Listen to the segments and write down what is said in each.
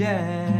Proseio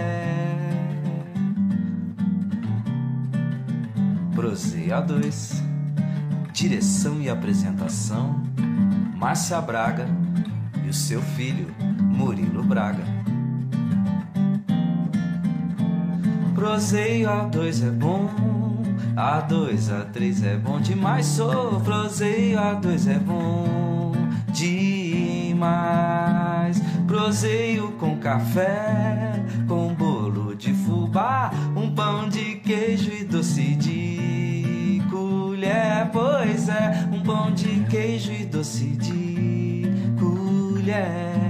Proseia 2 Direção e apresentação Márcia Braga e o seu filho Murilo Braga. Proseio A2 é bom, A2, A3 é bom demais. Sou proseio A2 é bom demais. Proseio com café, com fubá, um pão de queijo e doce de colher. Pois é, um pão de queijo e doce de colher.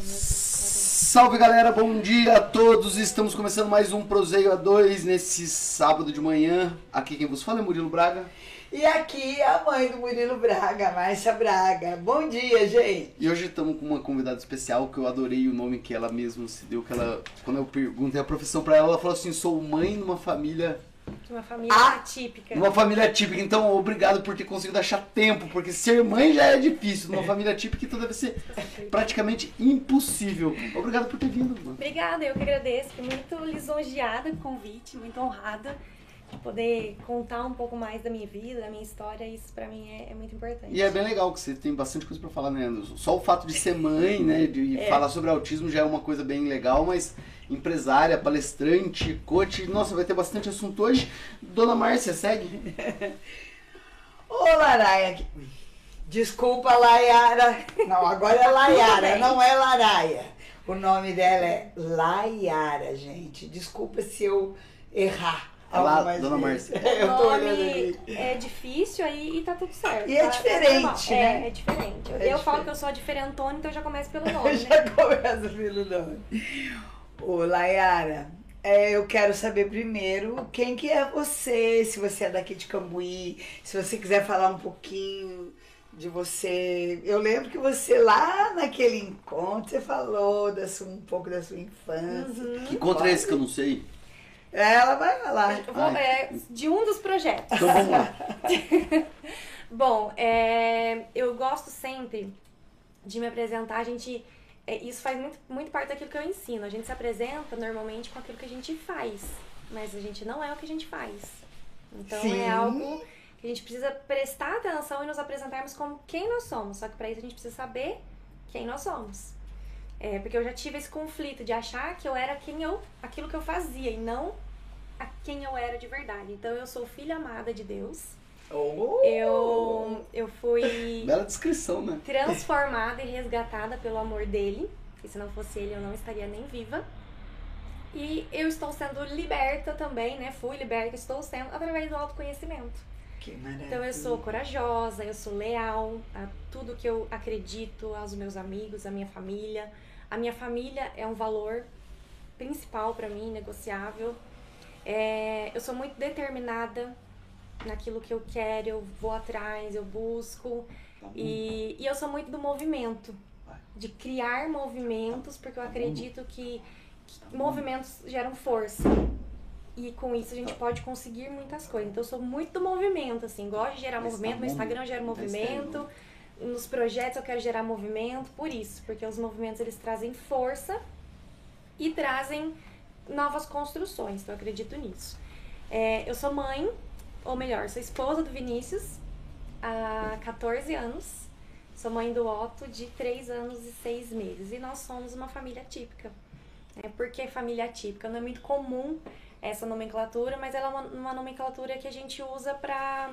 Salve galera, bom dia a todos. Estamos começando mais um Proseio A2 nesse sábado de manhã. Aqui quem vos fala é Murilo Braga. E aqui a mãe do Murilo Braga, Márcia Braga. Bom dia, gente. E hoje estamos com uma convidada especial que eu adorei o nome que ela mesma se deu. Que ela, quando eu perguntei a profissão para ela, ela falou assim: sou mãe numa família De uma família Ah! atípica. Numa família típica, então obrigado por ter conseguido achar tempo, porque ser mãe já é difícil. Numa família típica, então deve ser praticamente impossível. Obrigado por ter vindo, mano. Obrigada, eu que agradeço. Fiquei muito lisonjeada com o convite, muito honrada de poder contar um pouco mais da minha vida, da minha história. Isso pra mim é, é muito importante. E é bem legal que você tem bastante coisa pra falar, né? Só o fato de ser mãe, né? De É. falar sobre autismo já é uma coisa bem legal, mas empresária, palestrante, coach, nossa, vai ter bastante assunto hoje. Dona Márcia, segue. Ô, Laraia. Desculpa, Layara. Não, agora é Layara, não é Laraia. O nome dela é Layara, gente. Desculpa se eu errar. Olá, algumas dona. Márcia. Eu o tô olhando é difícil aí e tá tudo certo. E é tá- tá diferente, normal. né? É, é diferente. Eu, É eu falo diferente. que eu sou a diferentona, então eu já começo pelo nome, Eu né? já começo pelo nome. Ô, Layara, é, eu quero saber primeiro quem que é você, se você é daqui de Cambuí, se você quiser falar um pouquinho de você. Eu lembro que você lá naquele encontro, você falou da sua- um pouco da sua infância. Uhum. Que contra é esse que eu não sei? Ela vai falar. Eu vou- é, de um dos projetos. Então vamos lá. Bom, é, eu gosto sempre de me apresentar. A gente, é, isso faz muito, muito parte daquilo que eu ensino. A gente se apresenta normalmente com aquilo que a gente faz, mas a gente não é o que a gente faz. Então Sim. é algo que a gente precisa prestar atenção e nos apresentarmos como quem nós somos. Só que para isso a gente precisa saber quem nós somos. É, porque eu já tive esse conflito de achar que eu era quem eu, aquilo que eu fazia e não a quem eu era de verdade. Então eu sou filha amada de Deus. Oh, Eu, eu fui Bela descrição, né? transformada e resgatada pelo amor dele. E se não fosse ele, eu não estaria nem viva. E eu estou sendo liberta também, né? Fui liberta, estou sendo através do autoconhecimento. que maravilha. Então eu sou corajosa, eu sou leal a tudo que eu acredito, aos meus amigos, à minha família. A minha família é um valor principal para mim, negociável. É, eu sou muito determinada naquilo que eu quero, eu vou atrás, eu busco. E, e eu sou muito do movimento, de criar movimentos, porque eu acredito que, que movimentos geram força. E com isso a gente pode conseguir muitas coisas. Então eu sou muito do movimento, assim, gosto de gerar Mas movimento, tá meu. Instagram gera tá movimento, nos projetos eu quero gerar movimento, por isso, porque os movimentos eles trazem força e trazem novas construções, então eu acredito nisso. É, eu sou mãe, ou melhor, sou esposa do Vinícius há 14 anos. Sou mãe do Otto de 3 anos e 6 meses. E nós somos uma família típica. É, por que família típica? Não é muito comum essa nomenclatura, mas ela é uma, uma nomenclatura que a gente usa para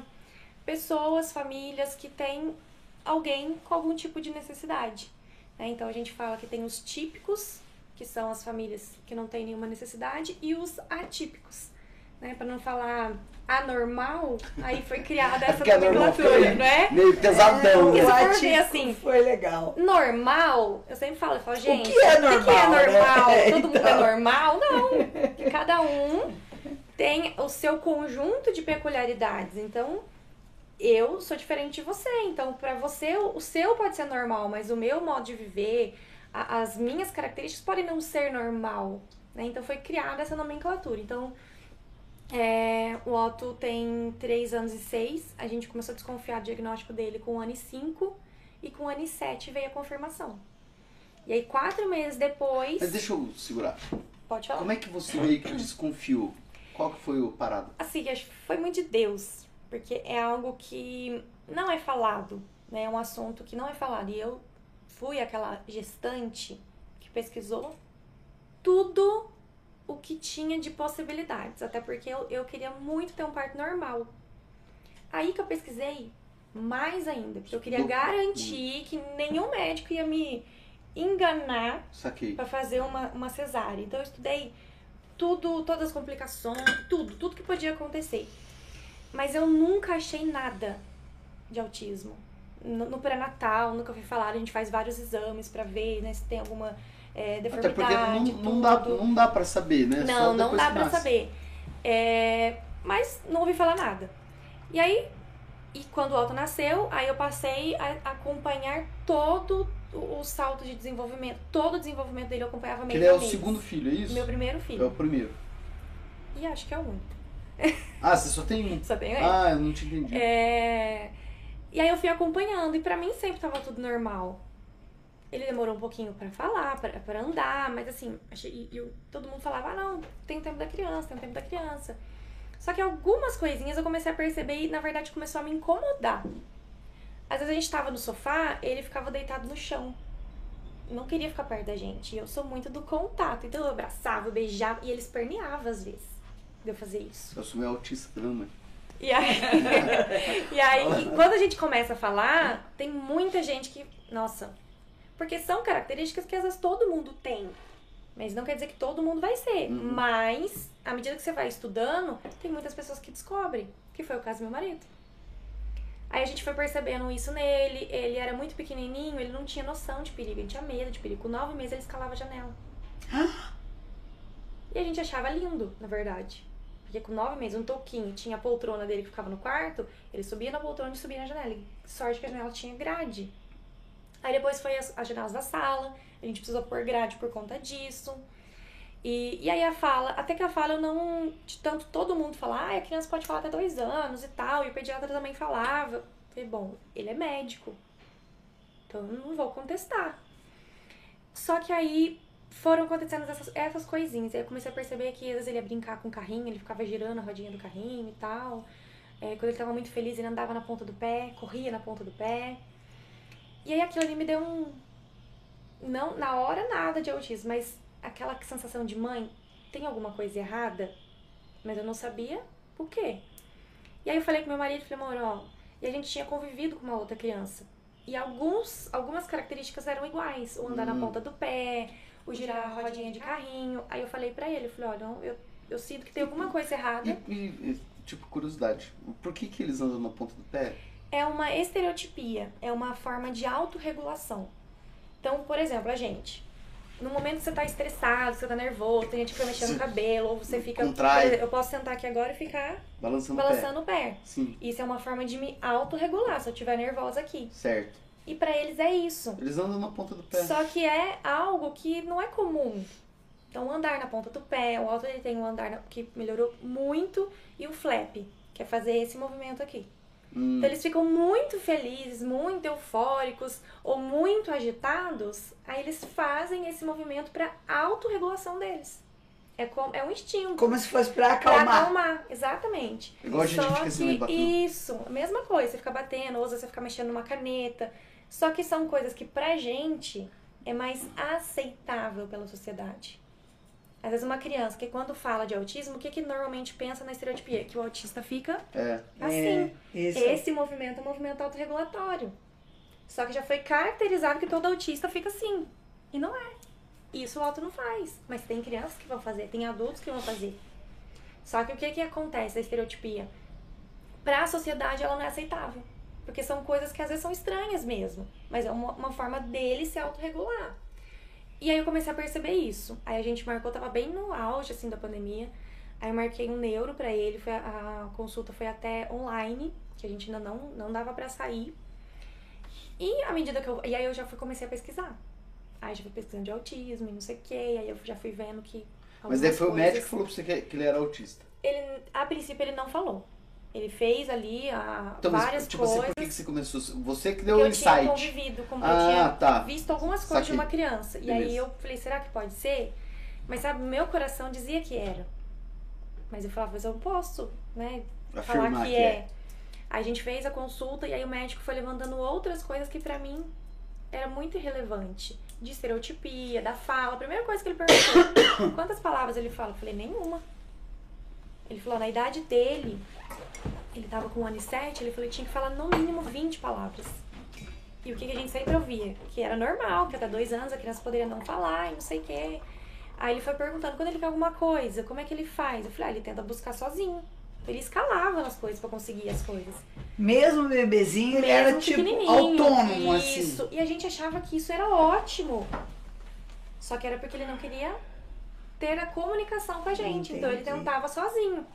pessoas, famílias que têm alguém com algum tipo de necessidade. né? Então a gente fala que tem os típicos, que são as famílias que não têm nenhuma necessidade, e os atípicos. Né? Para não falar anormal, aí foi criada essa Porque é normal, fica nomenclatura, meio, não é? meio pesadão, Porque né? atípico assim, foi legal. normal, eu sempre falo, eu falo, gente, que é O que é normal, né? normal? É, Todo mundo é então. normal? Não. Cada um tem o seu conjunto de peculiaridades. Então, eu sou diferente de você. Então, pra você, o seu pode ser normal, mas o meu modo de viver, a- as minhas características podem não ser normal. Né? Então, foi criada essa nomenclatura. Então, é, o Otto tem 3 anos e 6. A gente começou a desconfiar do diagnóstico dele com um ano e 5. E com um ano e 7 veio a confirmação. E aí, quatro meses depois. Mas deixa eu segurar. Pode falar. Como é que você meio que desconfiou? Qual que foi o parado? Assim, acho que foi muito de Deus. Porque é algo que não é falado. Né? É um assunto que não é falado. E eu fui aquela gestante que pesquisou tudo o que tinha de possibilidades. Até porque eu, eu queria muito ter um parto normal. Aí que eu pesquisei mais ainda. Porque eu queria Do- garantir que nenhum médico ia me enganar para fazer uma, uma cesárea. Então eu estudei tudo, todas as complicações, tudo, tudo que podia acontecer. Mas eu nunca achei nada de autismo. No, no pré-natal, nunca fui falar, a gente faz vários exames para ver né, se tem alguma é, Até porque não, não, dá, não dá pra saber, né? Não, não dá nasce. saber. É, mas não ouvi falar nada. E aí, e quando o Otto nasceu, aí eu passei a acompanhar todo o salto de desenvolvimento. Todo o desenvolvimento dele eu acompanhava mês ele é o mês. segundo filho, é isso? Meu primeiro É filho. o primeiro. E acho que é o único. Ah, você só tem um? Só tenho ele. Ah, eu não te entendi. É... E aí eu fui acompanhando, e pra mim sempre tava tudo normal. Ele demorou um pouquinho pra falar, pra, pra andar, mas assim, achei, e, e todo mundo falava, ah não, tem o tempo da criança, tem o tempo da criança. Só que algumas coisinhas eu comecei a perceber e na verdade começou a me incomodar. Às vezes a gente tava no sofá, ele ficava deitado no chão. Não queria ficar perto da gente. E eu sou muito do contato. Então eu abraçava, eu beijava e ele esperneava às vezes de eu fazer isso. Eu sou meio autista também, né? E aí, e aí, quando a gente começa a falar, tem muita gente que, nossa, porque são características que às vezes todo mundo tem. Mas não quer dizer que todo mundo vai ser. Uhum. Mas, à medida que você vai estudando, tem muitas pessoas que descobrem. Que foi o caso do meu marido. Aí a gente foi percebendo isso nele. Ele era muito pequenininho, ele não tinha noção de perigo, ele tinha medo de perigo. Com nove meses ele escalava a janela. E a gente achava lindo, na verdade. Porque com nove meses, um toquinho, tinha a poltrona dele que ficava no quarto, ele subia na poltrona e subia na janela. E sorte que a janela tinha grade. Aí depois foi as, as janelas da sala, a gente precisou pôr grade por conta disso. E, e aí a fala, até que a fala eu não. De tanto todo mundo falar, ah, a criança pode falar até dois anos e tal, e o pediatra também falava. Falei, bom, ele é médico. Então eu não vou contestar. Só que aí foram acontecendo essas, essas coisinhas. Aí eu comecei a perceber que às vezes ele ia brincar com o carrinho, ele ficava girando a rodinha do carrinho e tal. É, quando ele tava muito feliz, ele andava na ponta do pé, corria na ponta do pé. E aí aquilo ali me deu um. Não, na hora nada de autismo, mas aquela sensação de mãe, tem alguma coisa errada? Mas eu não sabia o quê. E aí eu falei com meu marido, falei, amor, ó, e a gente tinha convivido com uma outra criança. E alguns, algumas características eram iguais. O andar na Hum. ponta do pé, o girar a rodinha de carrinho. Aí eu falei pra ele, eu falei, olha, eu, eu sinto que tem alguma coisa errada. E, e- tipo, curiosidade, por que, que eles andam na ponta do pé? é uma estereotipia, é uma forma de autorregulação. Então, por exemplo, a gente, no momento que você tá estressado, você tá nervoso, tem gente que fica mexendo no cabelo, ou você fica. Contrai. Eu posso sentar aqui agora e ficar Balançando, balançando o o pé. pé. Sim, Isso é uma forma de me autorregular se eu estiver nervosa aqui. certo. E pra eles é isso. Eles andam na ponta do pé. Só que é algo que não é comum. Então, o andar na ponta do pé, o alto ele tem um andar que melhorou muito, e o flap, que é fazer esse movimento aqui. Hum, Então eles ficam muito felizes, muito eufóricos ou muito agitados, aí eles fazem esse movimento para autorregulação deles. É, como, é um instinto. Como se fosse pra Pra acalmar. acalmar, exatamente. Igual a gente Só fica assim, que batendo. isso, a mesma coisa, você fica batendo, ou você fica mexendo numa caneta. Só que são coisas que pra gente é mais aceitável pela sociedade. Às vezes uma criança que quando fala de autismo, o que, que normalmente pensa na estereotipia? Que o autista fica É. assim. É, isso. Esse movimento é um movimento autorregulatório. Só que já foi caracterizado que todo autista fica assim. E não é. Isso o auto não faz. Mas tem crianças que vão fazer, tem adultos que vão fazer. Só que o que, que acontece, a estereotipia? Pra a sociedade ela não é aceitável. Porque são coisas que às vezes são estranhas mesmo. Mas é uma, uma forma dele se autorregular. E aí eu comecei a perceber isso. Aí a gente marcou, tava bem no auge assim da pandemia. Aí eu marquei um neuro pra ele, foi a, a consulta foi até online, que a gente ainda não, não dava pra sair. E à medida que eu. E aí eu já fui, comecei a pesquisar. Aí já fui pesquisando de autismo e não sei o quê. Aí eu já fui vendo que. Mas daí algumas foi o médico que falou pra você que, que ele era autista. Ele, a princípio ele não falou. Ele fez ali a, Então, várias tipo assim, coisas. por que, que você começou? Você que deu o eu tinha insight. convivido com eu Ah, tinha tá. visto algumas coisas de Saquei. uma criança. E Beleza. aí eu falei, será que pode ser? Mas sabe, meu coração dizia que era. Mas eu falava, mas eu não posso, né? Afirmar falar que, que é. é. A gente fez a consulta e aí o médico foi levantando outras coisas que pra mim era muito irrelevante. De estereotipia, da fala. A primeira coisa que ele perguntou, quantas palavras ele fala? Eu falei, nenhuma. Ele falou, na idade dele, ele tava com um ano e sete, ele falou que tinha que falar no mínimo 20 palavras. E o que, que a gente sempre ouvia? Que era normal, que até dois anos a criança poderia não falar e não sei o quê. Aí ele foi perguntando, quando ele quer alguma coisa, como é que ele faz? Eu falei, ah, ele tenta buscar sozinho. Ele escalava nas coisas pra conseguir as coisas. Mesmo bebezinho, ele Mesmo era tipo autônomo, Isso. assim. E a gente achava que isso era ótimo. Só que era porque ele não queria ter a comunicação com a gente. Então ele Entendi. tentava sozinho.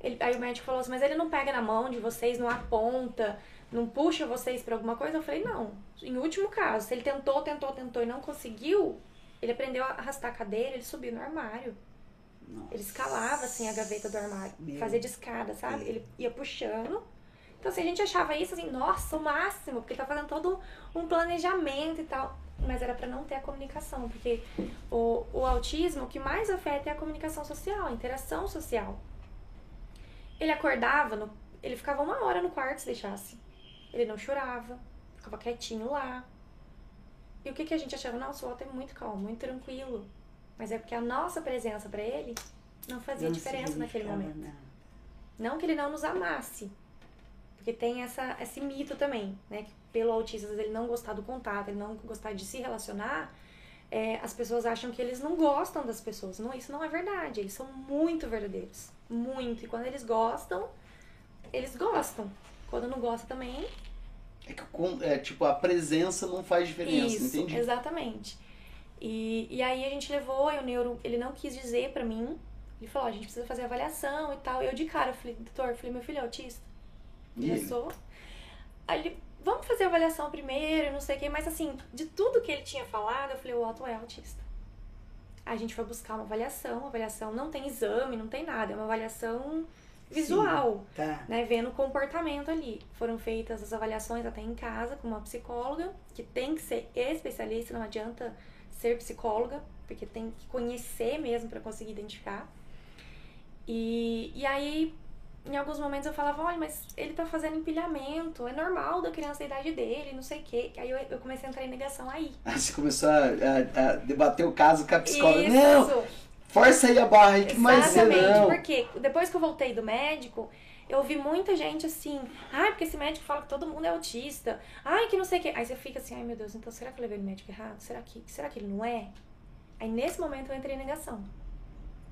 Ele- aí o médico falou assim, mas ele não pega na mão de vocês, não aponta, não puxa vocês pra alguma coisa? Eu falei, não. Em último caso, se ele tentou, tentou, tentou e não conseguiu, ele aprendeu a arrastar a cadeira, ele subiu no armário. Ele escalava assim a gaveta do armário, Meu fazia de escada, sabe? Ele ia puxando. Então assim, a gente achava isso assim, nossa, o máximo, porque ele tá fazendo todo um planejamento e tal. Mas era pra não ter a comunicação, porque o, o autismo, o que mais afeta é a comunicação social, a interação social. Ele acordava, no- ele ficava uma hora no quarto se deixasse. Ele não chorava, ficava quietinho lá. E o que, que a gente achava? Nossa, o Otto é muito calmo, muito tranquilo. Mas é porque a nossa presença pra ele não fazia Não diferença naquele momento. nada. Não que ele não nos amasse. Porque tem essa, esse mito também, né? Que pelo autista, ele não gostar do contato, ele não gostar de se relacionar, é, as pessoas acham que eles não gostam das pessoas. Não, isso não é verdade. Eles são muito verdadeiros. Muito. E quando eles gostam, eles gostam. Quando não gosta também. É que é, tipo, a presença não faz diferença, Isso, entendi. exatamente. E, e aí a gente levou, e o neuro, ele não quis dizer pra mim. Ele falou, a gente precisa fazer avaliação e tal. Eu de cara, eu falei, doutor, eu falei, meu filho é autista? Sou. Aí ele, vamos fazer a avaliação primeiro, não sei o quê. Mas assim, de tudo que ele tinha falado, eu falei, o Otto é autista. A gente foi buscar uma avaliação. A avaliação não tem exame, não tem nada. É uma avaliação visual, Tá. né? Vendo o comportamento ali. Foram feitas as avaliações até em casa com uma psicóloga, que tem que ser especialista, não adianta ser psicóloga, porque tem que conhecer mesmo para conseguir identificar. E, e aí, em alguns momentos eu falava, olha, mas ele tá fazendo empilhamento, é normal da criança da idade dele, não sei o quê. Aí eu, eu comecei a entrar em negação aí. Aí você começou a, a- a debater o caso com a psicóloga. Não, Isso! força aí a barra que mais Exatamente, não. porque depois que eu voltei do médico, eu vi muita gente assim, ai, porque esse médico fala que todo mundo é autista, ai, que não sei o quê. Aí você fica assim, ai meu Deus, então será que eu levei o médico errado? Será que, será que ele não é? Aí nesse momento eu entrei em negação.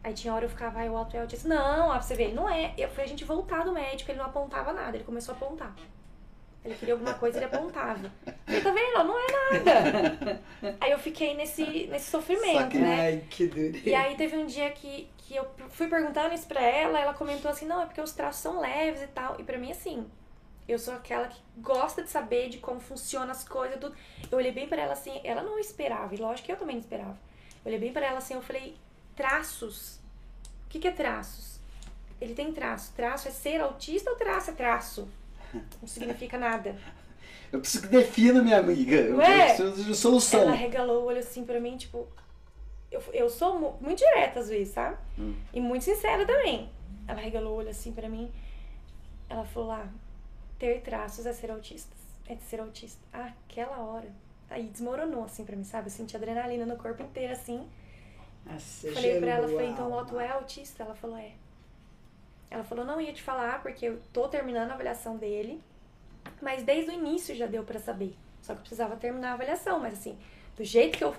Aí tinha hora eu ficava, ai, o é autista. Não, ó, pra você ver, ele não é. Eu fui a gente voltar do médico, ele não apontava nada, ele começou a apontar. Ele queria alguma coisa, ele apontava. Ele tá vendo? ó, Não é nada. Aí eu fiquei nesse, nesse sofrimento, Saquei. né? Ai, que dureza. E aí teve um dia que, que eu fui perguntando isso pra ela, ela comentou assim, não, é porque os traços são leves e tal. E pra mim, assim, eu sou aquela que gosta de saber de como funcionam as coisas, tudo. Eu olhei bem pra ela assim, ela não esperava, e lógico que eu também não esperava. Eu olhei bem pra ela assim, eu falei, traços. O que, que é traços? Ele tem traço. Traço é ser autista ou traço é traço? Não significa nada. Eu preciso que defina, minha amiga. Eu, Ué? preciso de solução. Ela regalou o olho assim pra mim, tipo. Eu, eu sou mu- muito direta às vezes, sabe? Hum. E muito sincera também. Ela regalou o olho assim pra mim. Ela falou lá: ter traços é ser autista. É ser autista. Ah, aquela hora. Aí desmoronou assim pra mim, sabe? Eu senti adrenalina no corpo inteiro assim. Nossa, Falei pra ela, falei, então o. Otto é autista? Ela falou, é. Ela falou, não ia te falar porque eu tô terminando a avaliação dele, mas desde o início já deu pra saber. Só que eu precisava terminar a avaliação, mas assim, do jeito que eu,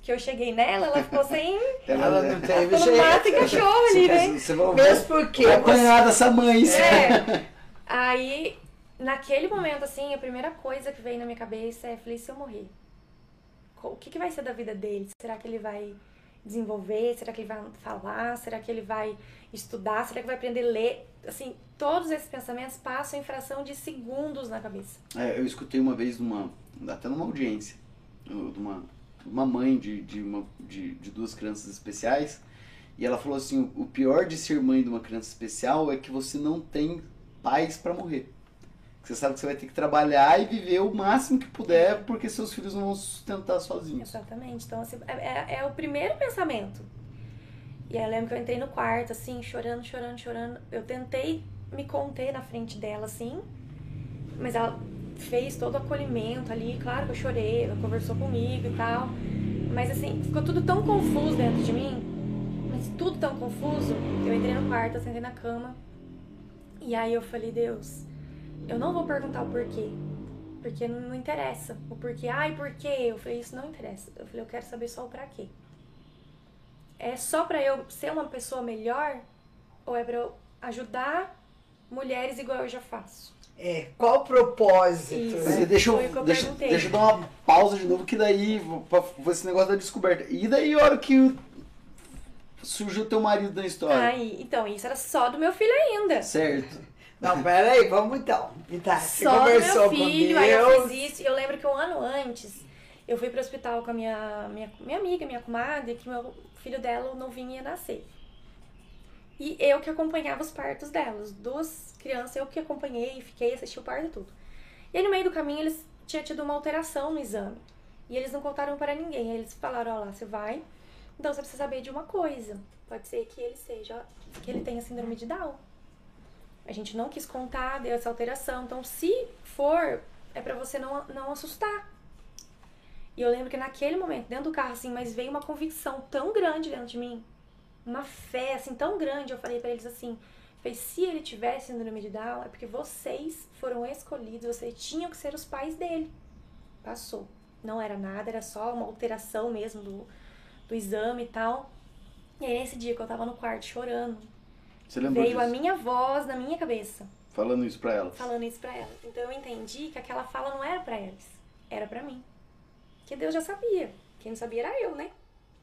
que eu cheguei nela, ela ficou sem. Ela não teve no mato e jeito. cachorro ali, né? Mesmo porque vai apanhar dessa mãe. É. Aí, naquele momento, assim, a primeira coisa que veio na minha cabeça é, falei, se eu morrer, o que, que vai ser da vida dele? Será que ele vai desenvolver? Será que ele vai falar? Será que ele vai estudar? Será que vai aprender a ler? Assim, todos esses pensamentos passam em fração de segundos na cabeça. É, eu escutei uma vez numa. até numa audiência, de uma, uma mãe de, de, uma, de, de duas crianças especiais, e ela falou assim: o pior de ser mãe de uma criança especial é que você não tem pais pra morrer. Você sabe que você vai ter que trabalhar e viver o máximo que puder, porque seus filhos não vão sustentar sozinhos. Exatamente. Então, assim, é, é- é o primeiro pensamento. E aí eu lembro que eu entrei no quarto, assim, chorando, chorando, chorando. Eu tentei me conter na frente dela, assim, mas ela fez todo o acolhimento ali. Claro que eu chorei, ela conversou comigo e tal. Mas, assim, ficou tudo tão confuso dentro de mim. Mas tudo tão confuso. Eu entrei no quarto, eu sentei na cama. E aí eu falei, Deus, eu não vou perguntar o porquê. Porque não, não interessa. O porquê, ai, por quê? Eu falei, isso não interessa. Eu falei, eu quero saber só o pra quê. É só pra eu ser uma pessoa melhor? Ou é pra eu ajudar mulheres igual eu já faço? É, qual o propósito, Isso. né? Mas Deixa Foi eu, eu deixa, deixa eu dar uma pausa de novo, que daí, pra esse negócio da descoberta. E daí, a hora que o- surgiu teu marido na história? Aí, então, isso era só do meu filho ainda. Certo. Não, peraí, vamos então. E tá, você Só conversou meu filho, com aí eu fiz isso. E eu lembro que um ano antes, eu fui pro hospital com a minha, minha, minha amiga, minha comadre, que meu filho dela, o novinho, ia nascer. E eu que acompanhava os partos delas. Duas crianças, eu que acompanhei, fiquei, assisti o parto e tudo. E aí no meio do caminho eles tinham tido uma alteração no exame. E eles não contaram para ninguém. Aí eles falaram, ó lá, você vai. Então você precisa saber de uma coisa. Pode ser que ele seja, que ele tenha síndrome de Down. A gente não quis contar, deu essa alteração. Então, se for, é pra você não, não assustar. E eu lembro que naquele momento, dentro do carro, assim, mas veio uma convicção tão grande dentro de mim. Uma fé, assim, tão grande. Eu falei pra eles assim, fez se ele tivesse síndrome de Down é porque vocês foram escolhidos, vocês tinham que ser os pais dele. Passou. Não era nada, era só uma alteração mesmo do, do exame e tal. E aí, nesse dia que eu tava no quarto chorando, Você lembrou veio a disso? minha voz na minha cabeça, Falando isso pra ela. falando isso pra ela. Então eu entendi que aquela fala não era pra eles, era pra mim. Que Deus já sabia. Quem não sabia era eu, né?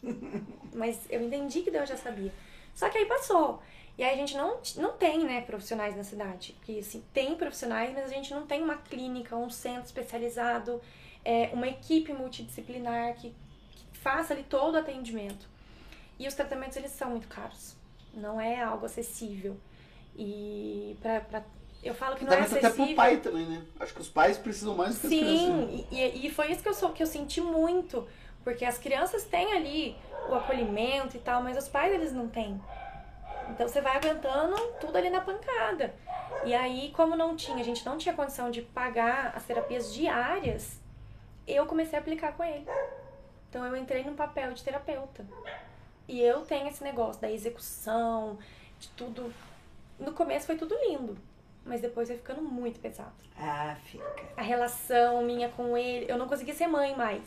Mas eu entendi que Deus já sabia. Só que aí passou. E aí a gente não, não tem, né, profissionais na cidade. Porque, assim, tem profissionais, mas a gente não tem uma clínica, um centro especializado, é, uma equipe multidisciplinar que, que faça ali todo o atendimento. E os tratamentos, eles são muito caros. Não é algo acessível. E pra, pra- eu falo que não é acessível. até pro pai também, né? Acho que os pais precisam mais do que as crianças. né? Sim, e, e foi isso que eu, sou, que eu senti muito. Porque as crianças têm ali o acolhimento e tal, mas os pais eles não têm. Então você vai aguentando tudo ali na pancada. E aí, como não tinha, a gente não tinha condição de pagar as terapias diárias, eu comecei a aplicar com ele. Então eu entrei no papel de terapeuta. E eu tenho esse negócio da execução, de tudo. No começo foi tudo lindo, mas depois foi ficando muito pesado Ah, fica. a relação minha com ele. Eu não conseguia ser mãe mais.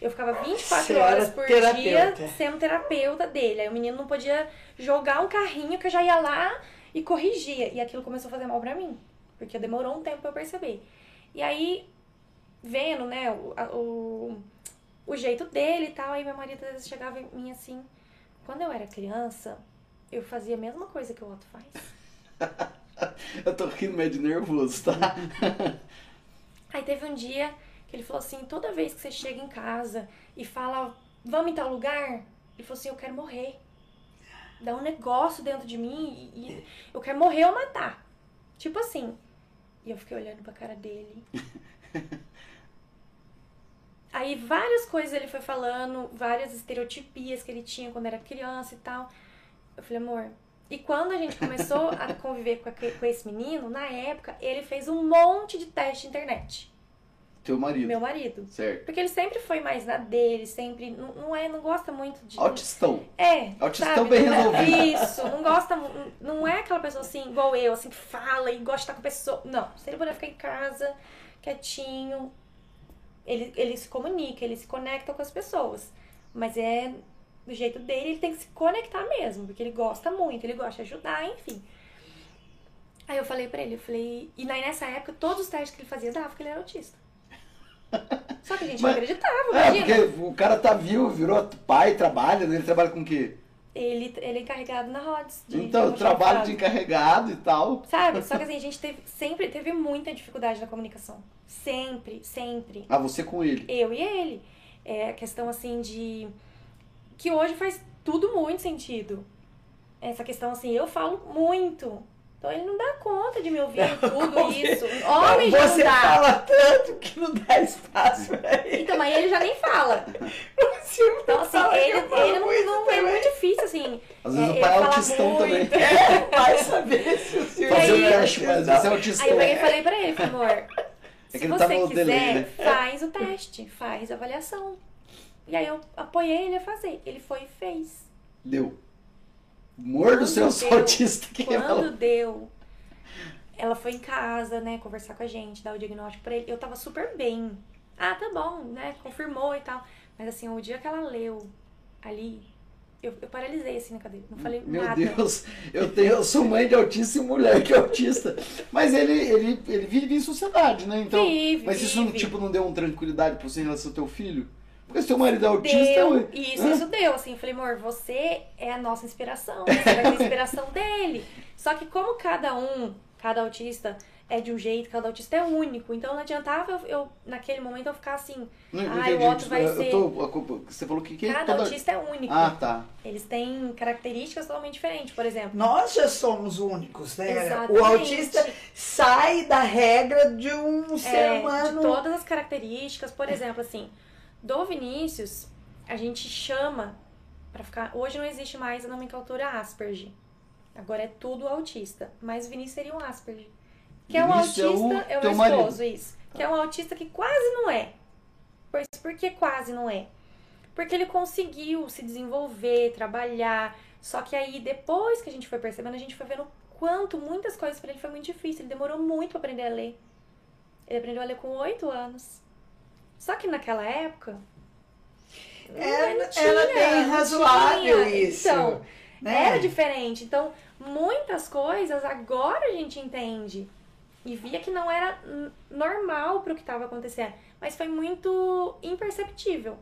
Eu ficava 24 Você era horas por terapeuta. dia sendo terapeuta dele. Aí o menino não podia jogar um carrinho que eu já ia lá e corrigia. E aquilo começou a fazer mal pra mim. Porque demorou um tempo pra eu perceber. E aí, vendo, né, o, o, o jeito dele e tal, aí meu marido às vezes chegava em mim assim. Quando eu era criança, eu fazia a mesma coisa que o Otto faz. Eu tô rindo meio de nervoso, tá? Aí teve um dia que ele falou assim, toda vez que você chega em casa e fala, vamos em tal lugar, ele falou assim, eu quero morrer. Dá um negócio dentro de mim e, e eu quero morrer ou matar. Tipo assim. E eu fiquei olhando pra cara dele. Aí várias coisas ele foi falando, várias estereotipias que ele tinha quando era criança e tal. Eu falei, amor. E quando a gente começou a conviver com, aque- com esse menino, na época, ele fez um monte de teste de internet. Teu marido. Meu marido. Certo. Porque ele sempre foi mais na dele, sempre. Não, não é, não gosta muito de. Autistão. É. Autistão sabe? bem Não é- resolvido. Isso, não gosta. Não é aquela pessoa assim, igual eu, assim, que fala e gosta de estar com a pessoa. Não. Se ele puder ficar em casa, quietinho, ele, ele se comunica, ele se conecta com as pessoas. Mas é do jeito dele, ele tem que se conectar mesmo, porque ele gosta muito, ele gosta de ajudar, enfim. Aí eu falei pra ele, eu falei. E aí nessa época, todos os testes que ele fazia dava que ele era autista. Só que a gente Mas- não acreditava, É, imagina. porque o cara tá vivo, virou pai, trabalha, né? Ele trabalha com o quê? Ele, ele é encarregado na Rhodes. de Então, almoxarifado. trabalho de encarregado e tal. Sabe? Só que assim, a gente teve, sempre teve muita dificuldade na comunicação. Sempre, sempre. Ah, você com ele. Eu e ele. É a questão assim de. Que hoje faz tudo muito sentido. Essa questão assim, eu falo muito. Então ele não dá conta de me ouvir em tudo Como- isso. Homem já não Você dá. fala tanto que não dá espaço pra ele. Então, mas ele já nem fala. Você Então, assim, fala que ele, eu falo ele não, muito não é muito difícil, assim. Às vezes É, o ele pai é autistão também. muito. É, vai saber se o senhor Fazer o aí- teste, mas esse é autistão. Aí eu peguei e falei pra ele, amor, se que ele você tá quiser, delay, né? faz o teste, faz a avaliação. E aí eu apoiei ele a fazer. Ele foi e fez. Deu. Mordo o seu Quando deu- autista que Quando deu, ela foi em casa, né, conversar com a gente, dar o diagnóstico pra ele. Eu tava super bem. Ah, tá bom, né, confirmou e tal. Mas assim, o dia que ela leu ali, eu, eu paralisei assim na cadeira. Não falei Meu nada. Deus, eu, tenho, eu sou mãe de autista e mulher que é autista. Mas ele, ele, ele vive em sociedade, né? Então, Vive, mas isso vive. tipo não deu uma tranquilidade pra você em relação ao teu filho? Porque se teu marido é autista, Deu, isso, hã? isso deu, assim, eu falei, amor, você é a nossa inspiração, você vai ser a inspiração dele. Só que como cada um, cada autista é de um jeito, cada autista é único, então não adiantava eu, eu, naquele momento, eu ficar assim, Não, não Ai, o entendi, Otto vai eu ser- tô- você falou que quem cada toda- autista é único. Ah, tá. Eles têm características totalmente diferentes, por exemplo. Nós já somos únicos, né? Exatamente. O autista sai da regra de um ser É, humano. de todas as características, por exemplo, assim, do Vinícius, a gente chama pra ficar. Hoje não existe mais a nomenclatura Asperger. Agora é tudo autista. Mas o Vinícius seria um Asperger. Que é um é o autista, é o, meu marido. esposo, isso. Que é um autista que quase não é. Por, por que quase não é? Porque ele conseguiu se desenvolver, trabalhar. Só que aí, depois que a gente foi percebendo, a gente foi vendo quanto muitas coisas para ele foi muito difícil. Ele demorou muito para aprender a ler. Ele aprendeu a ler com oito anos. Só que naquela época. Era, não tinha, era bem não razoável tinha. isso. Então, né? era diferente. Então, muitas coisas agora a gente entende. E via que não era normal pro que estava acontecendo. Mas foi muito imperceptível.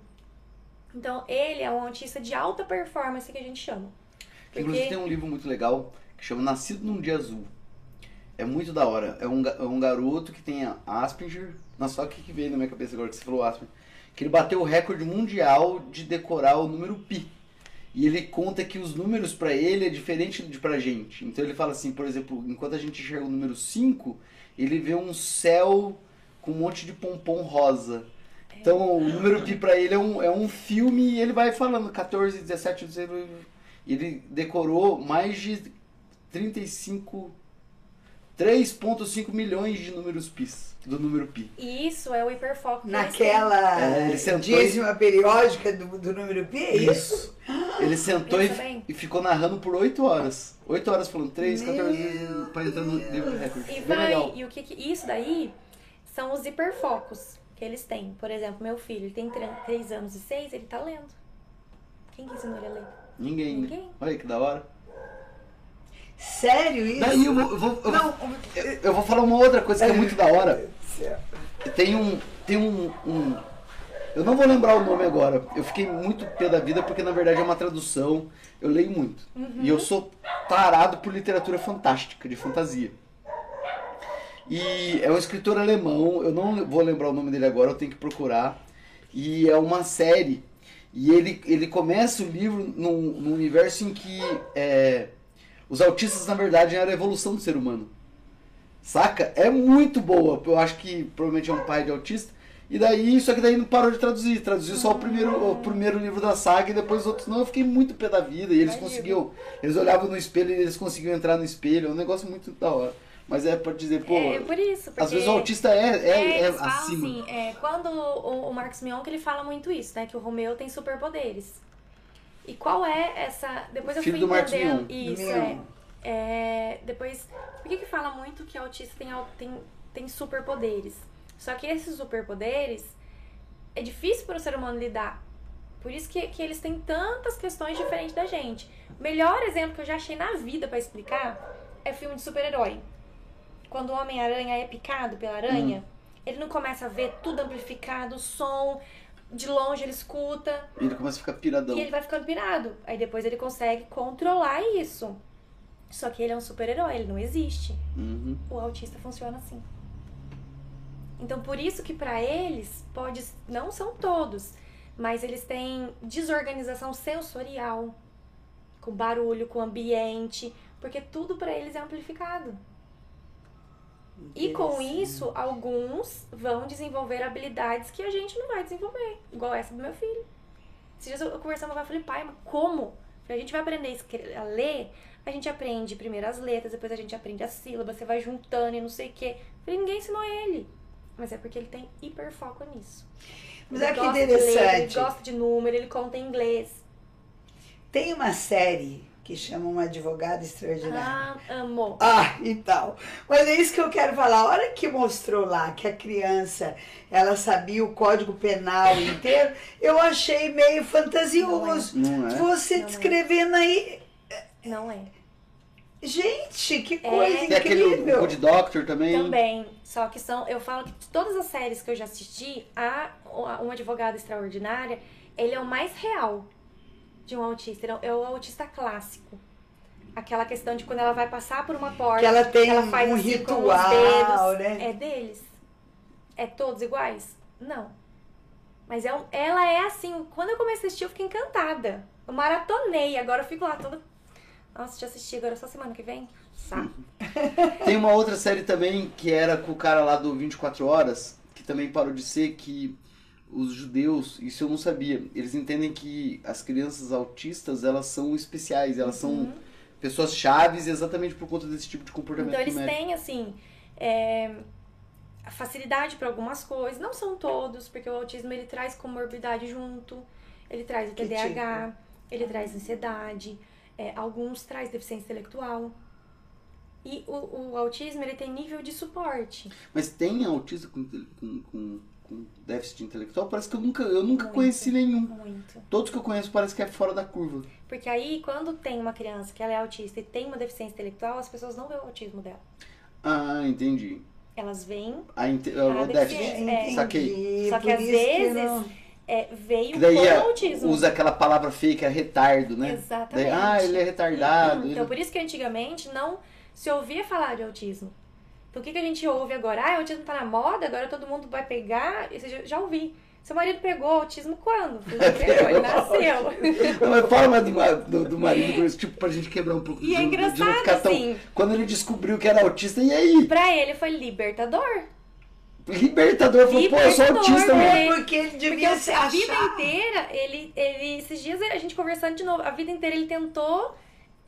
Então, ele é um autista de alta performance que a gente chama. Inclusive Porque tem um livro muito legal que chama Nascido num Dia Azul. É muito da hora. É um, é um garoto que tem Asperger. Nossa, só o que, veio na minha cabeça agora que você falou Asperger. Que ele bateu o recorde mundial de decorar o número pi. E ele conta que os números pra ele é diferente de pra gente. Então ele fala assim, por exemplo, enquanto a gente enxerga o número 5, ele vê um céu com um monte de pompom rosa. Então o número pi pra ele é um, é um filme e ele vai falando 14, 17, 18. Ele decorou mais de 35 3.5 milhões de números pi do número pi. isso é o hiperfoco. Naquela É, ele sentou dízima periódica do, do número pi, é isso? Ele sentou e, Pensa bem. e ficou narrando por 8 horas. 8 horas falando 3, Meu 14 para entrar no livro de recorde. E Bem vai, legal. e o que, que isso daí são os hiperfocos que eles têm. Por exemplo, meu filho, ele tem 3 anos e 6, ele tá lendo. Quem que ensinou ele a ler? Ninguém. né? Ninguém. Olha que da hora. Sério isso? Daí eu vou, eu vou, eu, Não, eu, eu vou falar uma outra coisa que é muito da hora. Tem um. Tem um, um- Eu não vou lembrar o nome agora. Eu fiquei muito pé da vida porque na verdade é uma tradução. Eu leio muito. E eu sou tarado por literatura fantástica, de fantasia. E é um escritor alemão, eu não vou lembrar o nome dele agora, eu tenho que procurar. E é uma série. E ele, ele começa o livro num, num universo em que é, os autistas, na verdade, eram a evolução do ser humano. Saca? É muito boa. Eu acho que provavelmente é um pai de autista. E daí, só que daí não parou de traduzir. Traduziu só o primeiro, o primeiro livro da saga e depois os outros não. Eu fiquei muito pé da vida. E eles Imagino. conseguiam. Eles olhavam no espelho e eles conseguiam entrar no espelho. É um negócio muito da hora. Mas é pra dizer, pô. é por isso. Às vezes o autista é, é, é falam acima. assim, é, quando o, o Marcos Mion, que ele fala muito isso, né? Que o Romeu tem superpoderes. E qual é essa... Depois eu Filho fui entendendo... Isso, é. É, Depois... Por que que fala muito que o autista tem, tem, tem superpoderes? Só que esses superpoderes é difícil para o ser humano lidar. Por isso que, que eles têm tantas questões diferentes da gente. O melhor exemplo que eu já achei na vida pra explicar é filme de super-herói. Quando o Homem-Aranha é picado pela aranha, ele não começa a ver tudo amplificado, o som, de longe ele escuta, E ele começa a ficar piradão. e ele vai ficando pirado. Aí depois ele consegue controlar isso. Só que ele é um super-herói, ele não existe. Uhum. O autista funciona assim. Então, por isso que pra eles, pode, não são todos, mas eles têm desorganização sensorial, com barulho, com ambiente, porque tudo pra eles é amplificado. E com Interessante. isso, alguns vão desenvolver habilidades que a gente não vai desenvolver, igual essa do meu filho. Esses dias eu conversando com meu pai, falei, pai, mas como? A gente vai aprender a ler, a gente aprende primeiro as letras, depois a gente aprende as sílabas, você vai juntando e não sei o quê. Eu Falei, ninguém ensinou ele. Mas é porque ele tem hiperfoco nisso. Mas ele olha que gosta de ler, ele interessante. gosta de número, ele conta em inglês. Tem uma série que chama Um Advogado Extraordinário. Ah, amo. Ah, então. Mas é isso que eu quero falar. A hora que mostrou lá que a criança ela sabia o código penal inteiro, eu achei meio fantasioso. Não é? Você Não é. descrevendo aí. Não é. Gente, que É. coisa Tem aquele incrível. Good Doctor também. Também. Só que são. Eu falo que de todas as séries que eu já assisti, a, a- um advogado extraordinária, ele é o mais real de um autista. Ele é o autista clássico. Aquela questão de quando ela vai passar por uma porta. Que ela tem ela um- faz um assim com os ritual, dedos. né? É deles. É todos iguais? Não. Mas é um- ela é assim. Quando eu comecei a assistir, eu fiquei encantada. Eu maratonei. Agora eu fico lá toda. Nossa, já assisti agora só semana que vem? Saco. Tem uma outra série também que era com o cara lá do 24 Horas, que também parou de ser, que os judeus, isso eu não sabia, eles entendem que as crianças autistas, elas são especiais, elas Uhum. são pessoas chaves exatamente por conta desse tipo de comportamento Então eles médico. têm, assim, é, facilidade para algumas coisas. Não são todos, porque o autismo ele traz comorbidade junto. Ele traz o TDAH, ele traz ansiedade. é, alguns traz deficiência intelectual. E o, o autismo, ele tem nível de suporte. Mas tem autista com, com, com, com déficit intelectual? Parece que eu nunca, eu nunca Muito. conheci nenhum. Muito. Todos que eu conheço parece que é fora da curva. Porque aí, quando tem uma criança que ela é autista e tem uma deficiência intelectual, as pessoas não veem o autismo dela. Ah, entendi. Elas veem, A inte... Ah, o déficit. ser. É. Saquei. Só que por às vezes não- é, veio Que daí com é- autismo. usa aquela palavra feia que é retardo, né? Exatamente. Daí, ah, ele é retardado. Então, ele- por isso que antigamente não se ouvia falar de autismo. Então, o que, que a gente ouve agora? Ah, o autismo tá na moda, agora todo mundo vai pegar. Isso eu já- já ouvi. Seu marido pegou autismo quando? Ele pegou, ele nasceu. Não, mas fala mais do, do, do marido, isso, tipo, pra gente quebrar um pouco E é de- de engraçado, ficar tão- assim. Quando ele descobriu que era autista, e aí? pra ele foi libertador. Libertador falou, pô, eu sou autista, né? porque ele Porque devia se a vida achar. inteira, ele, ele. Esses dias a gente conversando de novo, a vida inteira ele tentou.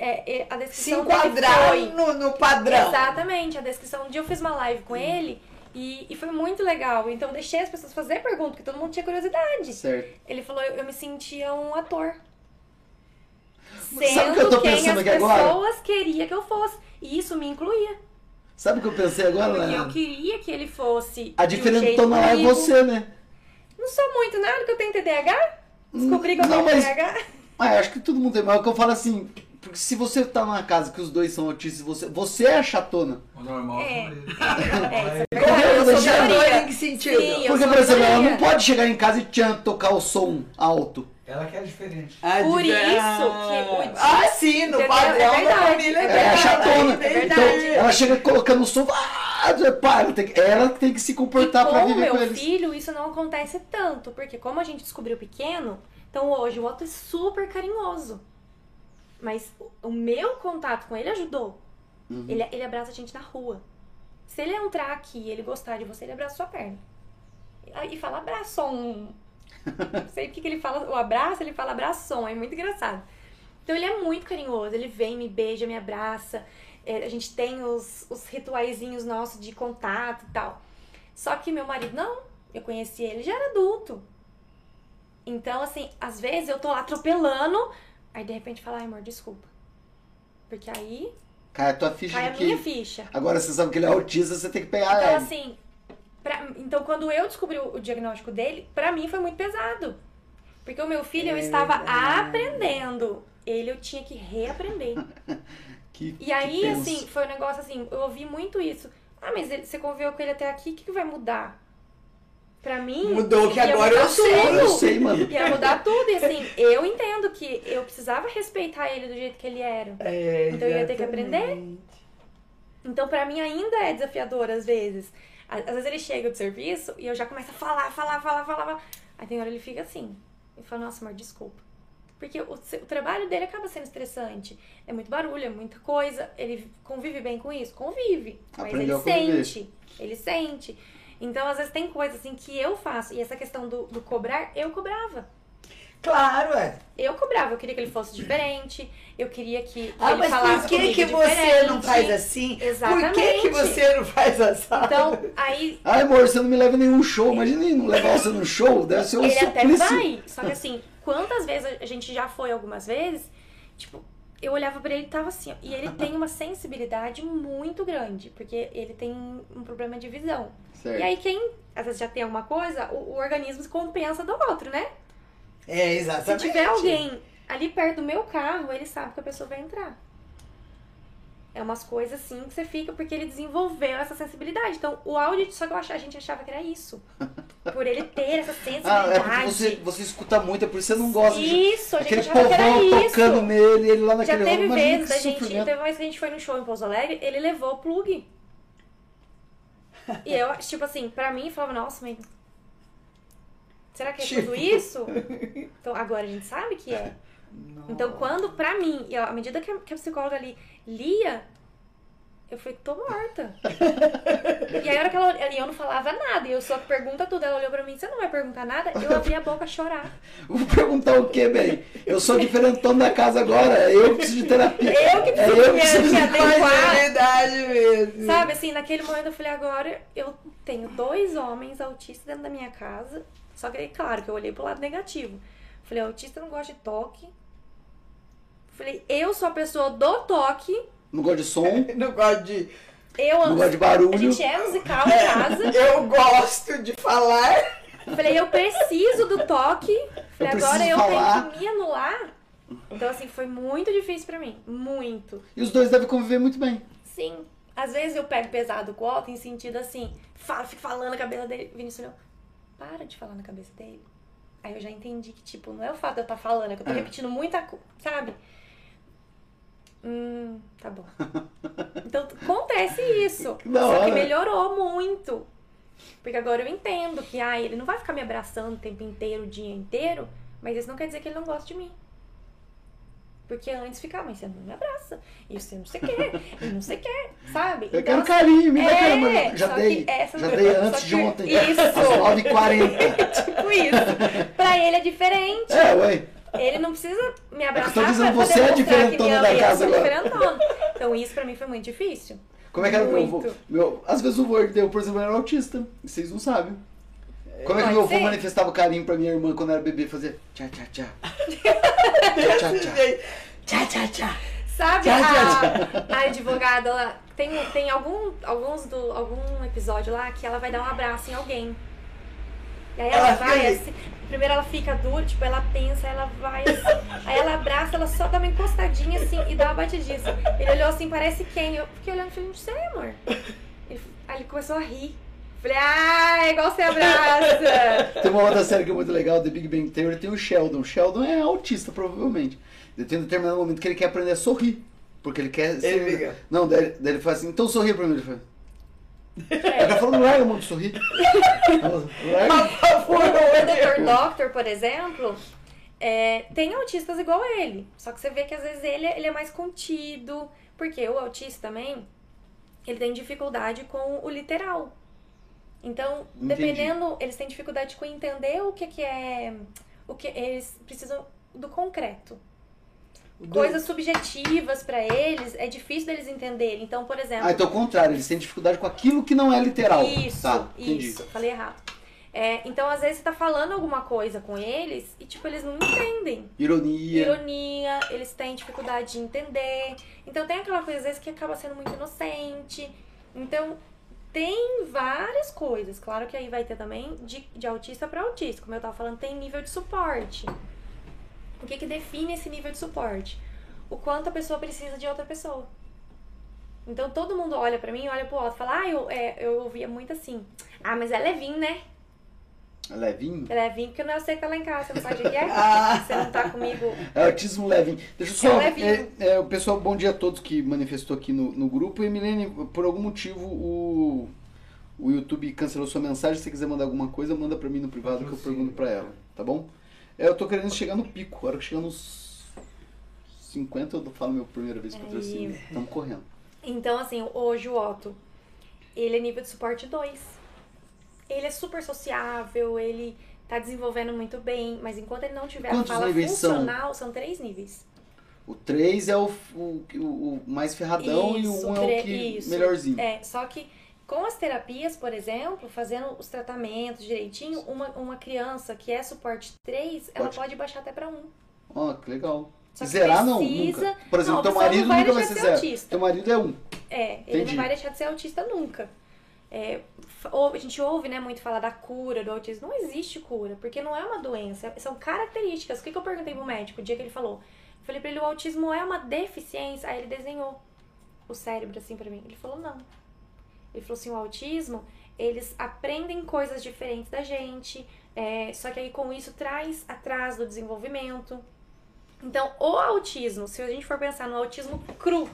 É, é, a Se descrição dele enquadrar foi. no, no padrão. Exatamente, a descrição. Um dia eu fiz uma live com ele e, e foi muito legal. Então eu deixei as pessoas fazer pergunta, porque todo mundo tinha curiosidade. Certo. Ele falou, eu, eu me sentia um ator. Sabe Sendo o que eu tô quem pensando as aqui agora? pessoas queriam que eu fosse. E isso me incluía. Sabe o que eu pensei agora, Porque eu queria que ele fosse. A de um jeito lá é você, né? Não sou muito nada que eu tenho TDAH? Descobri que eu Não, tenho mas- TDAH. Ah, acho que todo mundo tem, mas é o que eu falo assim, porque se você tá numa casa que os dois são autistas, você, você é a chatona. O normal É. eles. É, é é minoria. Em que sentido? Sim, Porque, sou por exemplo, ela não pode chegar em casa e tchan, tocar o som alto. Ela que é diferente. Ah, Por de- isso Ah. que o Ah, sim, no padrão É da família é É, a chatona. É então, verdade. ela chega colocando o som, ah, ela tem, que- ela tem que se comportar e pra com o viver meu com eles. filho, isso não acontece tanto, porque como a gente descobriu pequeno, então hoje o Otto é super carinhoso. Mas o- meu contato com ele ajudou. Uhum. Ele, ele abraça a gente na rua. Se ele entrar aqui e ele gostar de você, ele abraça sua perna. E fala abraçom. Não sei o que, que ele fala, o abraço, ele fala abraçom, é muito engraçado. Então ele é muito carinhoso, ele vem, me beija, me abraça. É, a gente tem os, os rituaizinhos nossos de contato e tal. Só que meu marido não, eu conheci ele já era adulto. Então, assim, às vezes eu tô lá atropelando, aí de repente fala, ai amor, desculpa. Porque aí Cai a tua ficha cai a que. minha ficha. Agora você sabe que ele é autista, você tem que pegar Então, ele. assim, pra- então quando eu descobri o, diagnóstico dele, pra mim foi muito pesado. Porque o meu filho, eu É estava aprendendo. Ele eu tinha que reaprender. Que- E aí, assim, foi um negócio assim, eu ouvi muito isso. Ah, mas ele- você conviveu com ele até aqui, o que, que vai mudar? Pra mim. Mudou que agora eu sei. tudo. Eu sei, mano. Ia mudar tudo. E assim, eu entendo que eu precisava respeitar ele do jeito que ele era. É, Então eu ia ter que aprender? Então, pra mim, ainda é desafiador, às vezes. Às vezes ele chega do serviço e eu já começo a falar, falar, falar, falar. falar. Aí tem hora ele fica assim. E fala, nossa, amor, desculpa. Porque o, o trabalho dele acaba sendo estressante. É muito barulho, é muita coisa. Ele convive bem com isso? Convive. Mas Aprendeu ele sente. Ele sente. Então, às vezes, tem coisas assim que eu faço. E essa questão do, do cobrar, eu cobrava. Claro, é. Eu cobrava, eu queria que ele fosse diferente, eu queria que Ah, ele mas falasse por que, que você não faz assim? Por que, que Exatamente. você não faz assim? Então, aí Ai, amor, você não me leva nenhum show. Imagina não levar você num show, deve ser um ele até suplício. vai. Só que assim, quantas vezes a gente já foi algumas vezes, tipo, eu olhava pra ele e tava assim, ó, e ele tem uma sensibilidade muito grande, porque ele tem um problema de visão. Certo. E aí quem às vezes já tem alguma coisa, o, o organismo compensa do outro, né? É, Se exatamente. tiver alguém ali perto do meu carro, ele sabe que a pessoa vai entrar. É umas coisas assim que você fica porque ele desenvolveu essa sensibilidade. Então, o áudio, só que eu achava, a gente achava que era isso. Por ele ter essa sensibilidade. Ah, é porque você, você escuta muito, é por isso que você não gosta de. Isso, a gente Aquele achava que era povão isso. tocando nele, ele lá Já naquele teve Imagina vezes a gente. Teve uma vez que a gente foi no show em Pouso Alegre, ele levou o plug. E eu, tipo assim, pra mim, falava, nossa, mas. Será que é Tipo. tudo isso? Então agora a gente sabe que é. Então, quando, pra mim, e à medida que a, que a psicóloga ali lia, eu falei, tô morta. e aí, a hora que ela e eu não falava nada, e eu só pergunta tudo. Ela olhou pra mim, você não vai perguntar nada? Eu abri a boca a chorar. Vou perguntar o quê, bem? Eu sou diferentão da casa agora, eu preciso de terapia. Eu que É, preciso eu me- preciso de- adequar. É verdade mesmo. Sabe, assim, naquele momento eu falei, agora eu tenho dois homens autistas dentro da minha casa. Só que, aí, claro, que eu olhei pro lado negativo. Falei, autista não gosta de toque. Falei, eu sou a pessoa do toque Não gosta de som, Não gosto de. Eu não amo. gosta de A barulho. gente é musical em casa. Eu gosto de falar. Falei, eu preciso do toque. Falei, preciso agora eu falar. tenho que me anular. Então, assim, foi muito difícil pra mim. Muito. E os dois devem conviver muito bem. Sim. Às vezes eu pego pesado com o Otto em sentido assim, fala, fico falando na cabeça dele. Vinícius olhou, para de falar na cabeça dele. Aí eu já entendi que, tipo, não é o fato de eu estar falando, é que eu tô É. repetindo muita coisa, sabe? Hum, tá bom. Então acontece isso. Da Só que melhorou muito. Porque agora eu entendo que, ah, ele não vai ficar me abraçando o tempo inteiro, o dia inteiro, mas isso não quer dizer que ele não gosta de mim. Porque antes ficava, mas você não me abraça, e você não sei o quê, e não sei o quê, sabe? Eu Então, quero carinho, me dá é, carinho. Já só dei, que essa- já dei só antes de ontem. Isso. Às 9h40. tipo isso. Pra ele é diferente. É, ué. Ele não precisa me abraçar tô dizendo, pra você é diferentona da. Eu casa agora. Então isso pra mim foi muito difícil. Como é que era o meu. Meu, às vezes o deu, por exemplo, era autista. Vocês não sabem. Como é que Pode meu avô ser. manifestava carinho pra minha irmã quando era bebê? Fazia tchá, tchá, tchá. tchá, tchá, tchá. Tchá, tchá, tchá. Sabe Tchau, a, a advogada lá? Tem, tem algum, alguns do, algum episódio lá que ela vai dar um abraço em alguém. E aí ela, Ela vai assim. Primeiro ela fica dura, tipo, ela pensa, ela vai assim. Aí ela abraça, ela só dá uma encostadinha assim e dá uma batidinha. Ele olhou assim, parece quem? Eu fiquei olhando e falei, não sei, amor. Ele, aí ele começou a rir. Falei, ah, é igual você abraça. Tem uma outra série que é muito legal, The Big Bang Theory, tem o Sheldon. Sheldon é autista, provavelmente. Ele tem um determinado momento que ele quer aprender a sorrir. Porque ele quer ser... Ele fica. Não, daí, daí ele fala assim, então sorri pra mim. Ele fala... Tá falando, larga, mano, de sorrir. Larga. Por favor, O. Dr. Doctor, por exemplo, é, tem autistas igual a ele. Só que você vê que às vezes ele, ele é mais contido. Porque o autista também, ele tem dificuldade com o literal. Então, Entendi. dependendo, eles têm dificuldade com entender o que, que é. O que eles precisam do concreto. Coisas subjetivas pra eles é difícil deles entenderem. Então, por exemplo. Ah, então é o contrário, eles têm dificuldade com aquilo que não é literal. Isso, tá, isso. Falei errado. É, então, às vezes, você tá falando alguma coisa com eles e, tipo, eles não entendem. Ironia. Ironia, eles têm dificuldade de entender. Então, tem aquela coisa, às vezes, que acaba sendo muito inocente. Então, tem várias coisas. Claro que aí vai ter também de, de autista pra autista. Como eu tava falando, tem nível de suporte. O que que define esse nível de suporte? O quanto a pessoa precisa de outra pessoa. Então todo mundo olha pra mim, olha pro outro e fala, ah, eu, é, eu ouvia muito assim. Ah, mas é levinho, né? É levinho? É levinho porque não é você que tá lá em casa, você não sabe o que é? Ah. Você não tá comigo. É autismo levinho. Deixa eu só. É levinho. É, é, o pessoal, bom dia a todos que manifestou aqui no, no grupo. E Milene, por algum motivo o, o YouTube cancelou sua mensagem. Se você quiser mandar alguma coisa, manda pra mim no privado que eu pergunto pra ela, tá bom? É, eu tô querendo chegar no pico. A hora que chegar nos 50, eu falo minha primeira vez de patrocínio. Estamos correndo. Então, assim, hoje o Otto, ele é nível de suporte 2. Ele é super sociável, ele tá desenvolvendo muito bem, mas enquanto ele não tiver Quantos a fala níveis são? funcional, são? três níveis. O 3 é o, o, o, mais ferradão e Isso, o 1 é o que isso. melhorzinho. É, só que com as terapias, por exemplo, fazendo os tratamentos direitinho, uma, uma criança que é suporte 3, ela Pode. pode baixar até pra 1. Ó, que legal. Só que Zerar não, precisa- nunca. Por exemplo, Não, teu marido não vai nunca vai ser ser zero. autista. Teu marido é um. É, ele Entendi. não vai deixar de ser autista nunca. É, a gente ouve né, muito falar da cura do autismo. Não existe cura, porque não é uma doença, são características. O que, que eu perguntei pro médico o dia que ele falou? Eu falei pra ele, o autismo é uma deficiência. Aí ele desenhou o cérebro assim pra mim. Ele falou, não. Ele falou assim, o autismo, eles aprendem coisas diferentes da gente, é, só que aí com isso traz atraso do desenvolvimento. Então, o autismo, se a gente for pensar no autismo cru,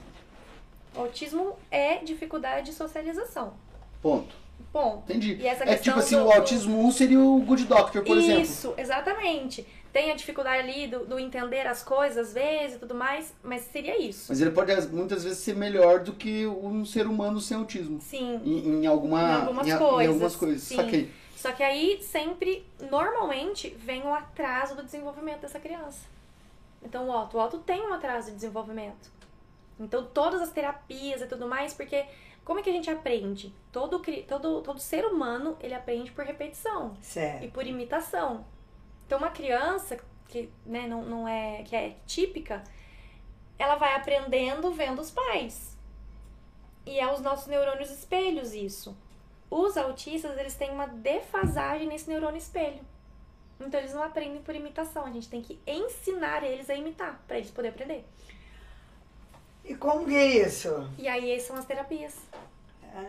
autismo é dificuldade de socialização. Ponto. Ponto. Entendi. E É tipo assim, do- o autismo 1 seria o Good Doctor, por exemplo. Isso, exatamente. Tem a dificuldade ali do, do entender as coisas às vezes e tudo mais, mas seria isso. Mas ele pode muitas vezes ser melhor do que um ser humano sem autismo. Sim. Em, em alguma, Em algumas em, coisas, Em algumas coisas. sim. Saquei. Só que aí sempre, normalmente, vem o atraso do desenvolvimento dessa criança. Então o Otto, o Otto tem um atraso de desenvolvimento. Então todas as terapias e tudo mais, porque como é que a gente aprende? Todo, todo, todo ser humano, ele aprende por repetição e Certo. por imitação. Então uma criança que né, não, não é, que é típica, ela vai aprendendo vendo os pais. E é os nossos neurônios espelhos isso. Os autistas, eles têm uma defasagem nesse neurônio espelho. Então eles não aprendem por imitação, a gente tem que ensinar eles a imitar para eles poderem aprender. E como que é isso? E aí são as terapias. Ah,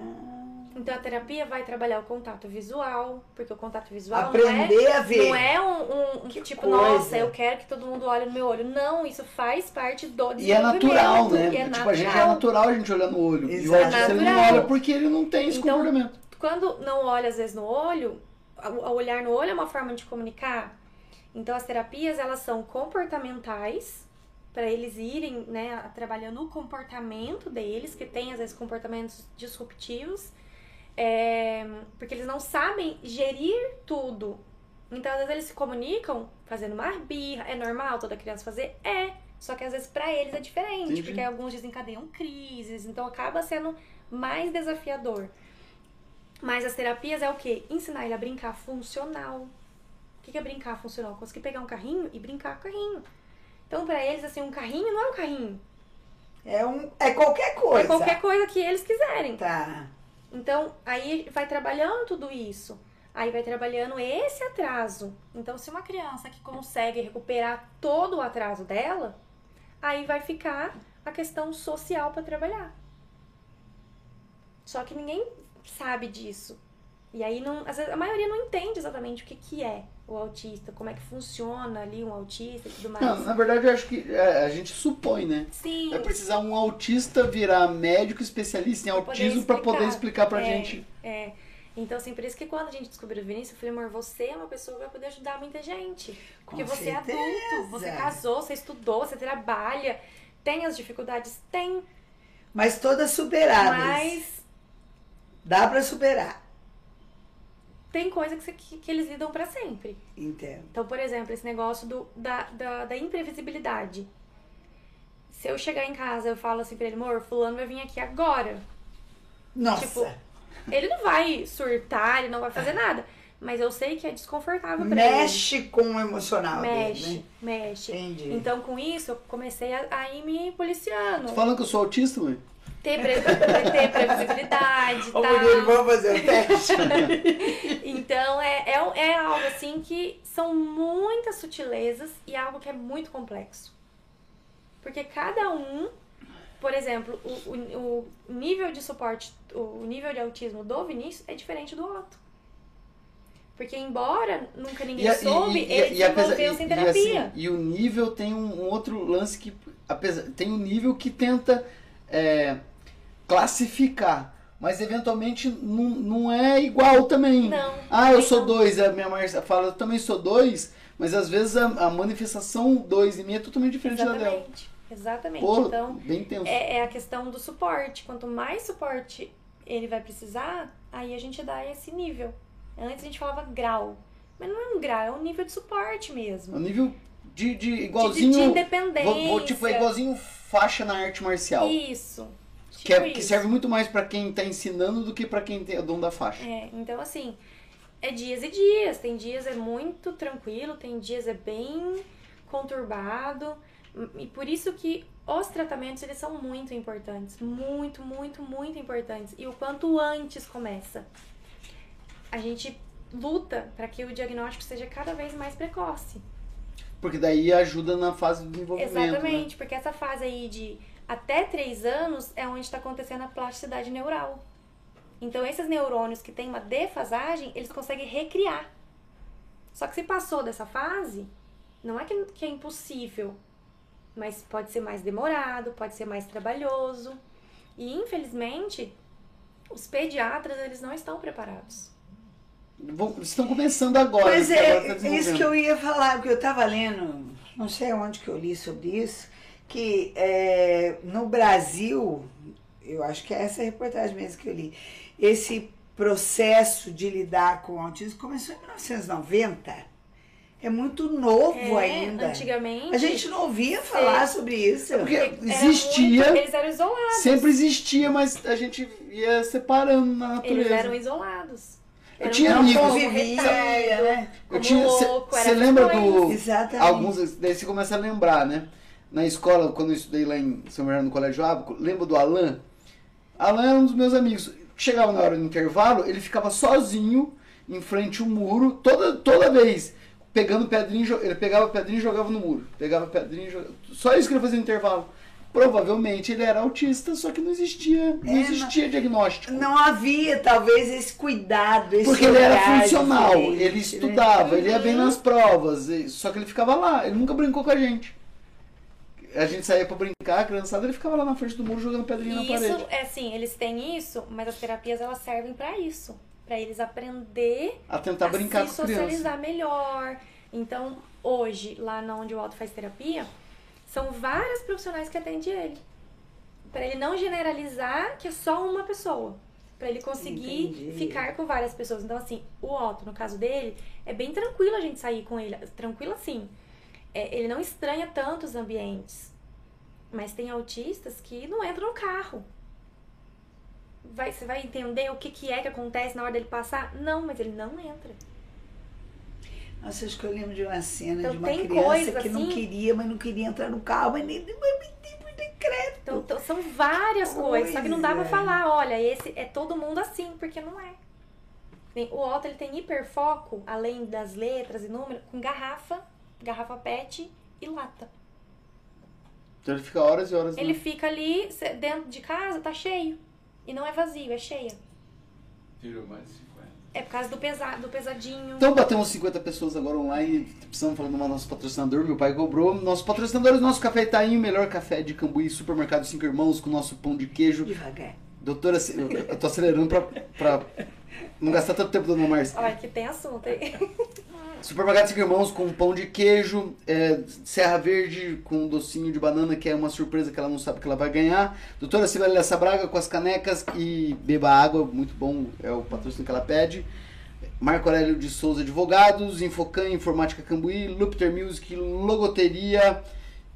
Então a terapia vai trabalhar o contato visual, porque o contato visual aprender não é, a ver. não é um, um Que tipo, coisa. nossa, eu quero que todo mundo olhe no meu olho. Não, isso faz parte do E é natural, né? é tipo, a gente é natural. natural a gente olhar no olho. E o Exato. ele não Natural. olha porque ele não tem esse Então, comportamento. Quando não olha às vezes no olho, o olhar no olho é uma forma de comunicar. Então as terapias elas são comportamentais para eles irem, né, trabalhando o comportamento deles, que tem às vezes comportamentos disruptivos, é, porque eles não sabem gerir tudo. Então às vezes eles se comunicam fazendo uma birra, é normal toda criança fazer, é. Só que às vezes para eles é diferente, Entendi. porque alguns desencadeiam crises, então acaba sendo mais desafiador. Mas as terapias é o quê? Ensinar ele a brincar funcional. O que é brincar funcional? Conseguir pegar um carrinho e brincar com o carrinho. Então, pra eles, assim, um carrinho não é um carrinho. é, um, é qualquer coisa. É qualquer coisa que eles quiserem. Tá. Então, aí vai trabalhando tudo isso. Aí vai trabalhando esse atraso. Então, se uma criança que consegue recuperar todo o atraso dela, aí vai ficar a questão social para trabalhar. Só que ninguém sabe disso. E aí não, às vezes, a maioria não entende exatamente o que, que é o autista, como é que funciona ali um autista e tudo mais. Não, na verdade eu acho que é, a gente supõe, né? Sim. Vai precisar um autista virar médico especialista em Pra autismo pra poder explicar. pra É. gente. É. Então, assim, por isso que quando a gente descobriu o Vinícius, eu falei, amor, você é uma pessoa que vai poder ajudar muita gente. Porque Com você é certeza. adulto, você casou, você estudou, você trabalha, tem as dificuldades? Tem. Mas todas superadas. Mas Dá pra superar. Tem coisa que, que, que eles lidam pra sempre. Entendo. Então, por exemplo, esse negócio do, da, da, da imprevisibilidade. Se eu chegar em casa eu falo assim pra ele, amor, fulano vai vir aqui agora. Nossa. Tipo, Ele não vai surtar, ele não vai fazer nada. Mas eu sei que é desconfortável pra mexe com o emocional ele. dele, Mexe, né? mexe. Entendi. Então, com isso, eu comecei a, a ir me policiando. Tô falando que eu sou autista, mãe? Ter, pre- ter previsibilidade e Ô, menino, vamos fazer o teste. Então, é, é, é algo assim que são muitas sutilezas e algo que é muito complexo. Porque cada um, por exemplo, o, o, o nível de suporte, o nível de autismo do Vinícius é diferente do outro. Porque embora nunca ninguém a- soube, ele apesar- desenvolveu e- sem e terapia. assim, e o nível tem um, um outro lance que. Apesar, tem um nível que tenta é, classificar. Mas eventualmente não, não é igual também. Não, Ah, eu sou não. dois. A minha Marcia fala, eu também sou dois. Mas às vezes a, a manifestação dois em mim é totalmente diferente da dela. Exatamente. Exatamente. Pô, então, bem tenso. é, é a questão do suporte. Quanto mais suporte ele vai precisar, aí a gente dá esse nível. Antes a gente falava grau. Mas não é um grau, é um nível de suporte É um mesmo. nível de, de De, igualzinho. de independência. vou- vou- tipo, é igualzinho faixa na arte marcial. Isso. Tipo Que, é- que serve muito mais pra quem tá ensinando do que pra quem tem o dom da faixa. É, então assim, é dias e dias. Tem dias é muito tranquilo, tem dias é bem conturbado. E por isso que os tratamentos eles são muito importantes, muito, muito, muito importantes. E o quanto antes começa. A gente luta para que o diagnóstico seja cada vez mais precoce. Porque daí ajuda na fase do desenvolvimento. né? Exatamente, porque essa fase aí de até 3 anos é onde está acontecendo a plasticidade neural. Então, esses neurônios que têm uma defasagem, eles conseguem recriar. Só que se passou dessa fase, não é que, que é impossível, mas pode ser mais demorado, pode ser mais trabalhoso. E, infelizmente, os pediatras, eles não estão preparados. Vão- estão começando agora. Mas agora tá é isso que eu ia falar, porque eu estava lendo, não sei onde que eu li sobre isso, que é, no Brasil, eu acho que é essa reportagem mesmo que eu li, esse processo de lidar com o autismo começou em 1990. É muito novo É, ainda. Antigamente. A gente não ouvia falar sobre isso. É porque era existia, muito- eles eram isolados. sempre existia, mas a gente ia separando na natureza. Eles eram isolados. Eu tinha um amigos- retardo, né? Eu tinha, Você lembra do. Exatamente. Alguns, daí você começa a lembrar, né? na escola, quando eu estudei lá em São Bernardo, no Colégio Ábaco, lembra do Alan? Alan era um dos meus amigos. Chegava na hora do intervalo, ele ficava sozinho em frente ao muro, toda, toda vez, pegando pedrinha, ele pegava pedrinha e jogava no muro. Pegava pedrinha e jogava... Só isso que ele fazia no intervalo. Provavelmente ele era autista, só que não existia, não É, existia diagnóstico. Não havia, talvez, esse cuidado, esse Porque ele era funcional, diferente, ele né? estudava, ele ia bem nas provas, e- só que ele ficava lá, ele nunca brincou com a gente. A gente saía pra brincar, a criançada, ele ficava lá na frente do muro jogando pedrinha na E parede. isso, é assim, eles têm isso, mas as terapias elas servem pra isso. Pra eles aprender A tentar a brincar se com a criança. socializar melhor. Então, hoje, lá na onde o Alto faz terapia, são várias profissionais que atendem ele. Pra ele não generalizar que é só uma pessoa. Pra ele conseguir Entendi. ficar com várias pessoas. Então, assim, o Otto, no caso dele, é bem tranquilo a gente sair com ele. Tranquilo assim. É, ele não estranha tanto os ambientes. Mas tem autistas que não entram no carro. Vai, você vai entender o que, que é que acontece na hora dele passar? Não, mas ele não entra. Nossa, acho que eu lembro de uma cena Então, de uma tem criança coisa que não assim- queria, mas não queria entrar no carro, mas nem mas nem por decreto. Então, então, são várias coisas, só que não dá pra é. falar, olha, esse é todo mundo assim, porque não é. O Otto ele tem hiperfoco, além das letras e números, com garrafa, garrafa PET e lata. Então ele fica horas e horas Ele fica ali dentro de casa, tá cheio. E não é vazio, é cheia. Virou mais de 50. É por causa do, pesa, do pesadinho. Então batemos 50 pessoas agora online. Precisamos falar do nosso patrocinador, meu pai cobrou. Nossos patrocinadores, nosso café Itaim, melhor café de Cambuí, supermercado Cinco Irmãos, com nosso pão de queijo. Devagar. Doutora, eu, eu tô acelerando pra, pra não gastar tanto tempo, dona Márcia. Olha que tem assunto aí. Supermercado Cinco Irmãos com pão de queijo, é, Serra Verde com docinho de banana, que é uma surpresa que ela não sabe que ela vai ganhar. Doutora Sibeli Braga com as canecas e beba água, muito bom, é o patrocínio que ela pede. Marco Aurélio de Souza Advogados, Infocan, Informática Cambuí, Lupter Music, Logoteria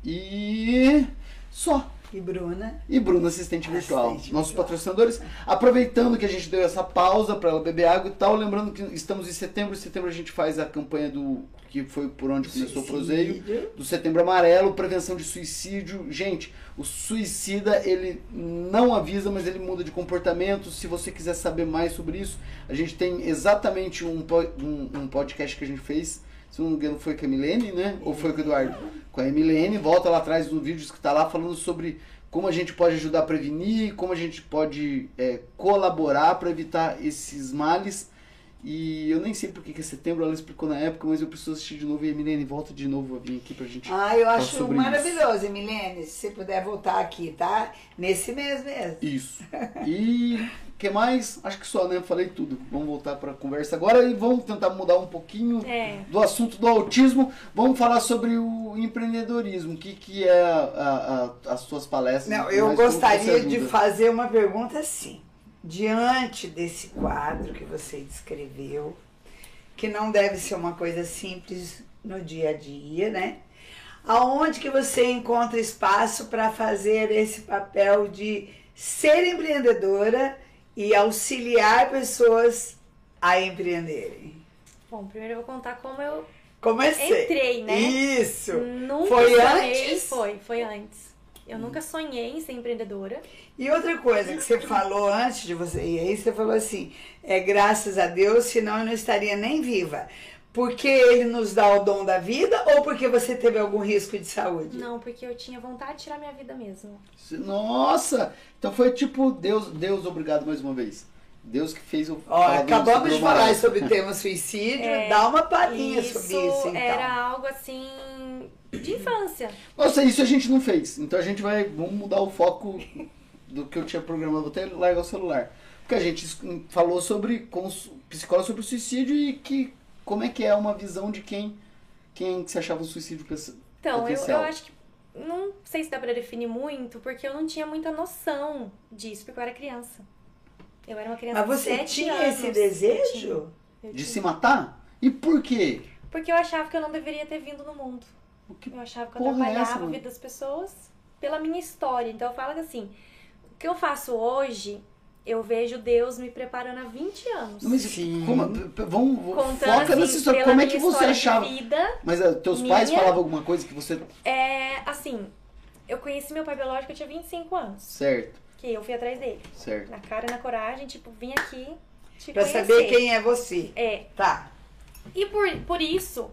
e só. E Bruna? E Bruna, assistente virtual. Assistente Nossos virtual. patrocinadores. Aproveitando que a gente deu essa pausa para ela beber água e tal, lembrando que estamos em setembro. Em setembro a gente faz a campanha do. que foi por onde começou o proseio. Do setembro amarelo, prevenção de suicídio. Gente, o suicida ele não avisa, mas ele muda de comportamento. Se você quiser saber mais sobre isso, a gente tem exatamente um, um, um podcast que a gente fez. Se não me engano, foi com a Milene, né? Ou foi com o Eduardo? Com a Milene, volta lá atrás no vídeo que tá lá falando sobre como a gente pode ajudar a prevenir, como a gente pode é, colaborar para evitar esses males. E eu nem sei porque que é setembro, ela explicou na época, mas eu preciso assistir de novo. E a Milene, volta de novo a vir aqui pra gente. Ah, eu acho maravilhoso, Emilene, se você puder voltar aqui, tá? Nesse mês mesmo. Isso. E que mais? Acho que só, né? Falei tudo. Vamos voltar para a conversa agora e vamos tentar mudar um pouquinho É. do assunto do autismo. Vamos falar sobre o empreendedorismo. O que, que é a- a- as suas palestras? Não, eu gostaria de fazer uma pergunta assim. Diante desse quadro que você descreveu, que não deve ser uma coisa simples no dia a dia, né? Aonde que você encontra espaço para fazer esse papel de ser empreendedora e auxiliar pessoas a empreenderem? Bom, primeiro eu vou contar como eu Comecei. entrei, né? Isso. Nunca Foi sonhei. antes? Foi, foi antes. Eu nunca sonhei em ser empreendedora. E outra coisa que você falou antes de você ir aí, você falou assim, é graças a Deus, senão eu não estaria nem viva. Porque ele nos dá o dom da vida ou porque você teve algum risco de saúde? Não, porque eu tinha vontade de tirar minha vida mesmo. Nossa! Então foi tipo, Deus, Deus obrigado mais uma vez. Deus que fez o. Ó, acabamos de falar Amaral. sobre o tema suicídio, É, dá uma palhinha Isso sobre isso então. era algo assim de infância. Nossa, isso a gente não fez. Então a gente vai. Vamos mudar o foco do que eu tinha programado, vou até largar o celular. Porque a gente falou sobre cons- psicólogo sobre o suicídio e que como é que é uma visão de quem quem se achava um suicídio pes- Então, eu, eu acho que não sei se dá pra definir muito, porque eu não tinha muita noção disso, porque eu era criança. Eu era uma criança Mas de você sete tinha anos. esse Eu desejo? tinha, eu de tinha. se matar? E por quê? Porque eu achava que eu não deveria ter vindo no mundo. O que Eu achava que eu é atrapalhava essa, a vida das pessoas pela minha história. Então eu falo que assim, o que eu faço hoje, eu vejo Deus me preparando há 20 anos. Não, mas Sim. como, vamos Contando foca assim, nessa história. Como é que você achava? vida, Mas ah, teus pais minha- falavam alguma coisa que você é assim, eu conheci meu pai biológico, eu tinha 25 anos. Certo, Que eu fui atrás dele. certo. Na cara e na coragem, tipo, vim aqui te Pra conhecer. saber quem é você. É. Tá. E por, por isso,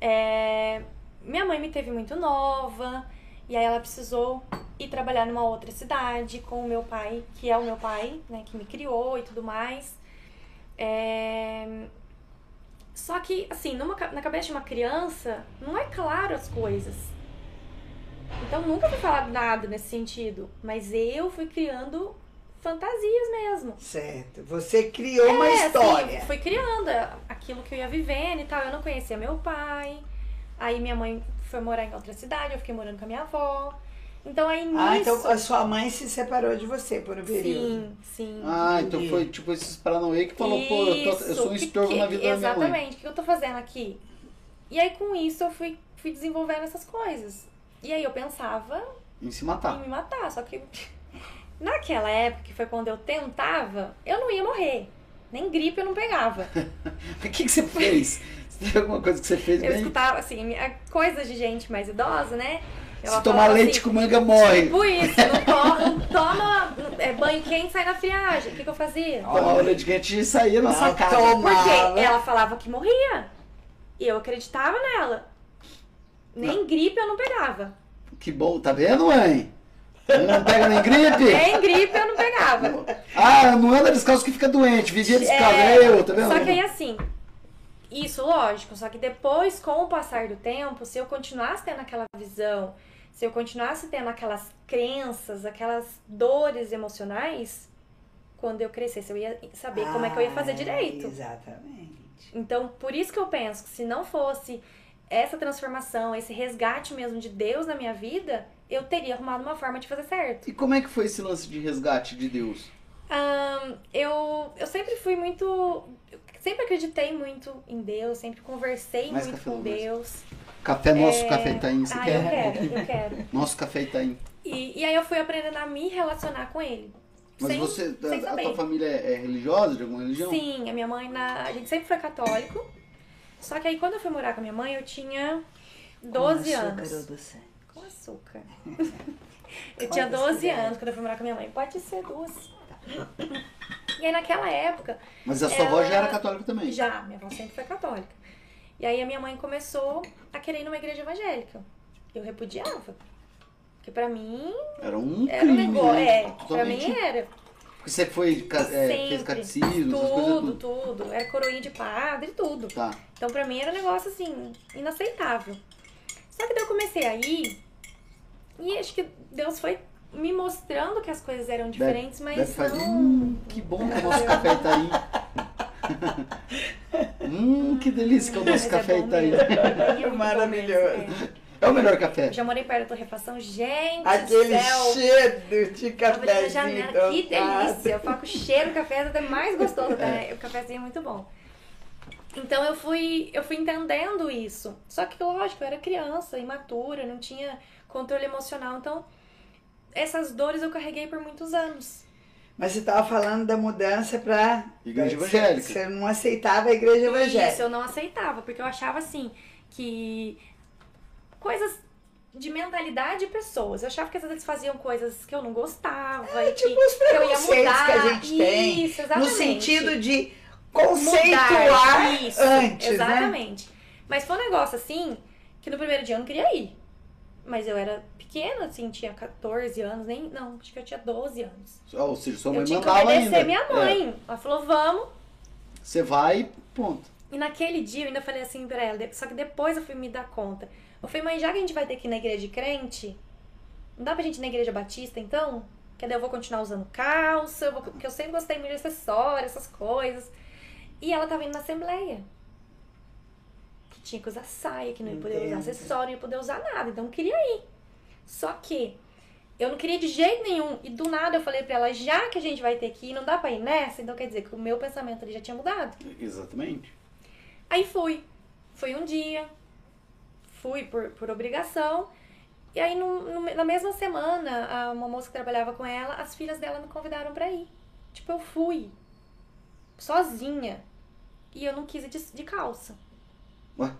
é, minha mãe me teve muito nova. E aí ela precisou ir trabalhar numa outra cidade com o meu pai, que é o meu pai, né, que me criou e tudo mais. É, Só que, assim, numa, na cabeça de uma criança, não é claro as coisas. Então nunca foi falado nada nesse sentido. Mas eu fui criando fantasias mesmo. Certo. Você criou uma É, história. Assim, fui criando aquilo que eu ia vivendo e tal. Eu não conhecia meu pai. Aí minha mãe foi morar em outra cidade, eu fiquei morando com a minha avó. Então aí nisso. Ah, então a sua mãe se separou de você por um período. Sim, sim. Ah, então Entendi. foi tipo esses Paranauê que falou, pô, eu, tô- eu sou um estorvo que- na vida da minha mãe. Exatamente, o que eu tô fazendo aqui? E aí com isso eu fui, fui desenvolvendo essas coisas. E aí eu pensava Em se em matar. me matar, só que naquela época, que foi quando eu tentava, eu não ia morrer. Nem gripe eu não pegava. O que, que você fez? Você teve alguma coisa que você fez Eu bem? escutava, assim, minha- coisas de gente mais idosa, né? Ela Se tomar falava leite assim, com manga, morre. Tipo isso, não toma, não toma é, banho quente e sai na friagem. O que, que eu fazia? Tomar leite quente e saía na sua Não casa. Porque Tomava. ela falava que morria. E eu acreditava nela. Nem gripe eu não pegava. Que bom, tá vendo, mãe? Não pega nem gripe? Nem gripe eu não pegava. Ah, não anda descalço que fica doente, vivia descalço. É, eu, tá vendo? Só que aí assim, isso lógico, só que depois, com o passar do tempo, se eu continuasse tendo aquela visão, se eu continuasse tendo aquelas crenças, aquelas dores emocionais, quando eu crescesse, eu ia saber como é que eu ia fazer Ah, direito. Exatamente. Então, por isso que eu penso que se não fosse essa transformação, esse resgate mesmo de Deus na minha vida, eu teria arrumado uma forma de fazer certo. E como é que foi esse lance de resgate de Deus? Ahn, eu, eu sempre fui muito. eu sempre acreditei muito em Deus, sempre conversei Mais muito com mais. Deus. Café, nosso É, café Itaim, você Ah, quer? eu quero, eu quero. Nosso café Itaim. E, e aí eu fui aprendendo a me relacionar com ele. Mas sem, você, sem a, a tua família é, é religiosa, de alguma religião? Sim, a minha mãe, na, a gente sempre foi católico. Só que aí quando eu fui morar com a minha mãe, eu tinha 12 Com açúcar anos. Açúcar. eu tinha Quantas 12 colheres? anos quando eu fui morar com a minha mãe. Pode ser duas. E aí naquela época, Mas a sua avó já era católica também? já, minha avó sempre foi católica. E aí a minha mãe começou a querer ir numa igreja evangélica. Eu repudiava. Porque pra mim Era um era um crime, negócio. né? É, pra Totalmente. mim era. Porque você foi, é, fez catecismo, essas coisas Tudo, tudo. tudo. Era coroinha de padre, tudo. Tá. Então pra mim era um negócio assim, inaceitável. Só que daí eu comecei a ir e acho que Deus foi me mostrando que as coisas eram diferentes, mas Deve fazer. não. Hum, que bom que o nosso café Itaim. hum, que delícia que é o nosso Mas café é Itaim. mesmo. É Maravilhoso. é. É o melhor café. Já morei perto da torrefação, gente Aquele cheiro de janela, que delícia. Eu falo que o cheiro do café é até mais gostoso, né? O cafezinho é muito bom. Então eu fui, eu fui entendendo isso. Só que, lógico, eu era criança, imatura, não tinha controle emocional. Então, essas dores eu carreguei por muitos anos. Mas você estava falando da mudança para Igreja evangélica. Você não aceitava a igreja Isso evangélica. eu não aceitava, porque eu achava assim que coisas de mentalidade de pessoas. Eu achava que às vezes eles faziam coisas que eu não gostava e tipo que, os que eu ia preconceitos mudar. que a gente tem. Isso, No exatamente. sentido de Mudar, conceituar isso, antes, né? Exatamente. Mas foi um negócio assim que no primeiro dia eu não queria ir. Mas eu era pequena, assim, tinha 14 anos, nem. Não, acho que eu tinha 12 anos. Ou seja, sua eu mãe tinha que mandava obedecer ainda. minha É. mãe. Ela falou, vamos. Você vai e ponto. E naquele dia eu ainda falei assim pra ela, só que depois eu fui me dar conta. Eu falei, mãe, já que a gente vai ter que ir na igreja de crente, não dá pra gente ir na igreja batista então? Que daí eu vou continuar usando calça, eu vou- porque eu sempre gostei muito de acessório, essas coisas. E ela tava indo na assembleia. Tinha que usar saia, que não ia poder Entendo. usar acessório, não ia poder usar nada. Então eu queria ir. Só que eu não queria de jeito nenhum. E do nada eu falei pra ela, já que a gente vai ter que ir, não dá pra ir nessa? Então quer dizer que o meu pensamento ali já tinha mudado. Exatamente. Aí fui. Fui um dia. Fui por, por obrigação. E aí, no, no- na mesma semana, a- uma moça que trabalhava com ela, as filhas dela me convidaram pra ir. Tipo, eu fui. Sozinha. E eu não quis ir de, de calça. Ué?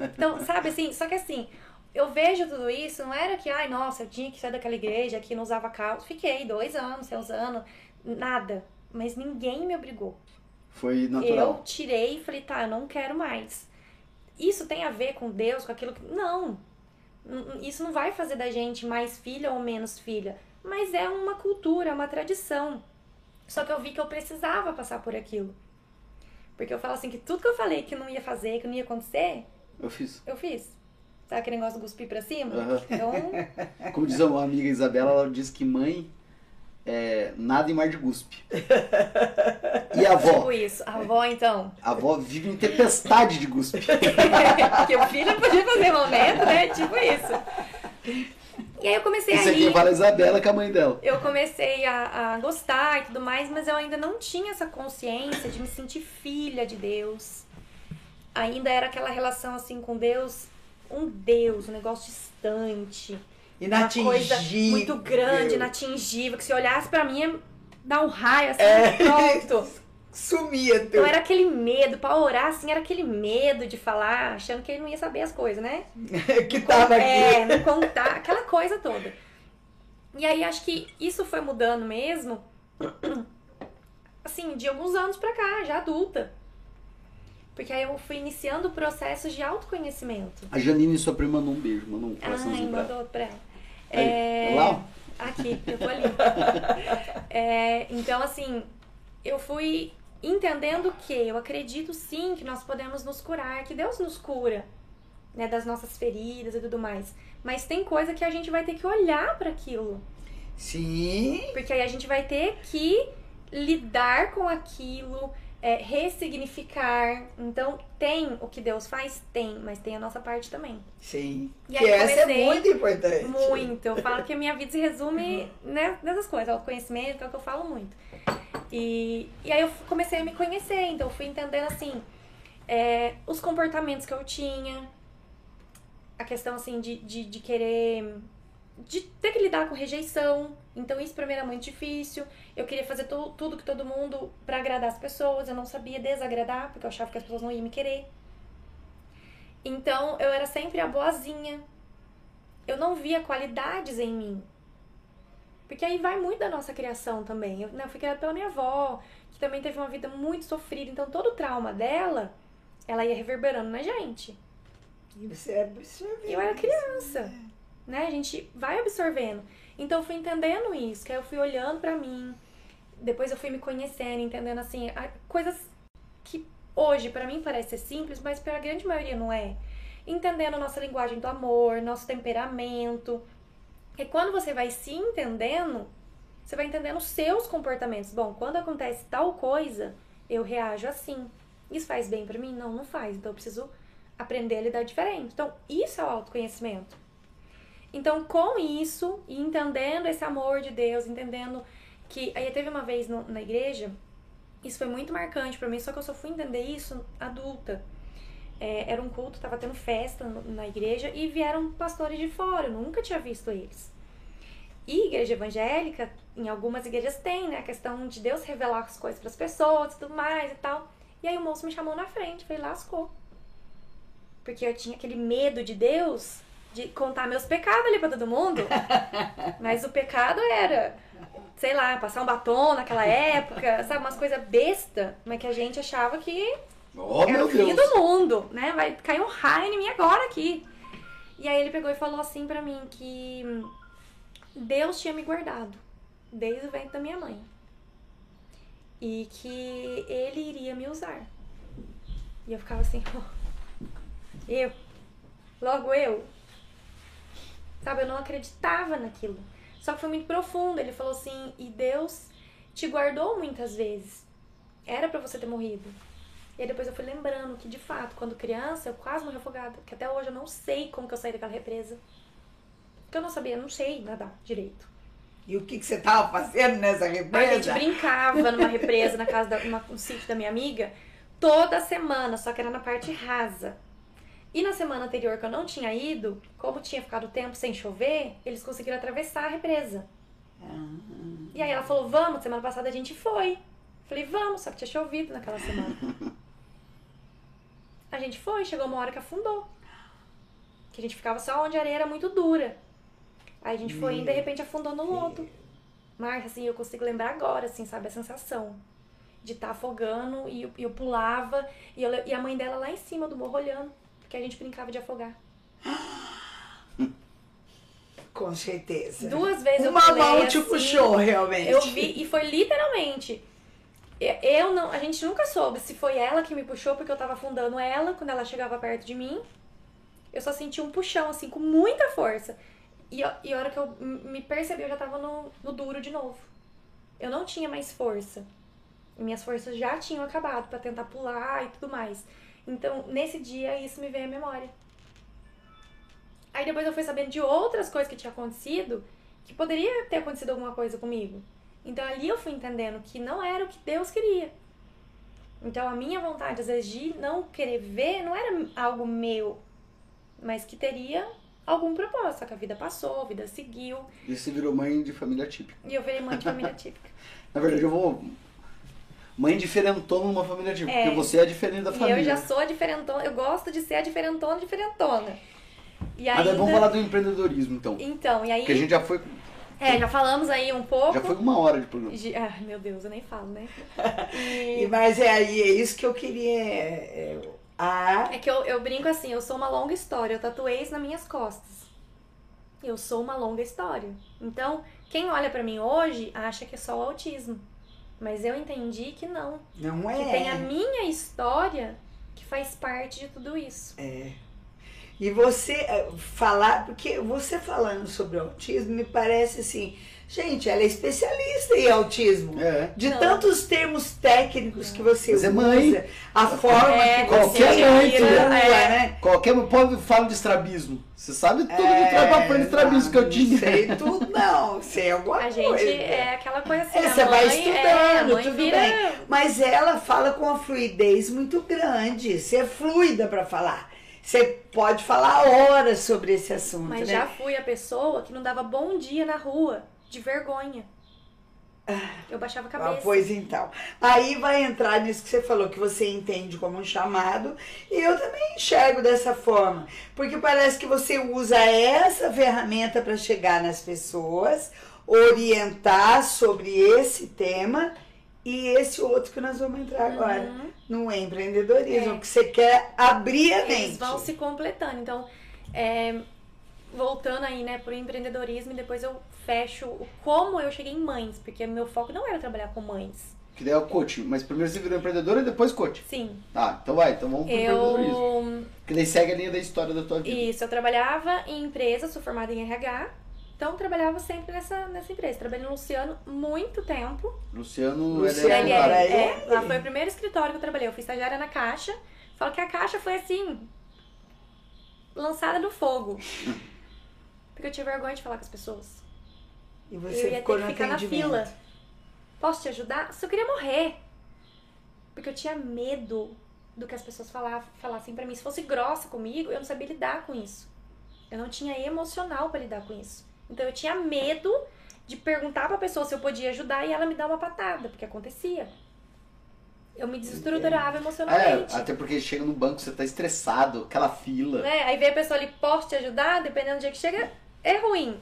Então, sabe assim? Só que assim, eu vejo tudo isso, não era que, ai, nossa, eu tinha que sair daquela igreja que não usava calça. Fiquei dois anos sem usando, nada. Mas ninguém me obrigou. Foi natural. Eu tirei e falei, tá, eu não quero mais. Isso tem a ver com Deus, com aquilo que. Não. Isso não vai fazer da gente mais filha ou menos filha. Mas é uma cultura, é uma tradição. Só que eu vi que eu precisava passar por aquilo. Porque eu falo assim, que tudo que eu falei que não ia fazer, que não ia acontecer, Eu fiz. eu fiz. Sabe aquele negócio de cuspir pra cima? Aham. Então, Como diz uma amiga Isabela, ela diz que mãe é nada em mar de guspe. E a avó? tipo isso. A avó, então. A avó vive em tempestade de guspe. Porque o filho podia fazer momento, né? Tipo isso. E aí eu comecei Isso a ir. fala a Isabela que é a mãe dela. eu comecei a, a gostar e tudo mais, mas eu ainda não tinha essa consciência de me sentir filha de Deus. Ainda era aquela relação assim com Deus, um Deus, um negócio distante, uma coisa Inatingível. muito grande, inatingível, que se olhasse pra mim dar um raio assim, É. pronto. Sumia tudo. Então era aquele medo, pra orar assim, era aquele medo de falar, achando que ele não ia saber as coisas, né? que tava aqui. É, não contar, aquela coisa toda. E aí acho que isso foi mudando mesmo, assim, de alguns anos pra cá, já adulta. Porque aí eu fui iniciando processos de autoconhecimento. A Janine, sua prima, mandou um beijo. Mandou um Ai, coraçãozinho pra ela. mandou pra ela. Aí, É, lá. Aqui, eu tô ali. É, então, assim, eu fui entendendo que eu acredito sim que nós podemos nos curar, que Deus nos cura, né, das nossas feridas e tudo mais. Mas tem coisa que a gente vai ter que olhar para aquilo, Sim. porque aí a gente vai ter que lidar com aquilo, é, ressignificar. Então, tem o que Deus faz? Tem, mas tem a nossa parte também. Sim. E que essa é comecei- muito importante. Muito. Eu falo que a minha vida se resume né, nessas coisas, autoconhecimento, que é o que eu falo muito. E, e aí eu comecei a me conhecer, então fui entendendo assim, é, os comportamentos que eu tinha, a questão assim de, de, de querer. de ter que lidar com rejeição. Então isso pra mim era muito difícil. Eu queria fazer tu- tudo que todo mundo pra agradar as pessoas, eu não sabia desagradar, porque eu achava que as pessoas não iam me querer. Então eu era sempre a boazinha, eu não via qualidades em mim. Porque aí vai muito da nossa criação também. Eu, né, eu fui criada pela minha avó, que também teve uma vida muito sofrida. Então todo o trauma dela, ela ia reverberando na gente. E você absorveu. E eu era criança, né? A gente vai absorvendo. Então eu fui entendendo isso, que aí eu fui olhando pra mim. Depois eu fui me conhecendo, entendendo assim, a- coisas que hoje pra mim parece ser simples, mas pra grande maioria não é. Entendendo a nossa linguagem do amor, nosso temperamento. E quando você vai se entendendo, você vai entendendo os seus comportamentos. Bom, quando acontece tal coisa, eu reajo assim. Isso faz bem pra mim? Não, não faz. Então eu preciso aprender a lidar diferente. Então, isso é o autoconhecimento. Então, com isso, e entendendo esse amor de Deus, entendendo que. Aí teve uma vez no- na igreja, isso foi muito marcante pra mim, só que eu só fui entender isso adulta. É, era um culto, tava tendo festa na igreja e vieram pastores de fora, eu nunca tinha visto eles. E igreja evangélica, em algumas igrejas tem, né, a questão de Deus revelar as coisas pras pessoas e tudo mais e tal. E aí o moço me chamou na frente, falei, lascou. Porque eu tinha aquele medo de Deus de contar meus pecados ali pra todo mundo. Mas o pecado era, sei lá, passar um batom naquela época, sabe, umas coisas besta, mas que a gente achava que Oh, meu o fim Deus. do mundo, né? Vai cair um raio em mim agora aqui. E aí ele pegou e falou assim pra mim que Deus tinha me guardado desde o ventre da minha mãe. E que ele iria me usar. E eu ficava assim, eu? Logo eu? Sabe, eu não acreditava naquilo. Só que foi muito profundo. Ele falou assim, e Deus te guardou muitas vezes. Era pra você ter morrido. E aí depois eu fui lembrando que, de fato, quando criança, eu quase morri afogada. Que até hoje eu não sei como que eu saí daquela represa. Porque eu não sabia, eu não sei nadar direito. E o que, que você tava fazendo nessa A gente represa? brincava numa represa na casa numa, no sítio da minha amiga toda semana, só que era na parte rasa. E na semana anterior que eu não tinha ido, como tinha ficado tempo sem chover, eles conseguiram atravessar a represa. E aí ela falou, vamos, semana passada a gente foi. Falei, vamos, só que tinha chovido naquela semana. A gente foi, chegou uma hora que afundou. Que a gente ficava só onde a areia era muito dura. Aí a gente foi e de repente afundou no lodo. Márcia, assim, eu consigo lembrar agora, assim, sabe? A sensação de estar afogando e eu, eu pulava e, eu, e a mãe dela lá em cima do morro olhando, porque a gente brincava de afogar. Com certeza. Duas vezes Uma eu pulei, mão te assim, puxou, realmente. Eu vi, e foi literalmente. Eu- não, a gente nunca soube se foi ela que me puxou, porque eu tava afundando ela quando ela chegava perto de mim. Eu só senti um puxão, assim, com muita força. E, e a hora que eu me percebi, eu já tava no, no duro de novo. Eu não tinha mais força. Minhas forças já tinham acabado pra tentar pular e tudo mais. Então, nesse dia, isso me veio à memória. Aí depois eu fui sabendo de outras coisas que tinha acontecido, que poderia ter acontecido alguma coisa comigo. Então ali eu fui entendendo que não era o que Deus queria. Então a minha vontade, às vezes, de não querer ver, não era algo meu, mas que teria algum propósito. Só que a vida passou, a vida seguiu, E você virou mãe de família típica. e eu virei mãe de família típica. Na verdade, eu vou. Mãe diferentona numa família típica. É. Porque você é diferente da família. eu já sou a diferentona, eu gosto de ser a diferentona diferentona. E Mas ainda... é bom falar do empreendedorismo, então. Então, e aí... Porque a gente já foi. É, já falamos aí um pouco. Já foi uma hora de programa. De- Ai, meu Deus, eu nem falo, né? E, mas é aí, é isso que eu queria. É, é, a, É que eu, eu brinco assim, eu sou uma longa história, eu tatuei isso nas minhas costas. Eu sou uma longa história. Então, quem olha pra mim hoje acha que é só o autismo. Mas eu entendi que não. não é. Que tem a minha história que faz parte de tudo isso. É. E você eh, falar, porque você falando sobre autismo me parece assim, gente, ela é especialista em autismo. É. De Não. tantos termos técnicos que você Mas é usa, mãe. a forma É, que você qualquer mãe, tira, tudo. é, né? Qualquer povo fala de estrabismo. Você sabe tudo É, de trás pra frente de estrabismo que eu Não tinha. sei tudo, não. Sei alguma A gente coisa. é aquela coisa assim, É, a você vai estudando, é, a tudo vira... bem. Mas ela fala com uma fluidez muito grande. Você é fluida pra falar. Você pode falar horas sobre esse assunto, Mas né? já fui a pessoa que não dava bom dia na rua, de vergonha. Eu baixava a Ah, cabeça. pois então. Aí vai entrar nisso que você falou, que você entende como um chamado, e eu também enxergo dessa forma. Porque parece que você usa essa ferramenta para chegar nas pessoas, orientar sobre esse tema e esse outro que nós vamos entrar agora, Uhum. no empreendedorismo, É. que você quer abrir a mente. Eles vão se completando. Então, é, voltando aí, né, pro empreendedorismo e depois eu fecho o como eu cheguei em mães, porque meu foco não era trabalhar com mães. Que daí é o coach. Mas primeiro você virou empreendedora e depois coach. Sim, Tá, então vai. Então vamos pro empreendedorismo. eu Que daí segue a linha da história da tua vida. isso, eu trabalhava em empresa, sou formada em RH. Então, eu trabalhava sempre nessa, nessa empresa. Trabalhei no Luciano muito tempo. Luciano, Luciano, ele é aí. é, lá foi o primeiro escritório que eu trabalhei. Eu fui estagiária na Caixa. Falo que a Caixa foi assim, lançada no fogo. Porque eu tinha vergonha de falar com as pessoas. E eu você ia ficou ter que ficar na fila. Posso te ajudar? Se eu queria morrer. Porque eu tinha medo do que as pessoas falavam, falassem pra mim. Se fosse grossa comigo, eu não sabia lidar com isso. Eu não tinha emocional pra lidar com isso. Então eu tinha medo de perguntar pra pessoa se eu podia ajudar e ela me dar uma patada, porque acontecia. Eu me desestruturava É, emocionalmente. até porque chega no banco, você tá estressado, aquela fila. né? Aí vem a pessoa ali, posso te ajudar? Dependendo do dia que chega, é ruim.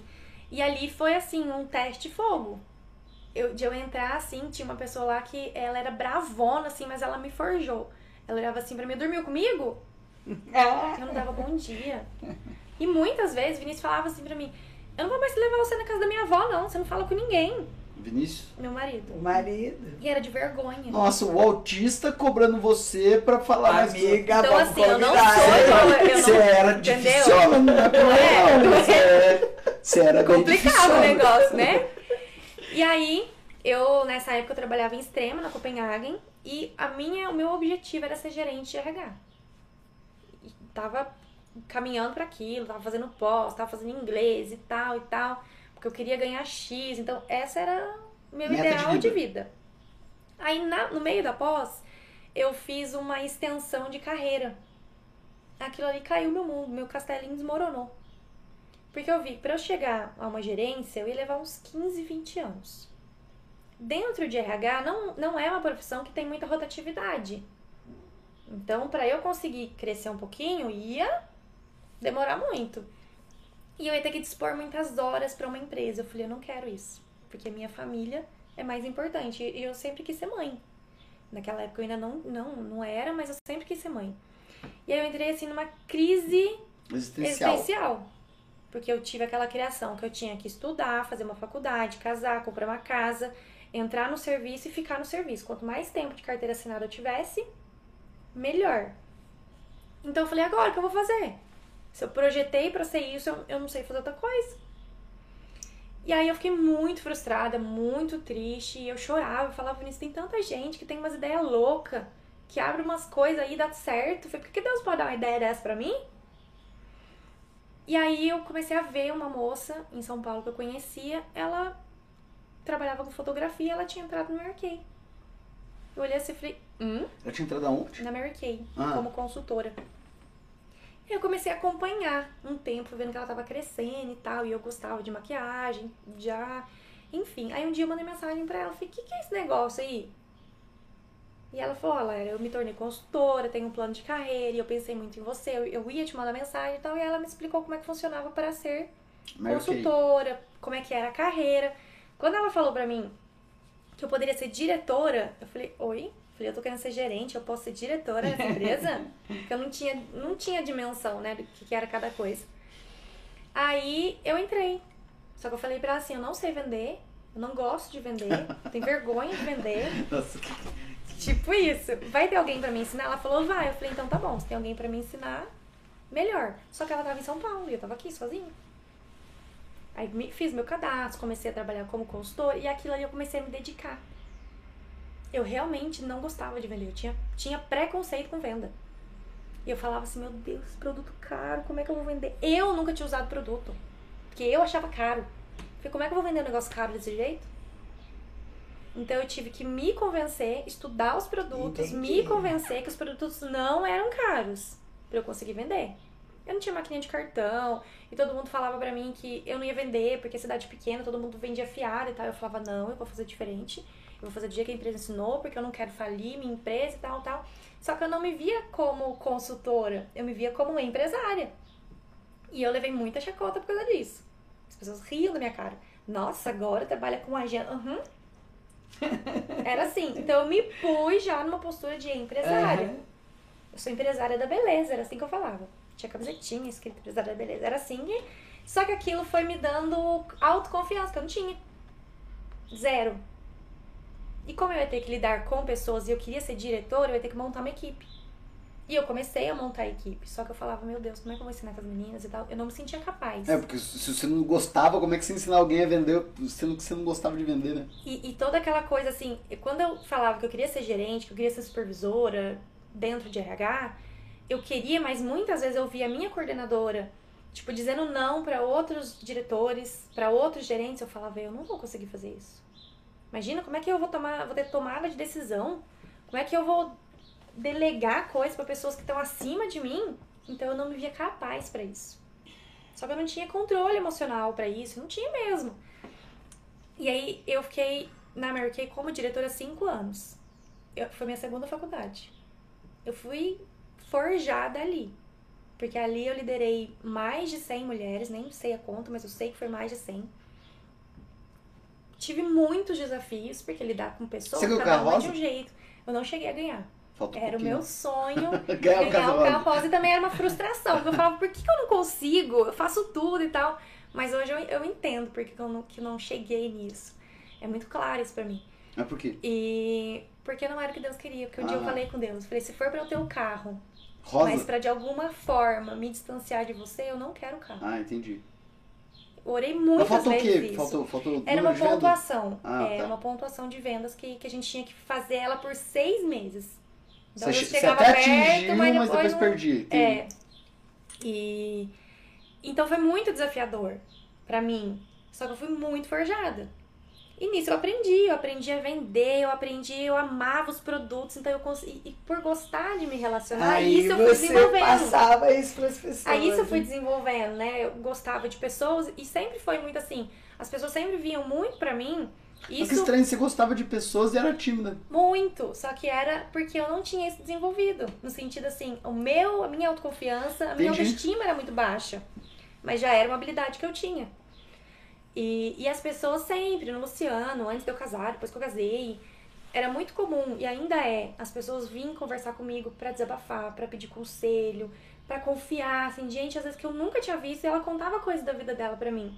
E ali foi assim, um teste fogo. Eu, de eu entrar assim, tinha uma pessoa lá que ela era bravona, assim, mas ela me forjou. Ela olhava assim pra mim, dormiu comigo? Ah, Eu não dava bom dia. E muitas vezes Vinícius falava assim pra mim, eu não vou mais levar você na casa da minha avó, não. Você não fala com ninguém. Vinícius? Meu marido. o marido. E era de vergonha. Nossa, o autista cobrando você pra falar Amiga, Então, vamos assim, eu não sou eu Você não- era entendeu? difícil, não é não. Você, é- você era bem complicado o negócio, né? E aí, eu, nessa época, eu trabalhava em Extrema, na Copenhagen, e a minha, o meu objetivo era ser gerente de RH. E tava caminhando para aquilo, tava fazendo pós, tava fazendo inglês e tal e tal, porque eu queria ganhar X, então essa era o meu Meta de ideal de vida. vida. Aí, na- no meio da pós, eu fiz uma extensão de carreira. Aquilo ali caiu meu mundo, meu castelinho desmoronou. Porque eu vi que para eu chegar a uma gerência, eu ia levar uns 15, 20 anos. Dentro de RH, não, não é uma profissão que tem muita rotatividade. Então, para eu conseguir crescer um pouquinho, ia demorar muito. E eu ia ter que dispor muitas horas para uma empresa. Eu falei, eu não quero isso. Porque a minha família é mais importante. E eu sempre quis ser mãe. Naquela época eu ainda não, não, não era, mas eu sempre quis ser mãe. E aí eu entrei assim numa crise Existencial. existencial. Porque eu tive aquela criação que eu tinha que estudar, fazer uma faculdade, casar, comprar uma casa, entrar no serviço e ficar no serviço. Quanto mais tempo de carteira assinada eu tivesse, melhor. Então eu falei, agora o que eu vou fazer? Se eu projetei pra ser isso, eu, eu não sei fazer outra coisa. E aí eu fiquei muito frustrada, muito triste, e eu chorava, eu falava, Vinícius, tem tanta gente que tem umas ideias loucas, que abre umas coisas aí e dá certo. Eu falei, por que Deus pode dar uma ideia dessa pra mim? E aí eu comecei a ver uma moça em São Paulo que eu conhecia, ela trabalhava com fotografia, ela tinha entrado no Mary Kay. Eu olhei assim e falei, hum? Eu tinha entrado aonde? Na Mary Kay, Ah. como consultora. Eu comecei a acompanhar um tempo, vendo que ela tava crescendo e tal, e eu gostava de maquiagem, já. Enfim, aí um dia eu mandei mensagem pra ela, falei, o que, que é esse negócio aí? E ela falou, olha, eu me tornei consultora, tenho um plano de carreira, e eu pensei muito em você, eu, eu ia te mandar mensagem e tal, e ela me explicou como é que funcionava para ser Kay. consultora, como é que era a carreira. Quando ela falou pra mim que eu poderia ser diretora, eu falei, oi? Eu Falei, eu tô querendo ser gerente, eu posso ser diretora dessa empresa? Porque eu não tinha, não tinha dimensão, né, do que, que era cada coisa. Aí eu entrei. Só que eu falei pra ela assim, eu não sei vender, eu não gosto de vender, tenho vergonha de vender. Nossa, que- Tipo isso. Vai ter alguém pra me ensinar? Ela falou, vai. Eu falei, então tá bom, se tem alguém pra me ensinar, melhor. Só que ela tava em São Paulo e eu tava aqui sozinha. Aí fiz meu cadastro, comecei a trabalhar como consultor e aquilo ali eu comecei a me dedicar. Eu realmente não gostava de vender, eu tinha, tinha preconceito com venda. E eu falava assim, meu Deus, produto caro, como é que eu vou vender? Eu nunca tinha usado produto, porque eu achava caro. Falei, como é que eu vou vender um negócio caro desse jeito? Então eu tive que me convencer, estudar os produtos, Entendi. me convencer que os produtos não eram caros pra eu conseguir vender. Eu não tinha maquininha de cartão e todo mundo falava pra mim que eu não ia vender porque cidade pequena, todo mundo vendia fiado e tal. Eu falava, não, eu vou fazer diferente. Eu vou fazer do jeito que a empresa ensinou, porque eu não quero falir minha empresa e tal, tal. Só que eu não me via como consultora, eu me via como empresária. E eu levei muita chacota por causa disso. As pessoas riam da minha cara. Nossa, agora trabalha com agenda. Uhum. Era assim. Então eu me pus já numa postura de empresária. Aham. Eu sou empresária da beleza, era assim que eu falava. Tinha camisetinha escrita empresária da beleza. Era assim. Só que aquilo foi me dando autoconfiança, que eu não tinha. Zero. E como eu ia ter que lidar com pessoas e eu queria ser diretora, eu ia ter que montar uma equipe. E eu comecei a montar a equipe. Só que eu falava, meu Deus, como é que eu vou ensinar essas meninas e tal? Eu não me sentia capaz. É, porque se se você não gostava, como é que você ensinar alguém a vender sendo que você não gostava de vender, né? E, e toda aquela coisa assim, quando eu falava que eu queria ser gerente, que eu queria ser supervisora dentro de RH, eu queria, mas muitas vezes eu via a minha coordenadora, tipo, dizendo não para outros diretores, para outros gerentes, eu falava, eu não vou conseguir fazer isso. Imagina como é que eu vou tomar, vou ter tomada de decisão? Como é que eu vou delegar coisas para pessoas que estão acima de mim? Então eu não me via capaz para isso. Só que eu não tinha controle emocional para isso, não tinha mesmo. E aí eu fiquei na Mary Kay como diretora cinco anos. Eu, foi minha segunda faculdade. Eu fui forjada ali. Porque ali eu liderei mais de 100 mulheres, nem sei a conta, mas eu sei que foi mais de 100. Tive muitos desafios, porque lidar com pessoas, cada uma de um jeito. Eu não cheguei a ganhar. Falta um Era o meu sonho Ganhar o ganhar carro o carro rosa e também era uma frustração. Porque eu falava, por que eu não consigo? Eu faço tudo e tal. Mas hoje eu, eu entendo porque que eu não, que eu não cheguei nisso. É muito claro isso pra mim. Mas por quê? E porque não era o que Deus queria. Porque um dia eu Ah. falei com Deus, falei, se for pra eu ter o carro, Rosa? mas pra de alguma forma me distanciar de você, eu não quero o carro. Ah, entendi. Orei Mas muitas faltou o vezes quê? isso. Faltou, faltou Era uma pontuação. Ah, é, tá. uma pontuação de vendas que, que a gente tinha que fazer ela por seis meses. Então Você, eu che- você chegava até perto, atingiu, mas mas depois não- perdi. É. E então foi muito desafiador pra mim. Só que eu fui muito forjada. E nisso eu aprendi, eu aprendi a vender, eu aprendi, eu amava os produtos, então eu consegui, e por gostar de me relacionar, Aí isso eu fui você desenvolvendo. passava isso pras pessoas. Aí isso eu fui né? desenvolvendo, né? Eu gostava de pessoas e sempre foi muito assim. As pessoas sempre viam muito pra mim Mas que Isso estranho, você gostava de pessoas e era tímida. muito, só que era porque eu não tinha isso desenvolvido. No sentido assim, o meu, a minha autoconfiança, a minha Entendi. autoestima era muito baixa. Mas já era uma habilidade que eu tinha. E, e as pessoas sempre, no Luciano, antes de eu casar, depois que eu casei, era muito comum, e ainda é, as pessoas virem conversar comigo pra desabafar, pra pedir conselho, pra confiar, assim, gente, às vezes que eu nunca tinha visto, e ela contava coisas da vida dela pra mim.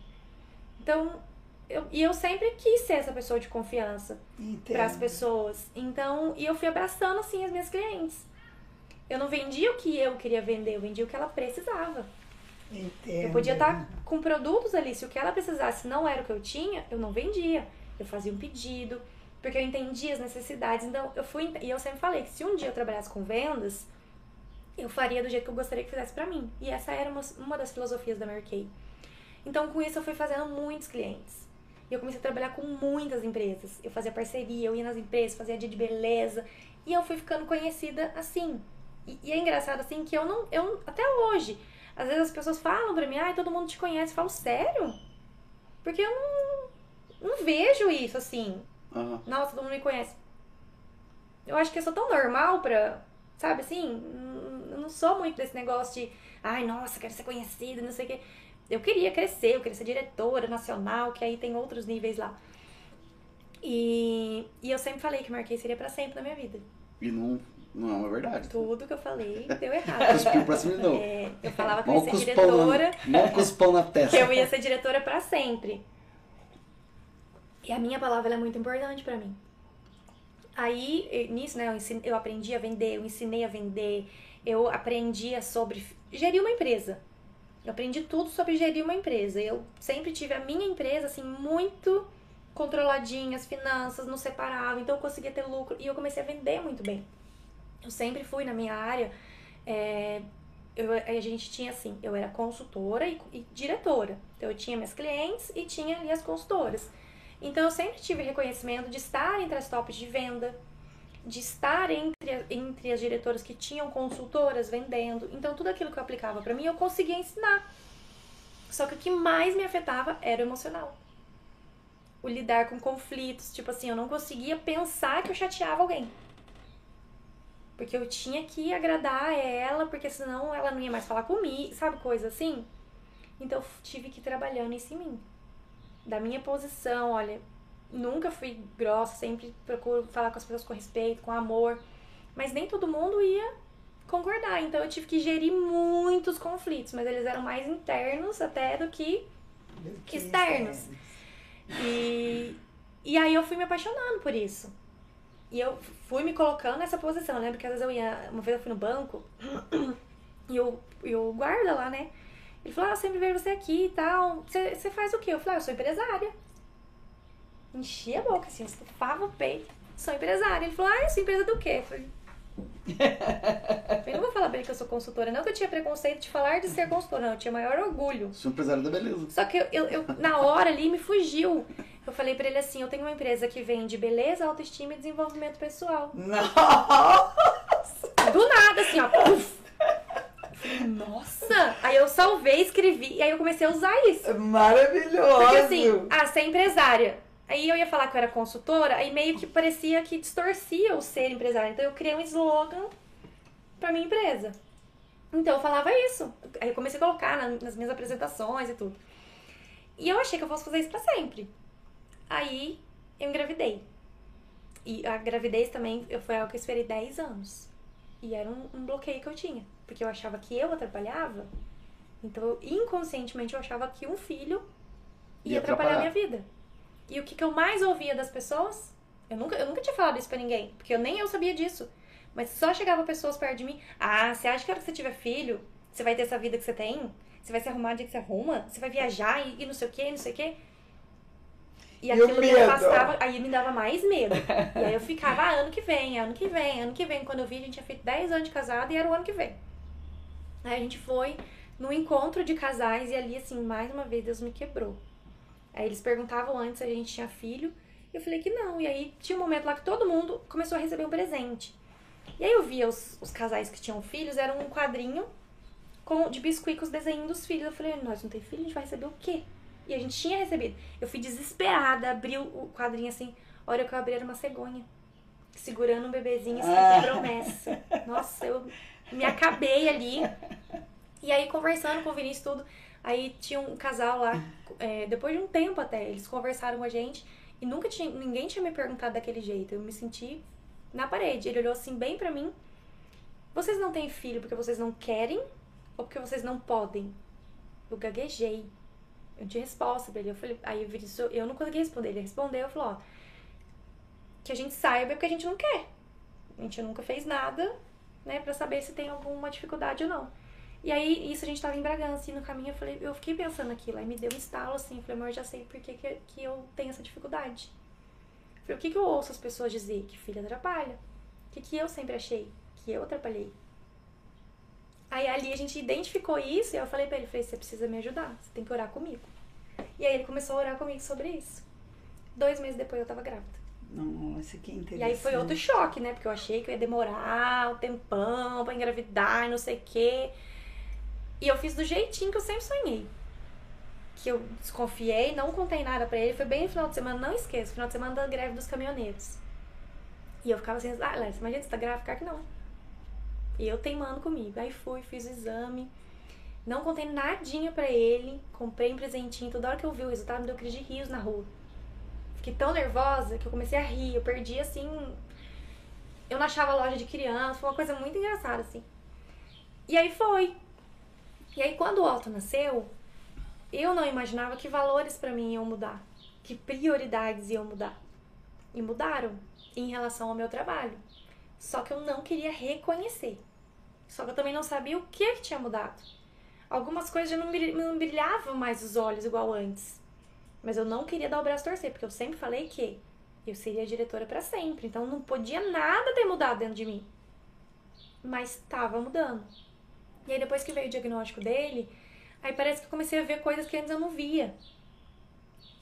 Então, eu, e eu sempre quis ser essa pessoa de confiança para as pessoas. Então, e eu fui abraçando assim as minhas clientes. Eu não vendia o que eu queria vender, eu vendia o que ela precisava. Entendo. Eu podia estar com produtos ali, se o que ela precisasse não era o que eu tinha, eu não vendia. Eu fazia um pedido, porque eu entendia as necessidades. Então, eu fui e eu sempre falei que se um dia eu trabalhasse com vendas, eu faria do jeito que eu gostaria que fizesse pra mim. E essa era uma, uma das filosofias da Mary Kay. Então, com isso eu fui fazendo muitos clientes. E eu comecei a trabalhar com muitas empresas. Eu fazia parceria, eu ia nas empresas, fazia dia de beleza. E eu fui ficando conhecida assim. E, e é engraçado assim que eu não. Eu, até hoje, às vezes as pessoas falam pra mim, ai, todo mundo te conhece. Eu falo, sério? Porque eu não, não vejo isso assim. Aham. Nossa, todo mundo me conhece. Eu acho que eu sou tão normal pra. Sabe assim? Eu não sou muito desse negócio de. Ai, nossa, quero ser conhecida, não sei o quê. Eu queria crescer, eu queria ser diretora nacional, que aí tem outros níveis lá. E, e eu sempre falei que Marquei seria pra sempre na minha vida. E não, não é uma verdade. Tudo que eu falei deu errado. Cuspiu pra cima de novo. É, eu falava que eu ia ser diretora. mó cuspão na testa. que eu ia ser diretora pra sempre. E a minha palavra é muito importante pra mim. Aí, nisso, né, eu, ensin- eu aprendi a vender, eu ensinei a vender, eu aprendia sobre f- gerir uma empresa. Eu aprendi tudo sobre gerir uma empresa. Eu sempre tive a minha empresa, assim, muito controladinha, as finanças, não separava, então eu conseguia ter lucro. E eu comecei a vender muito bem. Eu sempre fui na minha área, eh, eu- a gente tinha assim, eu era consultora e, e diretora. Então eu tinha minhas clientes e tinha ali as consultoras. Então eu sempre tive reconhecimento de estar entre as tops de venda, de estar entre, entre as diretoras que tinham consultoras vendendo. Então tudo aquilo que eu aplicava pra mim eu conseguia ensinar. Só que o que mais me afetava era o emocional. O lidar com conflitos, tipo assim, eu não conseguia pensar que eu chateava alguém. Porque eu tinha que agradar ela, porque senão ela não ia mais falar comigo, sabe? Coisa assim. Então eu tive que ir trabalhando isso em mim. Da minha posição, olha, nunca fui grossa, sempre procuro falar com as pessoas com respeito, com amor. Mas nem todo mundo ia concordar. Então eu tive que gerir muitos conflitos, mas eles eram mais internos até do que Do que externos. e, e aí eu fui me apaixonando por isso. E eu fui me colocando nessa posição. Eu lembro que às vezes eu ia. Uma vez eu fui no banco e o, e o guarda lá, né? Ele falou: Ah, eu sempre vejo você aqui e tal. Você você faz o quê? Eu falei: ah, Eu sou empresária. Enchi a boca, assim, estufava o peito. Sou empresária. Ele falou: Ah, sua empresa do quê? Eu falei. Eu não vou falar pra ele que eu sou consultora, não que eu tinha preconceito de falar de ser consultora, não, eu tinha maior orgulho. Sou empresário da beleza. Só que eu, eu, eu- na hora ali me fugiu. Eu falei pra ele assim: eu tenho uma empresa que vende beleza, autoestima e desenvolvimento pessoal. Não! Do nada, assim, ó. Puf. Nossa! Aí eu salvei, escrevi, e aí eu comecei a usar isso. Maravilhoso! Porque assim, ah, você é empresária. Aí eu ia falar que eu era consultora, aí meio que parecia que distorcia o ser empresária. Então eu criei um slogan pra minha empresa. Então eu falava isso. Aí eu comecei a colocar na- nas minhas apresentações e tudo. E eu achei que eu fosse fazer isso pra sempre. Aí eu engravidei. E a gravidez também foi algo que eu esperei 10 anos. E era um, um bloqueio que eu tinha. Porque eu achava que eu atrapalhava. Então, inconscientemente, eu achava que um filho ia, Ia atrapalhar a atrapalhar. minha vida. E o que, que eu mais ouvia das pessoas? Eu nunca, eu nunca tinha falado isso pra ninguém. Porque eu nem eu sabia disso. Mas só chegava pessoas perto de mim. Ah, você acha que a hora que você tiver filho, você vai ter essa vida que você tem? Você vai se arrumar do jeito que você arruma? Você vai viajar e, e não sei o que, não sei o que? E aquilo me afastava, aí me dava mais medo. E aí eu ficava, ah, ano que vem, ano que vem, ano que vem. Quando eu vi, a gente tinha feito 10 anos de casado e era o ano que vem. Aí a gente foi no encontro de casais e ali, assim, mais uma vez, Deus me quebrou. Aí eles perguntavam antes se a gente tinha filho. E eu falei que não. E aí tinha um momento lá que todo mundo começou a receber um presente. E aí eu via os, os casais que tinham filhos, era um quadrinho com, de biscuit com os desenhos dos filhos. Eu falei, nós não tem filho, a gente vai receber o quê? E a gente tinha recebido. Eu fui desesperada, abri o quadrinho assim. A hora que eu abri era uma cegonha. Segurando um bebezinho assim, Ah. promessa. Nossa, eu me acabei ali. E aí, conversando com o Vinícius tudo, aí tinha um casal lá, é, depois de um tempo até, eles conversaram com a gente e nunca tinha, ninguém tinha me perguntado daquele jeito. Eu me senti na parede. Ele olhou assim bem pra mim. Vocês não têm filho porque vocês não querem ou porque vocês não podem? Eu gaguejei. Eu tinha resposta pra ele. Eu falei, aí Vinícius, eu não consegui responder. Ele respondeu, falou, ó, que a gente saiba é porque a gente não quer. A gente nunca fez nada, né, pra saber se tem alguma dificuldade ou não. E aí, isso a gente tava em Bragança, e no caminho eu falei, eu fiquei pensando aquilo, aí me deu um estalo assim, falei, amor, eu já sei por que, que, que eu tenho essa dificuldade. Falei, o que, que eu ouço as pessoas dizer? Que filha atrapalha. O que, que eu sempre achei? Que eu atrapalhei. Aí ali a gente identificou isso e eu falei pra ele, falei, você precisa me ajudar, você tem que orar comigo. E aí ele começou a orar comigo sobre isso. Dois meses depois eu tava grávida. Nossa, que interessante. E aí foi outro choque, né? Porque eu achei que eu ia demorar um tempão pra engravidar não sei o quê. E eu fiz do jeitinho que eu sempre sonhei. Que eu desconfiei, não contei nada pra ele. Foi bem no final de semana, não esqueço, final de semana da greve dos caminhoneiros. E eu ficava assim, ah, Léo, imagina você tá grávida, que não. E eu teimando comigo. Aí fui, fiz o exame. Não contei nadinha pra ele. Comprei um presentinho. Toda hora que eu vi o resultado, me deu crise de rios na rua. Fiquei tão nervosa que eu comecei a rir. Eu perdi, assim... Eu não achava loja de criança. Foi uma coisa muito engraçada, assim. E aí foi. E aí, quando o Otto nasceu, eu não imaginava que valores pra mim iam mudar. Que prioridades iam mudar. E mudaram em relação ao meu trabalho. Só que eu não queria reconhecer. Só que eu também não sabia o que, tinha mudado. Algumas coisas já não, brilh- não brilhavam mais os olhos igual antes. Mas eu não queria dar o braço a torcer, porque eu sempre falei que eu seria diretora pra sempre. Então não podia nada ter mudado dentro de mim. Mas estava mudando. E aí depois que veio o diagnóstico dele, aí parece que eu comecei a ver coisas que antes eu não via.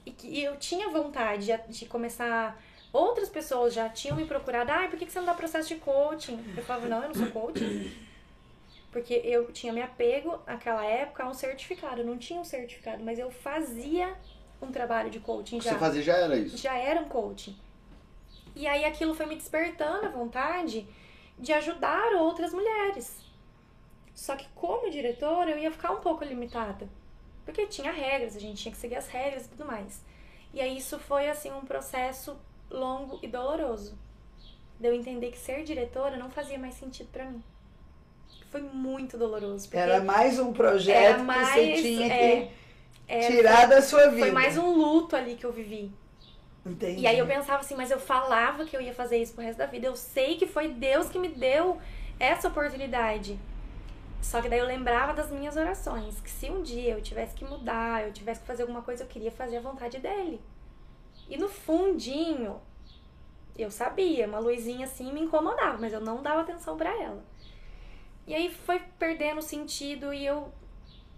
E que eu tinha vontade de, começar. Outras pessoas já tinham me procurado, ah, por que você não dá processo de coaching? Eu falava, não, eu não sou coaching. Porque eu tinha me apego naquela época a um certificado. Eu não tinha um certificado, mas eu fazia um trabalho de coaching já você fazia já era isso. já era um coaching. E aí aquilo foi me despertando a vontade de ajudar outras mulheres. Só que como diretora eu ia ficar um pouco limitada. Porque tinha regras, a gente tinha que seguir as regras e tudo mais. E aí isso foi assim um processo longo e doloroso. De eu entender que ser diretora não fazia mais sentido pra mim. Foi muito doloroso. Era mais um projeto era que mais, você tinha que é, é, tirar da sua vida. foi mais um luto ali que eu vivi. Entendi. E aí eu pensava assim, mas eu falava que eu ia fazer isso pro resto da vida. Eu sei que foi Deus que me deu essa oportunidade. Só que daí eu lembrava das minhas orações, que se um dia eu tivesse que mudar, eu tivesse que fazer alguma coisa, eu queria fazer a vontade dele. E no fundinho, eu sabia, uma luzinha assim me incomodava, mas eu não dava atenção pra ela. E aí foi perdendo sentido e eu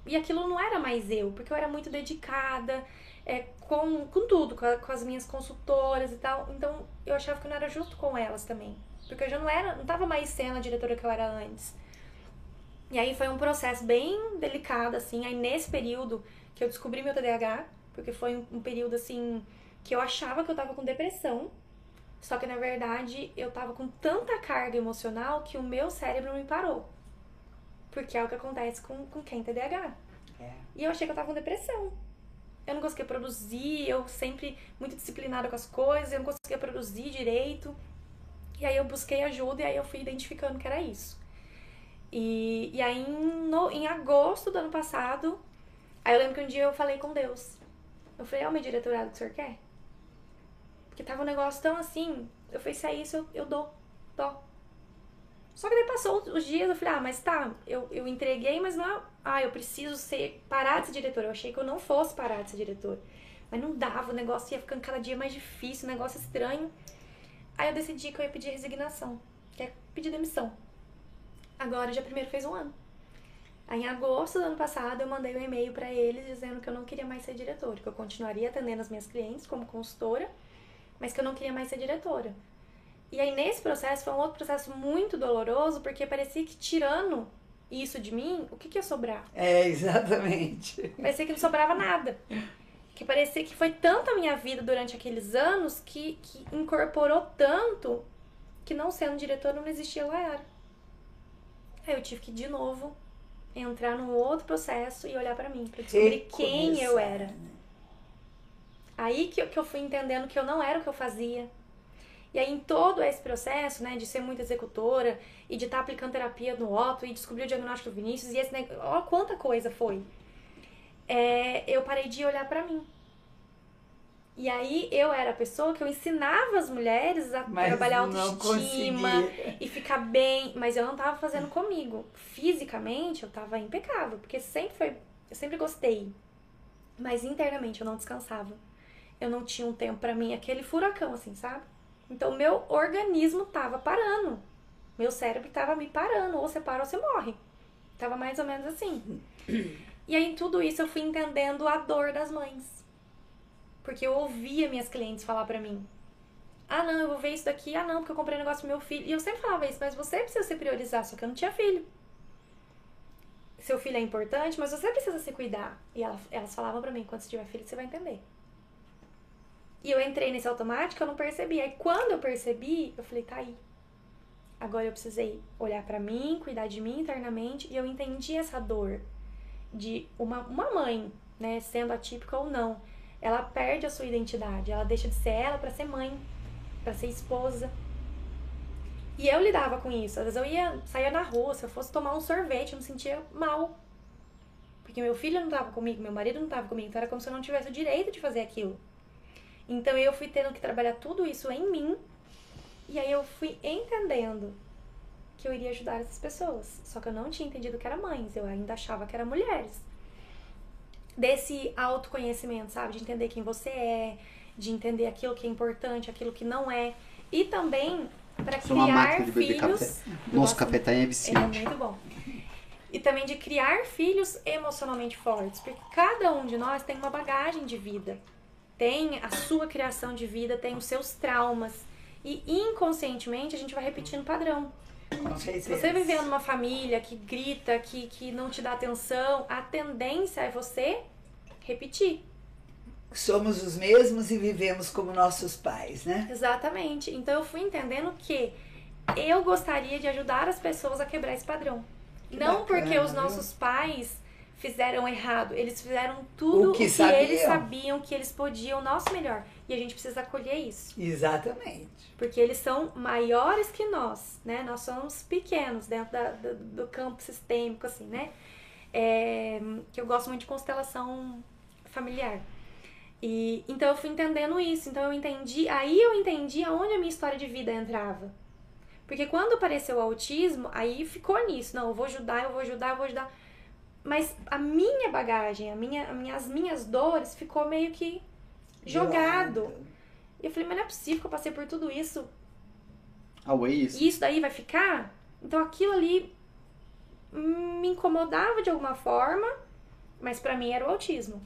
e aquilo não era mais eu, porque eu era muito dedicada, é, com, com tudo, com, a- com as minhas consultoras e tal. Então eu achava que eu não era justo com elas também. Porque eu já não era, não tava mais sendo a diretora que eu era antes. E aí foi um processo bem delicado, assim. Aí nesse período que eu descobri meu TDAH, porque foi um, um período assim que eu achava que eu tava com depressão. Só que na verdade eu tava com tanta carga emocional que o meu cérebro me parou. Porque é o que acontece com, com quem tem TDAH. É. E eu achei que eu tava com depressão. Eu não conseguia produzir, eu sempre muito disciplinada com as coisas, eu não conseguia produzir direito. E aí eu busquei ajuda e aí eu fui identificando que era isso. E, e aí em, no, em agosto do ano passado, aí eu lembro que um dia eu falei com Deus. Eu falei, é o meu diretorado que o senhor quer? Porque tava um negócio tão assim, eu falei, se é isso, eu, eu dou, dou. Só que daí passou os dias, eu falei, ah, mas tá, eu, eu entreguei, mas não é. Ah, eu preciso ser parar de ser diretora. Eu achei que eu não fosse parar de ser diretora. Mas não dava, o negócio ia ficando cada dia mais difícil, um negócio estranho. Aí eu decidi que eu ia pedir resignação, que é pedir demissão. Agora, dia primeiro fez um ano. Aí, em agosto do ano passado, eu mandei um e-mail pra eles dizendo que eu não queria mais ser diretora, que eu continuaria atendendo as minhas clientes como consultora, mas que eu não queria mais ser diretora. E aí, nesse processo, foi um outro processo muito doloroso, porque parecia que tirando isso de mim, o que, que ia sobrar? É, exatamente. Parecia que não sobrava nada. que parecia que foi tanto a minha vida durante aqueles anos que, que incorporou tanto que não sendo diretora não existia Layara. Aí eu tive que de novo entrar num outro processo e olhar pra mim, pra descobrir quem eu era. Aí que, eu- que eu fui entendendo que eu não era o que eu fazia. E aí, em todo esse processo, né, de ser muito executora e de estar aplicando terapia no Otto e descobrir o diagnóstico do Vinícius, e esse negócio, ó, quanta coisa foi. É, eu parei de olhar pra mim. E aí, eu era a pessoa que eu ensinava as mulheres a Mas trabalhar autoestima e ficar bem, mas eu não tava fazendo comigo. Fisicamente, eu tava impecável, porque sempre foi, eu sempre gostei. Mas internamente eu não descansava. Eu não tinha um tempo pra mim, aquele furacão assim, sabe? Então meu organismo tava parando. Meu cérebro tava me parando, ou você para ou você morre. Tava mais ou menos assim. E aí em tudo isso eu fui entendendo a dor das mães. Porque eu ouvia minhas clientes falar pra mim: "Ah, não, eu vou ver isso daqui. Ah, não, porque eu comprei um negócio pro meu filho". E eu sempre falava isso, mas você precisa se priorizar, só que eu não tinha filho. Seu filho é importante, mas você precisa se cuidar. E ela- elas falavam pra mim: "Quando você tiver filho, você vai entender". E eu entrei nesse automático, eu não percebi. Aí quando eu percebi, eu falei, tá aí. Agora eu precisei olhar pra mim, cuidar de mim internamente, e eu entendi essa dor de uma, uma mãe, né, sendo atípica ou não. Ela perde a sua identidade, ela deixa de ser ela pra ser mãe, pra ser esposa. E eu lidava com isso. Às vezes eu ia, saía na rua, se eu fosse tomar um sorvete, eu me sentia mal. Porque meu filho não tava comigo, meu marido não tava comigo, então era como se eu não tivesse o direito de fazer aquilo. Então eu fui tendo que trabalhar tudo isso em mim. E aí eu fui entendendo que eu iria ajudar essas pessoas. Só que eu não tinha entendido que era mães, eu ainda achava que era mulheres. Desse autoconhecimento, sabe? De entender quem você é, de entender aquilo que é importante, aquilo que não é. E também para criar filhos. café. Nosso gosto cafetanha é ele é muito bom. E também de criar filhos emocionalmente fortes, porque cada um de nós tem uma bagagem de vida. Tem a sua criação de vida, tem os seus traumas. E inconscientemente a gente vai repetindo padrão. Se você viver numa família que grita, que, que não te dá atenção, a tendência é você repetir. Somos os mesmos e vivemos como nossos pais, né? Exatamente. Então eu fui entendendo que eu gostaria de ajudar as pessoas a quebrar esse padrão. Que Não bacana, porque os viu? nossos pais fizeram errado, eles fizeram tudo O o que que, sabiam. eles sabiam que eles podiam, o nosso melhor. E a gente precisa acolher isso, Exatamente. porque eles são maiores que nós, né? Nós somos pequenos dentro da- do, do campo sistêmico, assim, né? É, que eu gosto muito de constelação familiar. E então eu fui entendendo isso, então eu entendi, aí eu entendi aonde a minha história de vida entrava. Porque quando apareceu o autismo, aí ficou nisso, não, eu vou ajudar, eu vou ajudar, eu vou ajudar. Mas a minha bagagem, a minha, as minhas dores ficou meio que jogado. E eu falei, mas não é possível que eu passei por tudo isso Ah, é isso? e isso daí vai ficar? Então aquilo ali me incomodava de alguma forma, mas pra mim era o autismo.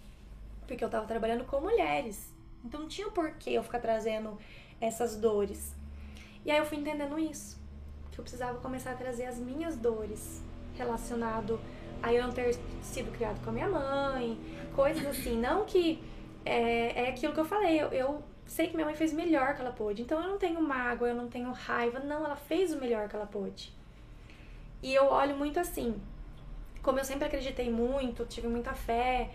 Porque eu tava trabalhando com mulheres. Então não tinha porquê eu ficar trazendo essas dores. E aí eu fui entendendo isso. Que eu precisava começar a trazer as minhas dores relacionado a eu não ter sido criado com a minha mãe, coisas assim. Não que é, é aquilo que eu falei, eu, eu sei que minha mãe fez o melhor que ela pôde. Então eu não tenho mágoa, eu não tenho raiva. Não, ela fez o melhor que ela pôde. E eu olho muito assim. Como eu sempre acreditei muito, tive muita fé.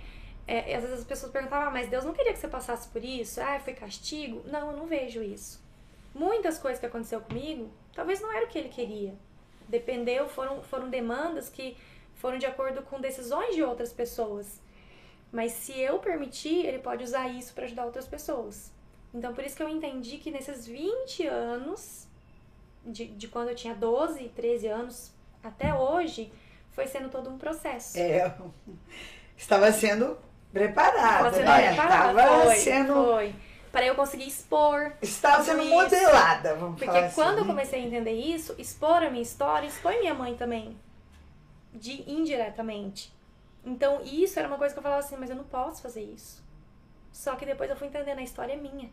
é, às vezes as pessoas perguntavam, ah, mas Deus não queria que você passasse por isso? Ah, foi castigo? Não, eu não vejo isso. Muitas coisas que aconteceu comigo, talvez não era o que ele queria. Dependeu, foram, foram demandas que foram de acordo com decisões de outras pessoas. Mas se eu permitir, ele pode usar isso para ajudar outras pessoas. Então, por isso que eu entendi que nesses 20 anos, de, de quando eu tinha 12, 13 anos até hoje, foi sendo todo um processo. É, estava sendo preparada, Tava sendo né? preparada, Estava foi, sendo, foi. Para eu conseguir expor. estava sendo Isso. modelada, vamos Porque falar assim. quando eu comecei a entender isso, expor a minha história, expõe minha mãe também. De indiretamente. Então, isso era uma coisa que eu falava assim, mas eu não posso fazer isso. Só que depois eu fui entendendo, a história é minha.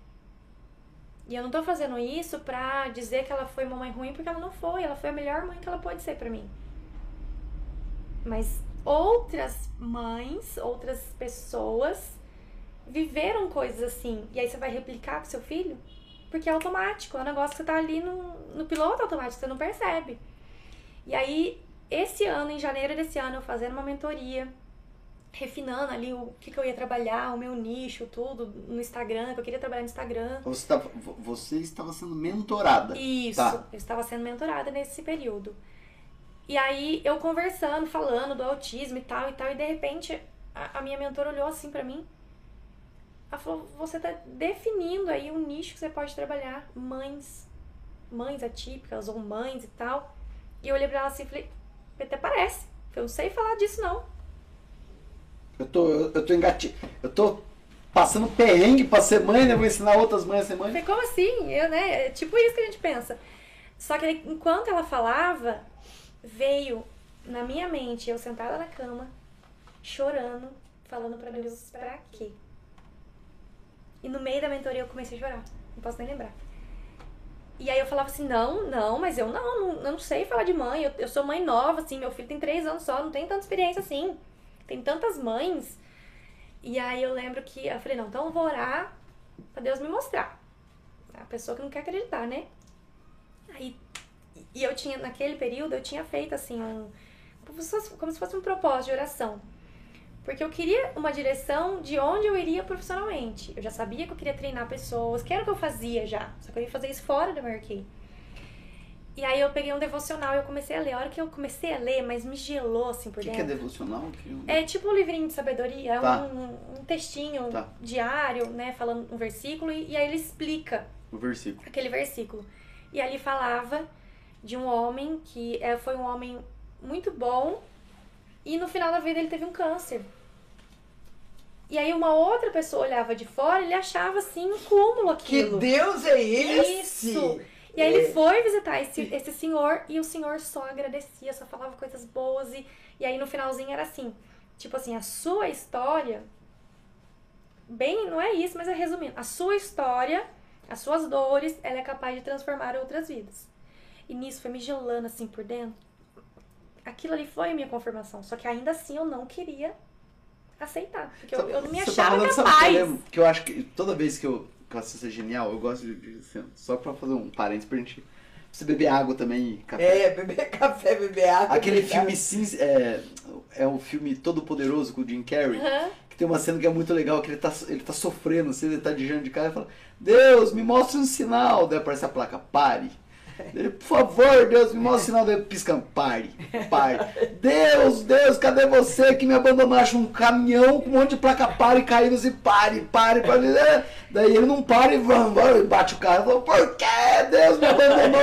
E eu não tô fazendo isso pra dizer que ela foi uma mãe ruim, porque ela não foi. Ela foi a melhor mãe que ela pode ser pra mim. Mas outras mães, outras pessoas viveram coisas assim. E aí você vai replicar com seu filho? Porque é automático, é um negócio que tá ali no, no piloto automático, você não percebe. E aí, esse ano, em janeiro desse ano, eu fazendo uma mentoria, refinando ali o que, que eu ia trabalhar, o meu nicho, tudo, no Instagram, que eu queria trabalhar no Instagram. Você, tava, você estava sendo mentorada. Isso, Tá. eu estava sendo mentorada nesse período. E aí, eu conversando, falando do autismo e tal e tal, e de repente, a, a minha mentora olhou assim pra mim. Ela falou, você tá definindo aí um nicho que você pode trabalhar. Mães, mães atípicas ou mães e tal. E eu olhei pra ela assim e falei, até parece. Eu não sei falar disso não. Eu tô, eu, eu tô engati... Eu tô passando perrengue pra ser mãe, né? Vou ensinar outras mães a ser mãe. falei, como assim? Eu, né? É tipo isso que a gente pensa. Só que enquanto ela falava, veio na minha mente, eu sentada na cama, chorando, falando pra Deus, pra quê? E no meio da mentoria eu comecei a chorar. Não posso nem lembrar. E aí eu falava assim, não, não, mas eu não, não, eu não sei falar de mãe. Eu, eu sou mãe nova, assim, meu filho tem três anos só, não tem tanta experiência assim. Tem tantas mães. E aí eu lembro que eu falei, não, então eu vou orar pra Deus me mostrar. A pessoa que não quer acreditar, né? Aí, e eu tinha, naquele período, eu tinha feito assim um. Como se fosse, um propósito de oração. Porque eu queria uma direção de onde eu iria profissionalmente. Eu já sabia que eu queria treinar pessoas, que era o que eu fazia já. Só que eu ia fazer isso fora do Mary E aí eu peguei um devocional e eu comecei a ler. A hora que eu comecei a ler, mas me gelou assim por O que, que dentro. é devocional? Que- É tipo um livrinho de sabedoria, é Tá. um, um textinho Tá. diário, né? Falando um versículo, e, e aí ele explica O versículo. aquele versículo. E ali falava de um homem que é, foi um homem muito bom e no final da vida ele teve um câncer. E aí uma outra pessoa olhava de fora e ele achava assim um cúmulo Que aquilo. Deus é esse? Isso. E aí ele foi visitar esse, esse senhor e o senhor só agradecia, só falava coisas boas. E, e aí no finalzinho era assim: tipo assim, a sua história. Bem, não é isso, mas é resumindo: a sua história, as suas dores, ela é capaz de transformar outras vidas. E nisso foi me gelando assim por dentro. Aquilo ali foi a minha confirmação. Só que ainda assim eu não queria aceitar. Porque eu, eu não me tá achava capaz. Que eu acho que toda vez que eu, assisto é genial, eu gosto de, de- assim, Só pra fazer um parênteses pra gente. Você beber água também e café. É, beber café, beber água. Aquele beber filme cinza, é, é um filme todo poderoso com o Jim Carrey. Aham. Que tem uma cena que é muito legal, que ele tá, ele tá sofrendo, assim, ele tá de de cara e fala, Deus, me mostra um sinal. Daí aparece a placa, pare. Ele, por favor, Deus, me mostra um sinal. Daí piscando, pare, pare. Deus, Deus, cadê você que me abandonou? Acho um caminhão com um monte de placa pare caindo assim, pare, pare, pare. É. Daí ele não para e vamos, e bate o carro. Fala, por que Deus me abandonou?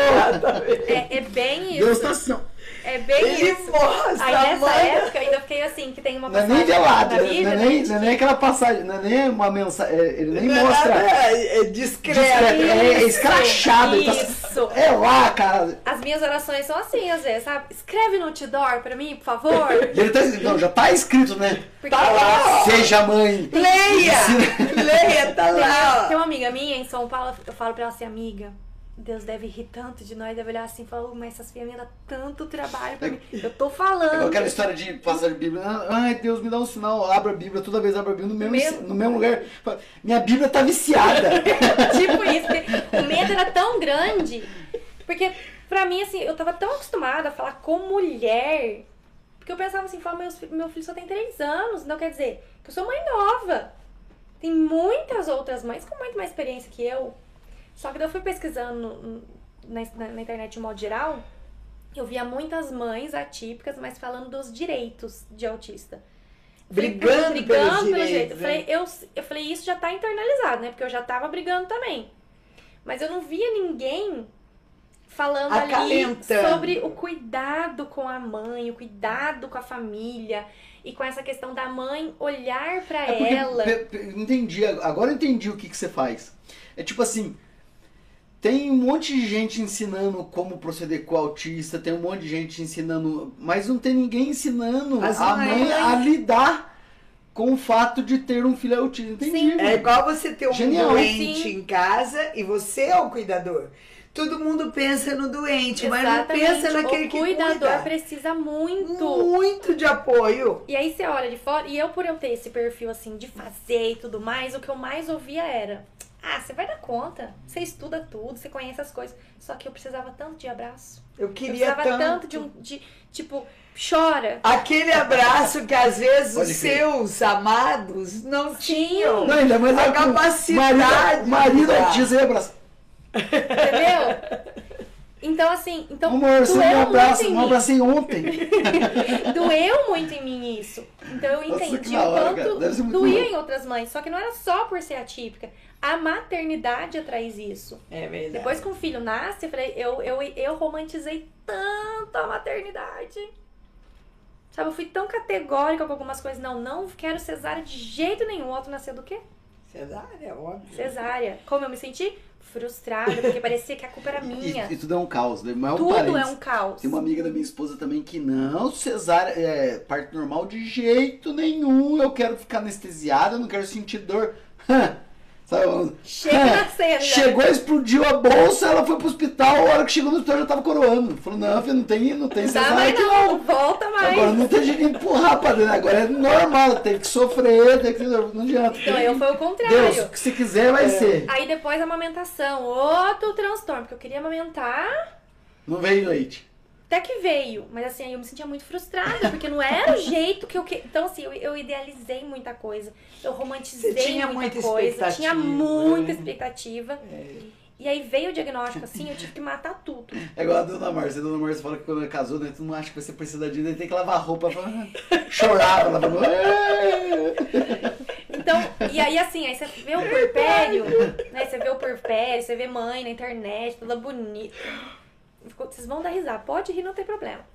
É, é bem isso. Deus tá assim, ó. É bem Ele isso. mostra, Aí nessa época eu ainda fiquei assim, que tem uma Não é passagem nem velado, na né? não é né, nem, de não é que- nem aquela passagem, não é nem uma mensagem, ele nem Não é mostra. É, é discreto. Discreto, é escrachado. ele tá- Isso. É lá, cara. As minhas orações são assim, às vezes, sabe? Escreve no outdoor pra mim, por favor. Ele tá, não, já tá escrito, né? Porque Tá lá. Seja mãe. Leia! Leia, tá tem, lá. tem uma amiga minha em São Paulo, eu falo pra ela assim, amiga, Deus deve rir tanto de nós, deve olhar assim e falar, "Oh, mas essas filhas me dão tanto trabalho pra mim. Eu tô É falando. aquela história de passar de Bíblia. Ai, Deus, me dá um sinal. Abra a Bíblia, toda vez abra a Bíblia no mesmo, Mesmo. no mesmo lugar. Minha Bíblia tá viciada. tipo isso. O medo era tão grande. Porque, pra mim, assim, eu tava tão acostumada a falar com mulher. Porque eu pensava assim, fala, meus fi- meu filho só tem três anos. Não quer dizer que eu sou mãe nova. Tem muitas outras mães com muito mais experiência que eu. Só que daí eu fui pesquisando na, na- na internet de modo geral. Eu via muitas mães atípicas, mas falando dos direitos de autista. Brigando, brigando pelos pelo direitos, jeito. Eu né? falei, eu, eu falei, isso já tá internalizado, né? Porque eu já tava brigando também. Mas eu não via ninguém falando ali Acalentando. sobre o cuidado com a mãe, o cuidado com a família e com essa questão da mãe olhar pra É ela. entendi, agora eu entendi o que, que você faz. É tipo assim, tem um monte de gente ensinando como proceder com o autista, tem um monte de gente ensinando, mas não tem ninguém ensinando As a mães. mãe a lidar com o fato de ter um filho autista. Entendi. Sim. É igual você ter um Genial. doente Sim. em casa e você é o cuidador. Todo mundo pensa no doente, mas não pensa naquele o que cuidador cuida. precisa muito. Muito de apoio. E aí você olha de fora, e eu por eu ter esse perfil assim de fazer e tudo mais, o que eu mais ouvia era: "Ah, você vai dar conta. Você estuda tudo, você conhece as coisas". Só que eu precisava tanto de abraço. Eu Eu queria precisava tanto. tanto de um de tipo, chora. Aquele abraço que às vezes Pode os seus amados não tinham. Não, ainda mais A capacidade Marido, marido autista e abraço. Entendeu? Então, assim, então Amor, você me doeu abraça, muito em um mim. abracei ontem. Doeu muito em mim isso. Então eu Nossa, entendi da o quanto doía em outras mães. Só que não era só por ser atípica. A maternidade traz isso. É verdade. Depois que um filho nasce, eu falei, eu, eu, eu romantizei tanto a maternidade. Sabe, eu fui tão categórica com algumas coisas. Não, não quero cesárea de jeito nenhum. O outro nasceu do quê? Cesárea, óbvio. Cesárea. Como eu me senti? Frustrada, porque parecia que a culpa era minha. E, e tudo é um caos, né? Mas é Tudo é um caos. Tem uma amiga da minha esposa também que não, cesárea, é, parte normal de jeito nenhum. Eu quero ficar anestesiada, não quero sentir dor. Sabe? Chega É, na cena. Chegou, explodiu a bolsa, ela foi pro hospital, a hora que chegou no hospital já tava coroando. Falou, não, filho, não tem, não tem Não dá cesárea mais aqui não, não. volta mais. Agora não tem jeito de empurrar pra dentro, agora é normal, tem que sofrer, tem que não adianta. Então eu foi o contrário. Deus, o que você quiser vai ser. Aí depois a amamentação, outro transtorno, porque eu queria amamentar, Não veio leite. Até que veio. Mas assim, aí eu me sentia muito frustrada, porque não era o jeito que eu que... Então assim, eu, eu idealizei muita coisa. Eu romantizei Você tinha muita, muita coisa. Tinha muita né? expectativa. É. E aí veio o diagnóstico assim, eu tive que matar tudo. É igual a dona Márcia. A dona Márcia fala que quando ela casou, né? Tu não acha que você precisa de daí tem que lavar roupa. Fala, Chorava, ela falou. Então, e aí assim, aí você vê o porpério, né? Você vê o porpério, você vê mãe na internet, toda bonita. Vocês vão dar risada, pode rir, não tem problema.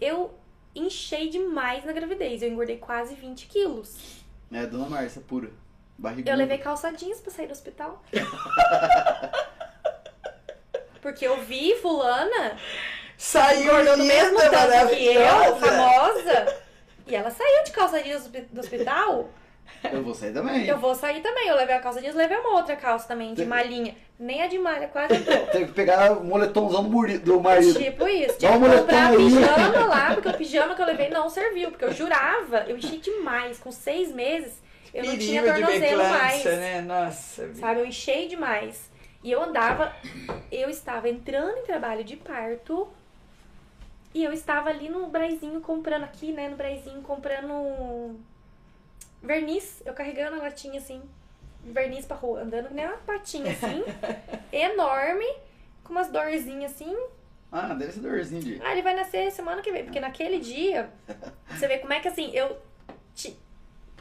Eu enchei demais na gravidez, eu engordei quase 20 quilos. É, dona Márcia, pura. Barriguda. Eu levei calça jeans pra sair do hospital. Porque eu vi fulana Saiu engordou no mesmo tanto que eu, famosa. E ela saiu de calça jeans do do hospital. Eu vou sair também. Eu vou sair também. Eu levei a calça jeans, levei uma outra calça também, de malhinha. Nem a de malha quase entrou. Tem que pegar o moletomzão do, do marido. Tipo isso. Uma que comprar aí. pijama lá, porque o pijama que eu levei não serviu. Porque eu jurava, eu enchi demais. Com seis meses, eu não tinha tornozelo mais. né? Nossa. Sabe, eu enchei demais. E eu andava, eu estava entrando em trabalho de parto. E eu estava ali no Braizinho comprando aqui, né? No Braizinho comprando verniz. Eu carregando a latinha assim, verniz pra rua, andando que nem uma patinha assim, enorme, com umas dorzinhas assim. Ah, deve ser dorzinho de. Ah, ele vai nascer semana que vem, porque naquele dia, você vê como é que assim, eu. Te,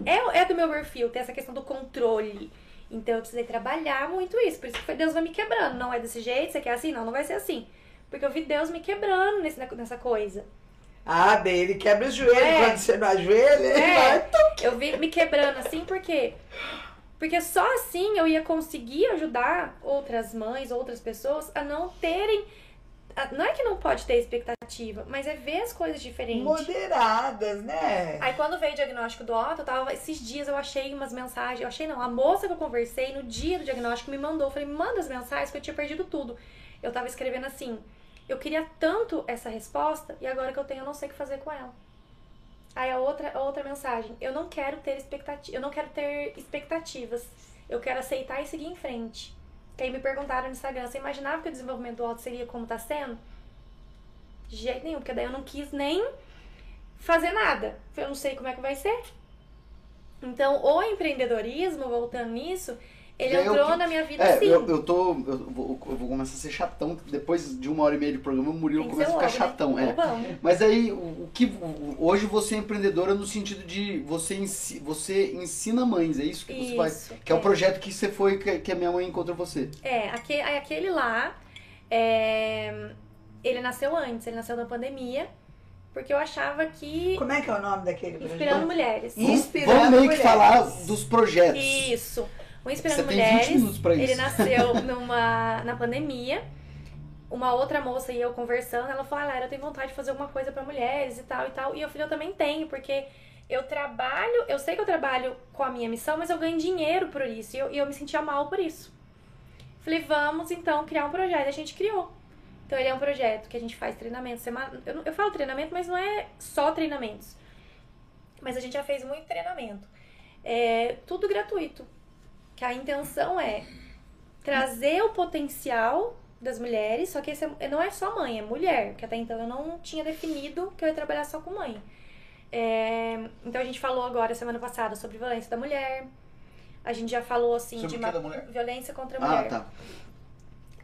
é, é do meu perfil, tem essa questão do controle. Então eu precisei trabalhar muito isso. Por isso que foi Deus vai me quebrando. Não é desse jeito, você quer assim? Não, não vai ser assim. Porque eu vi Deus me quebrando nesse, nessa coisa. Ah, bem, ele quebra os joelhos. É. Quando você não ajoelha, ele vai. É, eu vi me quebrando assim porque porque só assim eu ia conseguir ajudar outras mães, outras pessoas a não terem não é que não pode ter expectativa, mas é ver as coisas diferentes. Moderadas, né? Aí quando veio o diagnóstico do Otto, eu tava esses dias eu achei umas mensagens, eu achei não, a moça que eu conversei no dia do diagnóstico me mandou, eu falei, manda as mensagens que eu tinha perdido tudo. Eu tava escrevendo assim, eu queria tanto essa resposta e agora que eu tenho eu não sei o que fazer com ela. Aí a outra, a outra mensagem, eu não quero ter expectativa, eu não quero ter expectativas. Eu quero aceitar e seguir em frente. Que aí me perguntaram no Instagram, você imaginava que o desenvolvimento do Otto seria como tá sendo? De jeito nenhum, porque daí eu não quis nem fazer nada. Eu não sei como é que vai ser. Então, o empreendedorismo, voltando nisso, ele É, eu entrou que- na minha vida É, assim. eu, eu tô. Eu vou, eu vou começar a ser chatão. Depois de uma hora e meia de programa, o Murilo começa a ficar logo, chatão. né? É. Mas aí, o, o que. o- hoje você é empreendedora no sentido de você, ensi, você ensina mães, é isso que você faz? Isso, Que é o é. projeto que você foi, que, que a minha mãe encontrou você. É, aquele, aquele lá, é, ele nasceu antes, ele nasceu na pandemia, porque eu achava que. Como é que é o nome daquele projeto? Inspirando Mulheres. Inspirando Vamos meio que mulheres. falar dos projetos. Isso. O Inspirando Você tem 20 Mulheres, ele nasceu numa, na pandemia. Uma outra moça e eu conversando, ela falou, ah, eu tenho vontade de fazer alguma coisa pra mulheres e tal e tal. E eu falei, eu também tenho, porque eu trabalho, eu sei que eu trabalho com a minha missão, mas eu ganho dinheiro por isso. E eu, e eu me sentia mal por isso. Falei, vamos então criar um projeto. A gente criou. Então ele é um projeto que a gente faz treinamento semana. Eu, eu falo treinamento, mas não é só treinamentos. Mas a gente já fez muito treinamento. É tudo gratuito. Que a intenção é trazer o potencial das mulheres, só que esse é- não é só mãe, é mulher, que até então eu não tinha definido que eu ia trabalhar só com mãe. É, então a gente falou agora semana passada sobre violência da mulher. A gente já falou assim Sobre de uma violência contra a Ah, mulher. tá.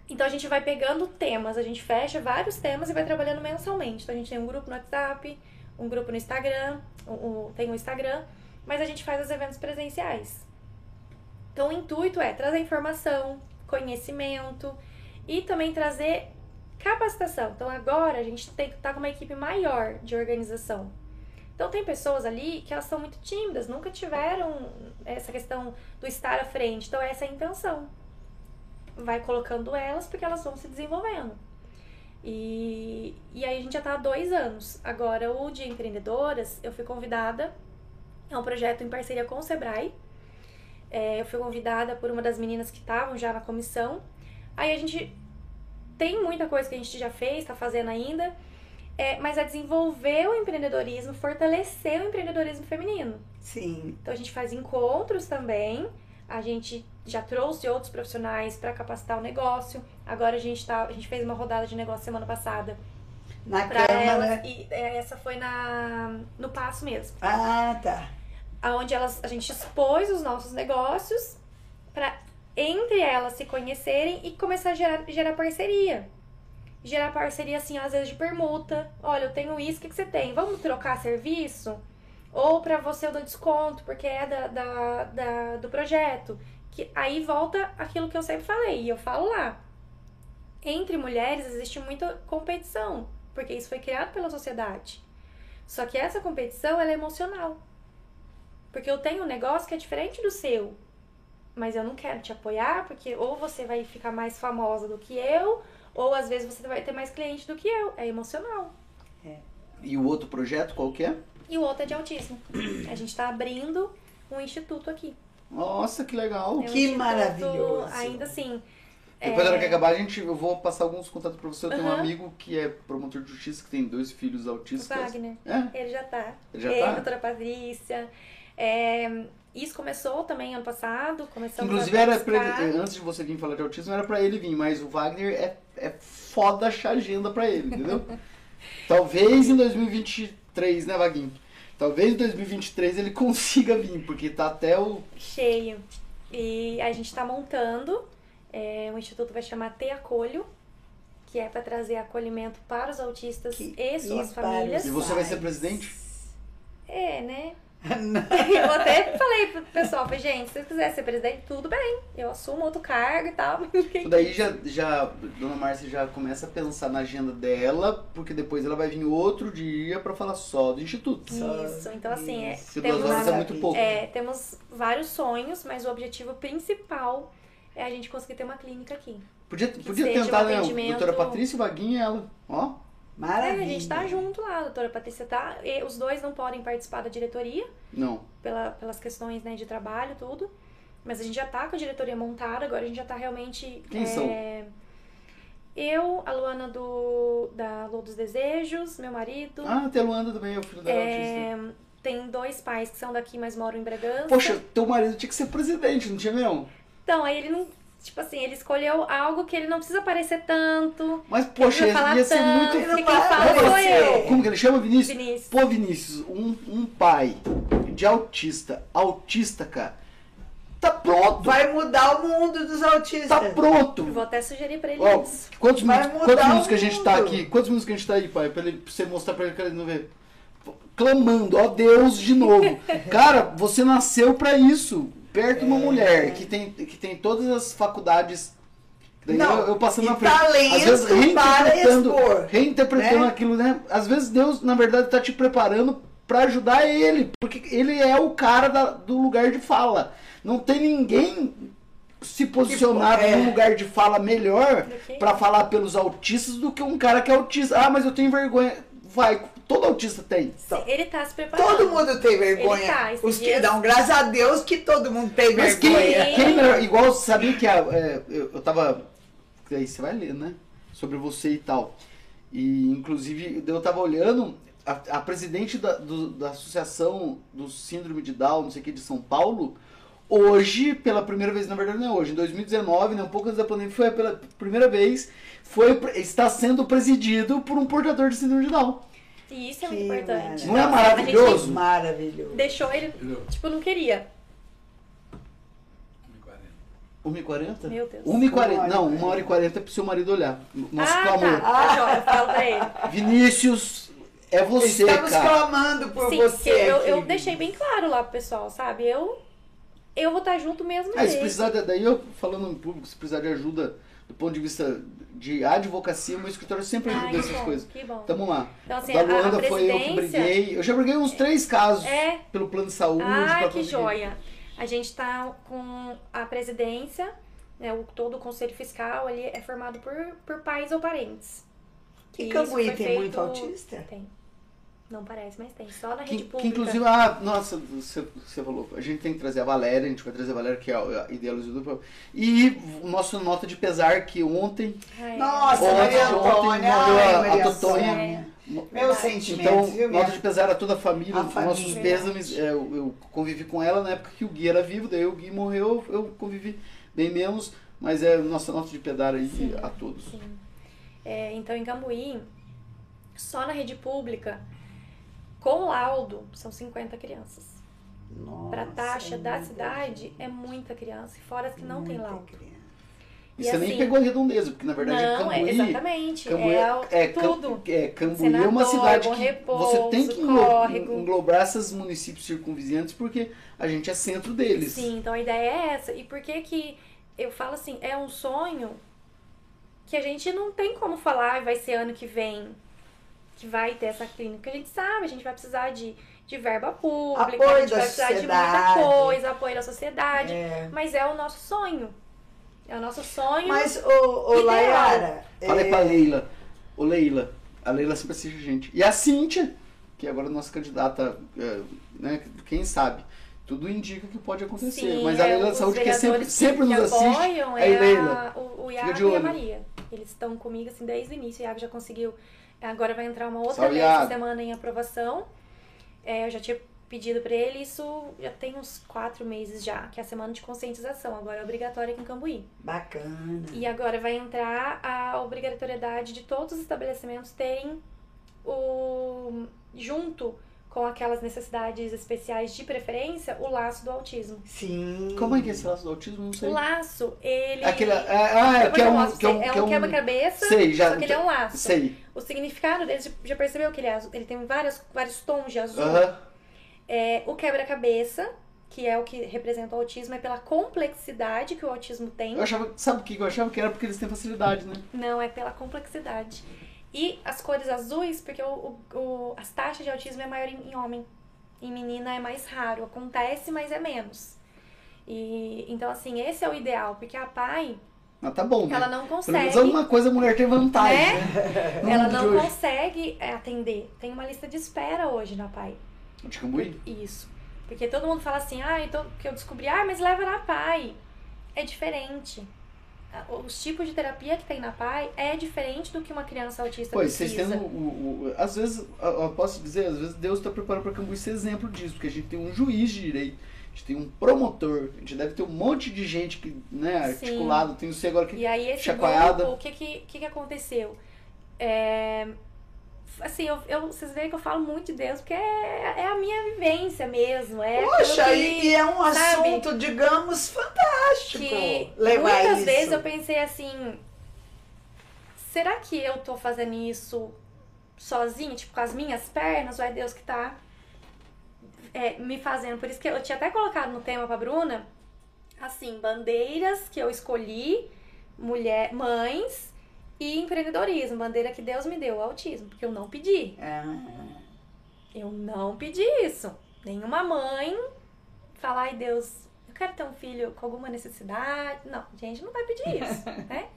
Então a gente vai pegando temas, a gente fecha vários temas e vai trabalhando mensalmente. Então a gente tem um grupo no WhatsApp, um grupo no Instagram, um- um- tem um Instagram, mas a gente faz os eventos presenciais. Então o intuito é trazer informação, conhecimento e também trazer capacitação. Então agora a gente tem que estar com uma equipe maior de organização. Então tem pessoas ali que elas são muito tímidas, nunca tiveram essa questão do estar à frente. Então essa é a intenção vai colocando elas porque elas vão se desenvolvendo. E, e aí a gente já tá há dois anos. Agora, o Dia Empreendedoras, eu fui convidada, é um projeto em parceria com o Sebrae. É, eu fui convidada por uma das meninas que estavam já na comissão. Aí a gente tem muita coisa que a gente já fez, tá fazendo ainda, é, mas é desenvolver o empreendedorismo, fortalecer o empreendedorismo feminino. Sim. Então a gente faz encontros também. A gente já trouxe outros profissionais para capacitar o negócio. Agora a gente tá, a gente fez uma rodada de negócio semana passada Na para Câmara. elas e é, essa foi na no passo mesmo, Ah, tá. Aonde elas a gente expôs os nossos negócios para entre elas se conhecerem e começar a gerar, gerar parceria. Gerar parceria assim, às vezes de permuta. Olha, eu tenho isso, o que, que você tem? Vamos trocar serviço? Ou para você eu dou desconto, porque é da, da, da- do projeto. Que aí volta aquilo que eu sempre falei, e eu falo lá. Entre mulheres existe muita competição, porque isso foi criado pela sociedade. Só que essa competição ela é emocional. Porque eu tenho um negócio que é diferente do seu. Mas eu não quero te apoiar, porque ou você vai ficar mais famosa do que eu, ou às vezes você vai ter mais cliente do que eu. É emocional. E o outro projeto, qual que é? E o outro é de autismo. A gente tá abrindo um instituto aqui. Nossa, que legal. É um Que maravilhoso. Ainda assim. Depois da hora que acabar, a gente, eu vou passar alguns contatos pra você. Eu tenho um Aham. amigo que é promotor de justiça, que tem dois filhos O autistas. Wagner. É? Ele já tá. Ele já Ele, tá? doutora Patrícia. É, isso começou também ano passado. Começamos Inclusive, a era pra antes de você vir falar de autismo, era pra ele vir, mas o Wagner é, é foda achar agenda pra ele, entendeu? Talvez em 2023, né, Vaguinho? Talvez em 2023 ele consiga vir, porque tá até o. cheio. E a gente está montando. É, o instituto vai chamar Te Acolho, que é para trazer acolhimento para os autistas Que- e suas para famílias. E você vai ser presidente? É, né? Eu até falei pro pessoal, falei, gente, se vocês quiserem ser presidente, tudo bem. Eu assumo outro cargo e tal. Isso daí já, já, Dona Márcia já começa a pensar na agenda dela, porque depois ela vai vir outro dia pra falar só do instituto. Isso, então assim, é, Se duas temos, horas é muito pouco. é, temos vários sonhos, mas o objetivo principal é a gente conseguir ter uma clínica aqui. Podia, podia tentar, um né? Doutora Patrícia, Vaguinho e ela. Ó. É, Maravilha. a gente tá junto lá, doutora Patrícia tá. e os dois não podem participar da diretoria, Não. pela, pelas questões né, de trabalho tudo. Mas a gente já tá com a diretoria montada, agora a gente já tá realmente. Quem é, são? Eu, a Luana do, da Lua dos Desejos, meu marido. Ah, tem a Luanda também, é o filho autista. É, tem dois pais que são daqui, mas moram em Bragança. Poxa, teu marido tinha que ser presidente, não tinha mesmo? Então, aí ele não. Tipo assim, ele escolheu algo que ele não precisa aparecer tanto. Mas, poxa, ele ia ser tanto, muito. Não quem fala sou eu. Como que ele chama, Vinícius? Vinícius. Pô, Vinícius, um, um pai de autista, autista, cara, tá pronto. Vai mudar o mundo dos autistas. Tá pronto. Vou até sugerir pra ele Ó, isso. quantos Vai minutos, mudar quantos o minutos que a gente tá aqui? Quantos minutos que a gente tá aí, pai? Pra, ele, pra você mostrar pra ele que ele não vê. Clamando, ó Deus, de novo. Cara, você nasceu pra isso. Perto de uma mulher que tem, que tem todas as faculdades. Daí Não, eu, eu passando na frente. talento Às vezes para reinterpretando, expor, reinterpretando né? aquilo, né? Às vezes Deus, na verdade, tá te preparando pra ajudar ele. Porque ele é o cara da- do lugar de fala. Não tem ninguém se posicionar é. num lugar de fala melhor pra falar pelos autistas do que um cara que é autista. Ah, mas eu tenho vergonha. Vai, todo autista tem. Sim, ele tá se preparando. Todo mundo tem vergonha. Ele tá, Os que dão, graças a Deus que todo mundo tem Mas quem, vergonha. quem é melhor? Igual, sabia que a, é, eu, eu tava. Aí você vai ler, né? Sobre você e tal. E, inclusive, eu tava olhando, a, a presidente da, do- da Associação do Síndrome de Down, não sei o que, de São Paulo, hoje, pela primeira vez, na verdade não é hoje, em 2019, né, um pouco antes da pandemia, foi pela primeira vez, foi, está sendo presidido por um portador de síndrome de Down. E isso é Que muito importante. Não é maravilhoso? A gente Maravilhoso. deixou ele, tipo, não queria. 1,40. 1h40? Meu Deus. 1h40. Uma Não, hora e 1 hora e 40 é pro seu marido olhar. Nosso ah, clamor. tá. Tá, joia. Eu falo pra ele. Vinícius, é você, Estamos cara. clamando por Sim, você. eu, eu deixei bem claro lá pro pessoal, sabe? Eu, eu vou estar junto mesmo Ah, se precisar, de- daí eu falando em público, se precisar de ajuda do ponto de vista de advocacia, meu escritório sempre ajuda Ai, essas bom, coisas. que bom. Tamo lá. Então, assim, da a- a Luanda foi eu que briguei. Eu já briguei uns três casos É. pelo plano de saúde. Ai, que conseguir. joia. A gente tá com a presidência, né, o, todo o conselho fiscal ali é formado por, por pais ou parentes. E Cambuí tem feito- muito autista? Tem. Não parece, mas tem. Só na Que, rede que pública. inclusive, ah, nossa, você, você falou, a gente tem que trazer a Valéria, a gente vai trazer a Valéria, que é a idealizadora. E o nosso nota de pesar, que ontem. Ai, Nossa, Ontem, Maria ontem morreu a- a Totonha. Verdade. sentimentos, Então, viu, nota de pesar a toda a família, A nossos família. pêsames. é, eu, eu convivi com ela na época que o Gui era vivo, daí o Gui morreu, eu convivi bem menos, mas é nossa nota de pesar aí Sim, a todos. Sim. É, então, em Cambuí, só na rede pública, com laudo, são 50 crianças. Para taxa é da cidade, gente. é muita criança. E fora as que não tem Muita laudo. criança. E, E você nem assim- pegou a redondeza, porque na verdade é não, é, Cambuí. exatamente. Cambuí é, é, Cam- tudo. é, Cambuí é uma Senador, cidade que Repouso, você tem que Córrego. englobar esses municípios circunvizinhantes porque a gente é centro deles. Sim, então a ideia é essa. E por que que eu falo assim, é um sonho que a gente não tem como falar, vai ser ano que vem que vai ter essa clínica. A gente sabe, a gente vai precisar de, de verba pública, Apoio a gente da vai precisar de sociedade. muita coisa, apoio da sociedade. É. Mas é o nosso sonho. É o nosso sonho. Mas, ô, ô Ideal. Layara, Falei é, pra Leila. Ô Leila, a Leila sempre assiste a gente. E a Cíntia, que agora é nossa candidata, é, né? Quem sabe? Tudo indica que pode acontecer. Sim, Mas a é, Leila da Saúde, que sempre, vereadores sempre que nos assiste. apoiam Aí, é Leila, a, o, o fica Iago de e a. Maria. Eles estão comigo assim desde o início. O Iago já conseguiu. Agora vai entrar uma outra Salve, lei essa semana em aprovação. É, eu já tinha pedido pra ele, isso já tem uns quatro meses já, que é a semana de conscientização. Agora é obrigatória aqui em Cambuí. Bacana. E agora vai entrar a obrigatoriedade de todos os estabelecimentos terem o junto com aquelas necessidades especiais de preferência, o laço do autismo. Sim. Como é que é esse laço do autismo? Não sei. O laço, ele. Aquele, é, ah, é, que é um, que é um, você. que é um- quebra-cabeça, Sei, já. só que ele é um laço. Sei. O significado dele, já- percebeu que ele é azul? Ele tem vários, vários tons de azul. Aham. É, o quebra-cabeça, que é o que representa o autismo, é pela complexidade que o autismo tem. Eu achava, sabe o que eu achava que era porque eles têm facilidade, né? Não, é pela complexidade. E as cores azuis, porque o, o- as taxas de autismo é maior em, em homem. Em menina é mais raro. Acontece, mas é menos. E, então, assim, esse é o ideal, porque a pai, Mas tá bom, né? ela não Pelo consegue. menos alguma coisa a mulher tem vantagem, Né? né? Ela não hoje. consegue é, atender. Tem uma lista de espera hoje na pai. De Cambuí? Isso. Porque todo mundo fala assim, ah, então, que eu descobri, ah, mas leva na pai. É diferente. Os tipos de terapia que tem na pai é diferente do que uma criança autista Pois, vocês precisa. tendo. O, o- às vezes, eu posso dizer, às vezes Deus está preparando para Cambuí ser exemplo disso, porque a gente tem um juiz de direito, a gente tem um promotor, a gente deve ter um monte de gente que, né, Sim. articulado, tem você agora que. E aí esse chacoalhada. grupo, o que que, que que aconteceu? É, assim, eu, eu- vocês veem que eu falo muito de Deus, porque é, é a minha vivência mesmo. É Poxa, e, que, e é um sabe? assunto, digamos, fantástico. que muitas isso. vezes eu pensei assim, será que eu tô fazendo isso sozinha, tipo, com as minhas pernas, ou é Deus que tá é, me fazendo? Por isso que eu tinha até colocado no tema pra Bruna, assim, bandeiras que eu escolhi, mulher, mães e empreendedorismo, bandeira que Deus me deu, o autismo, porque eu não pedi. Ah, Eu não pedi isso. Nenhuma mãe falar, ai Deus, eu quero ter um filho com alguma necessidade. Não, gente, não vai pedir isso, né?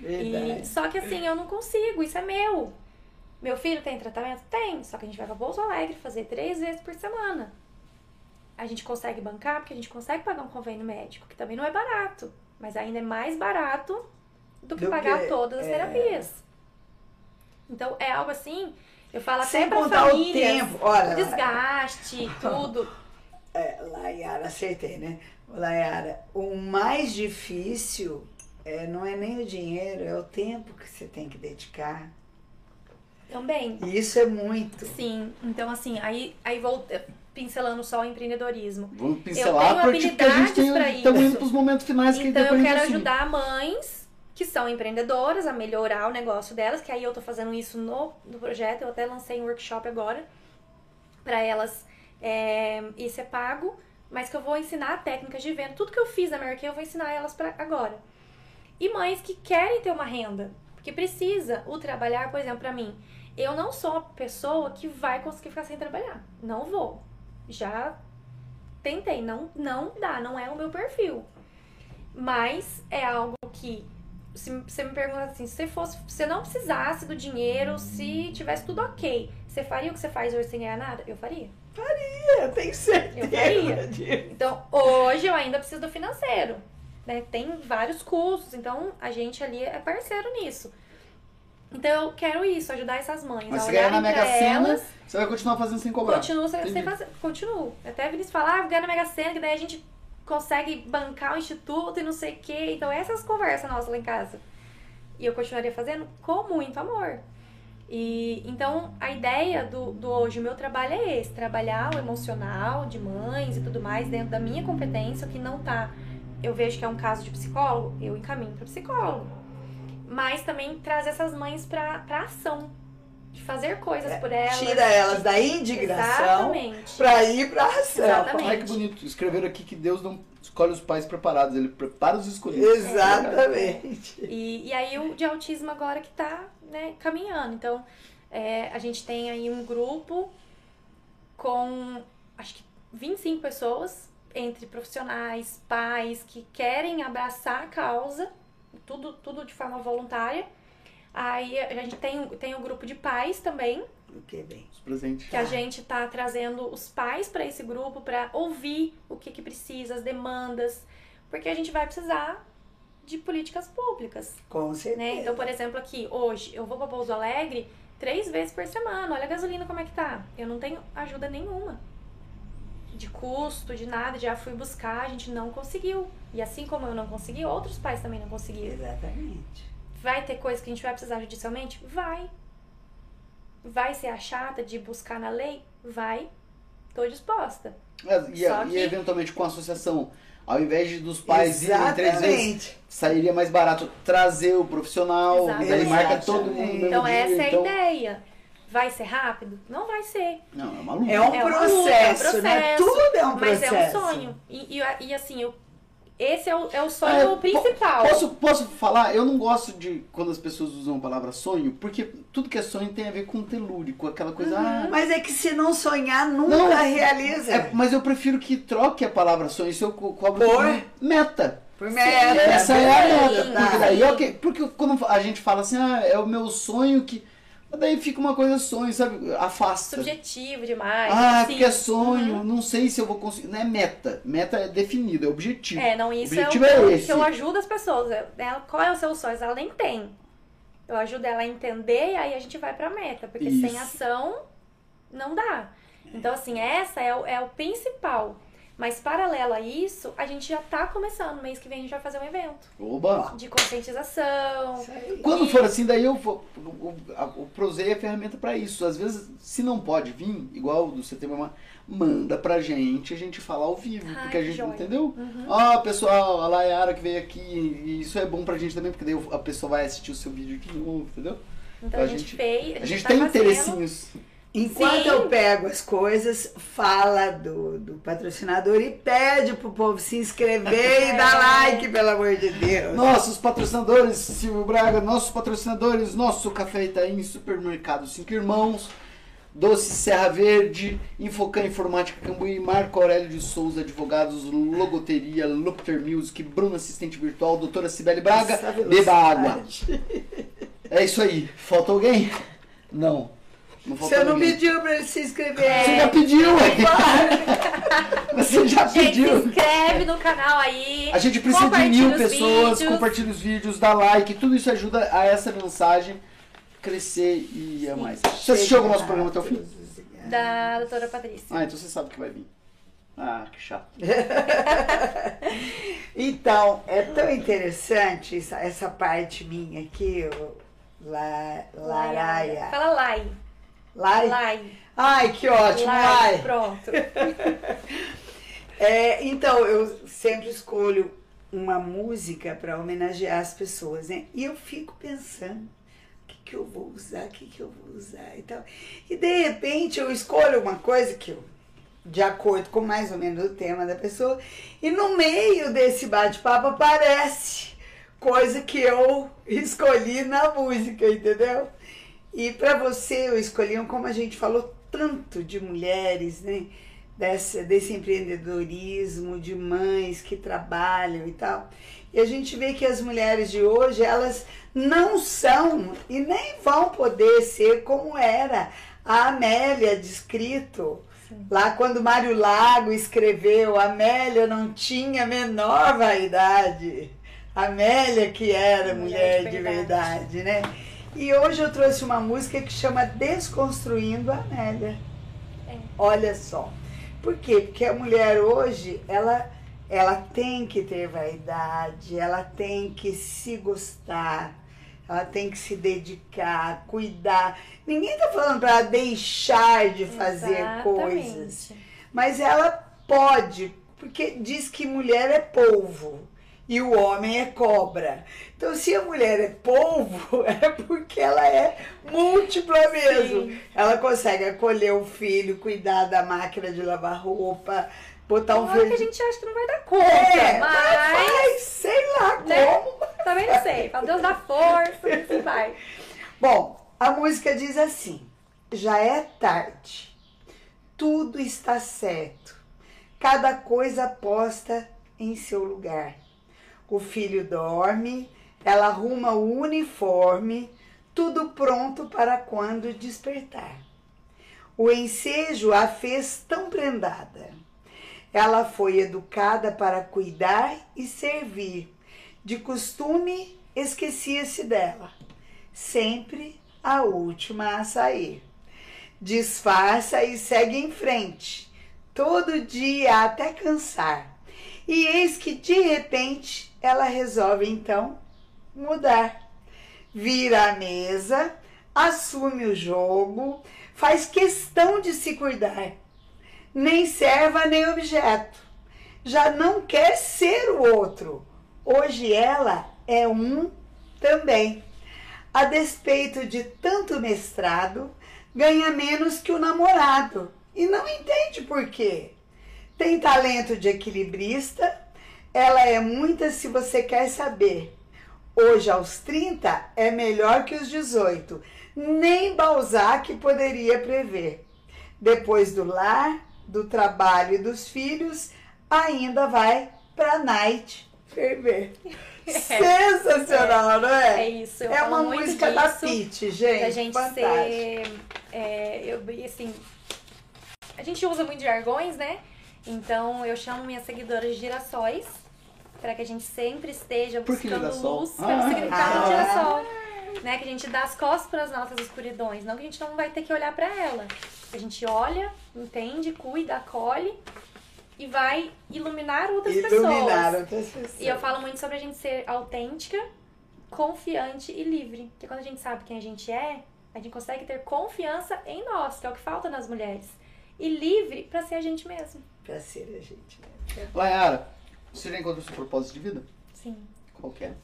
E, só que assim, eu não consigo, isso é meu. Meu filho tem tratamento? Tem, só que a gente vai pra Pouso Alegre fazer três vezes por semana. A gente consegue bancar porque a gente consegue pagar um convênio médico, que também não é barato, mas ainda é mais barato do que Do pagar que- todas as é. terapias. Então é algo assim, eu falo Sem até pra contar o famílias, tempo. Olha, desgaste, tudo. É, Layara, acertei, né? Layara, o mais difícil é, não é nem o dinheiro, é o tempo que você tem que dedicar. Também. E isso é muito. Sim, então assim, aí, aí vou pincelando só o empreendedorismo. Vamos Eu pincelar tenho porque porque a gente tem. habilidades Estamos isso. indo pros momentos finais que Então eu quero ajudar mães que são empreendedoras a melhorar o negócio delas, que aí eu tô fazendo isso no, no projeto, eu até lancei um workshop agora para elas é, isso é pago, mas que eu vou ensinar técnicas de venda, tudo que eu fiz na Mary eu vou ensinar elas para agora. E mães que querem ter uma renda, porque precisa o trabalhar, por exemplo, para mim, eu não sou uma pessoa que vai conseguir ficar sem trabalhar, não vou. Já tentei, não não dá, não é o meu perfil. Mas é algo que se você me pergunta assim, se você fosse, se você não precisasse do dinheiro, se tivesse tudo ok, você faria o que você faz hoje sem ganhar nada? Eu faria. Eu tenho certeza Eu faria. disso. Então, hoje eu ainda preciso do financeiro. Né? Tem vários custos, então a gente ali é parceiro nisso. Então eu quero isso, ajudar essas mães Mas se ganhar na Mega Sena, você vai continuar fazendo sem cobrar. Continuo sem, fazer. Continuo. Até a Vinícius falar, ah, ganha na Mega Sena, que daí a gente consegue bancar o instituto e não sei o quê. Então, essas conversas nossas lá em casa. E eu continuaria fazendo com muito amor. E então a ideia do, do hoje, o meu trabalho é esse, trabalhar o emocional de mães e tudo mais dentro da minha competência, o que não tá. Eu vejo que é um caso de psicólogo, eu encaminho para psicólogo. Mas também trazer essas mães pra ação. De fazer coisas por elas. Tira elas da indignação Exatamente. pra ir pra ação. Exatamente. Olha que bonito. Escreveram aqui que Deus não escolhe os pais preparados, ele prepara os escolhidos. Exatamente. E, e aí o de autismo agora que tá né, caminhando. Então, é, a gente tem aí um grupo com acho que 25 pessoas, entre profissionais, pais que querem abraçar a causa, tudo, tudo de forma voluntária. Aí a gente tem, tem um grupo de pais também, Ok, bem. Os presentes. que a gente tá trazendo os pais para esse grupo para ouvir o que, que precisa, as demandas, porque a gente vai precisar de políticas públicas, Com certeza. né? Então, por exemplo, aqui hoje eu vou para Pouso Alegre três vezes por semana. Olha a gasolina como é que tá. Eu não tenho ajuda nenhuma de custo, de nada. Já fui buscar, a gente não conseguiu. E assim como eu não consegui, outros pais também não conseguiram. Exatamente. Vai ter coisa que a gente vai precisar judicialmente? Vai. Vai ser a chata de buscar na lei? Vai. Tô disposta. É, E, Só e que- eventualmente com a associação, ao invés de dos pais irem três vezes, Exatamente. sairia mais barato trazer o profissional, Exatamente. marca todo mundo Então dia, essa é a então- ideia. Vai ser rápido? Não vai ser. Não, é maluco. É um É uma processo, luta, é um né? processo, Tudo é um Mas processo. é um sonho. E, e, e assim, eu, esse é o, é o É, sonho po- principal. Posso, posso falar? Eu não gosto de quando as pessoas usam a palavra sonho, porque tudo que é sonho tem a ver com telúrico, aquela coisa. ah, Mas é que se não sonhar, nunca Não, realiza. é, mas eu prefiro que troque a palavra sonho. Isso eu co- cobro Por? meta. Por meta. Essa é a meta. Porque tá. daí, ok. Porque quando a gente fala assim, ah, é o meu sonho que. Daí fica uma coisa sonho, sabe? Afasta. Subjetivo demais. Ah, assim. porque é sonho, não sei se eu vou conseguir. Não é meta. Meta é definido, é objetivo. É, não, isso é o objetivo que, é eu- esse. que eu ajudo as pessoas. Ela, qual é o seu sonho? Ela nem tem. Eu ajudo ela a entender e aí a gente vai pra meta. Porque sem Isso. ação, não dá. Então, assim, essa é o, é o principal. Mas, paralelo a isso, a gente já tá começando. Mês que vem a gente vai fazer um evento Oba! de conscientização. Aí. Quando E- for assim, daí eu vou. O, o, a- o Prozei é a ferramenta pra isso. Às vezes, se não pode vir, igual o do Setembro manda pra gente, a gente fala ao vivo. Ai, porque a gente, joia. entendeu? Uhum. Ó, pessoal, a Layara que veio aqui, e isso é bom pra gente também, porque daí a pessoa vai assistir o seu vídeo de novo, entendeu? Então A a gente, gente- fez. A gente tá tem fazendo. interessinhos. Enquanto Sim. eu pego as coisas, fala do, do patrocinador e pede pro povo se inscrever e dar like, pelo amor de Deus. Nossos patrocinadores, Silvio Braga, nossos patrocinadores, nosso Café Itaim, Supermercado Cinco Irmãos, Doce Serra Verde, Infocan Informática Cambuí, Marco Aurélio de Souza Advogados, Logoteria, Lupter Music, Bruno Assistente Virtual, Doutora Cibele Braga, beba água. É isso aí. Falta alguém? Não. Não Você não ninguém. pediu pra ele se inscrever. Você já pediu, ué. Você já Gente, se pediu. inscreve no canal aí. A gente precisa de mil pessoas, vídeos. compartilha os vídeos, dá like, tudo isso ajuda a essa mensagem crescer e a mais. Você assistiu algum nosso programa até o fim? Da doutora Patrícia. Ah, então você sabe que vai vir. Ah, que chato. Então, é tão interessante essa, essa parte minha aqui, o La, Laraia. Fala Lai. Lai? Lai. Ai, que ótimo, Lai. Pronto. É, então, eu sempre escolho uma música para homenagear as pessoas, né? E eu fico pensando, o que, que eu vou usar, o que, que eu vou usar e tal. E de repente eu escolho uma coisa que eu, de acordo com mais ou menos o tema da pessoa, e no meio desse bate-papo aparece coisa que eu escolhi na música, entendeu? E para você eu escolhi, um, como a gente falou tanto de mulheres, né? Dessa, desse empreendedorismo, de mães que trabalham e tal. E a gente vê que as mulheres de hoje, elas não são e nem vão poder ser como era a Amélia descrito. Lá quando Mário Lago escreveu, Amélia não tinha a menor vaidade. Amélia que era mulher, Mulher de de verdade. verdade, né? E hoje eu trouxe uma música que chama Desconstruindo a Amélia. É. Olha só. Por quê? Porque a mulher hoje, ela, ela tem que ter vaidade, ela tem que se gostar, ela tem que se dedicar, cuidar. Ninguém tá falando para ela deixar de fazer Exatamente. coisas. Mas ela pode, porque diz que mulher é polvo e o homem é cobra. Então, se a mulher é polvo, é porque ela é múltipla mesmo. Sim. Ela consegue acolher o filho, cuidar da máquina de lavar roupa, botar um hora que a filho. gente acha que não vai dar conta, É, mas... mas sei lá né? como. Também não sei. Fala, Deus dá força, assim vai. Bom, a música diz assim: já é tarde, tudo está certo, cada coisa posta em seu lugar. O filho dorme, ela arruma o uniforme, tudo pronto para quando despertar. O ensejo a fez tão prendada. Ela foi educada para cuidar e servir. De costume, esquecia-se dela. Sempre a última a sair. Disfarça e segue em frente, todo dia até cansar. E eis que de repente ela resolve então mudar. Vira a mesa, assume o jogo, faz questão de se cuidar. Nem serva nem objeto. Já não quer ser o outro. Hoje ela é um também. A despeito de tanto mestrado, ganha menos que o namorado e não entende por quê. Tem talento de equilibrista, ela é muita se você quer saber. Hoje, aos 30, é melhor que os 18. Nem Balzac poderia prever. Depois do lar, do trabalho e dos filhos, ainda vai pra night ferver. Sensacional, não é? É isso. É uma música da Pitty, gente. Da gente fantástica. ser. É, eu, assim. A gente usa muito jargões, né? Então eu chamo minhas seguidoras de girassóis. Pra que a gente sempre esteja buscando luz Ah. pelo significado Ah. do girassol. Né? Que a gente dá as costas para as nossas escuridões. Não que a gente não vai ter que olhar para ela. A gente olha, entende, cuida, acolhe e vai iluminar outras Iluminar pessoas. outras pessoas. E eu falo muito sobre a gente ser autêntica, confiante e livre. Porque quando a gente sabe quem a gente é, a gente consegue ter confiança em nós, que é o que falta nas mulheres. E livre pra ser a gente mesmo. Pra ser a gente. Né? Layara, você já encontrou seu propósito de vida? Sim. Qual que é?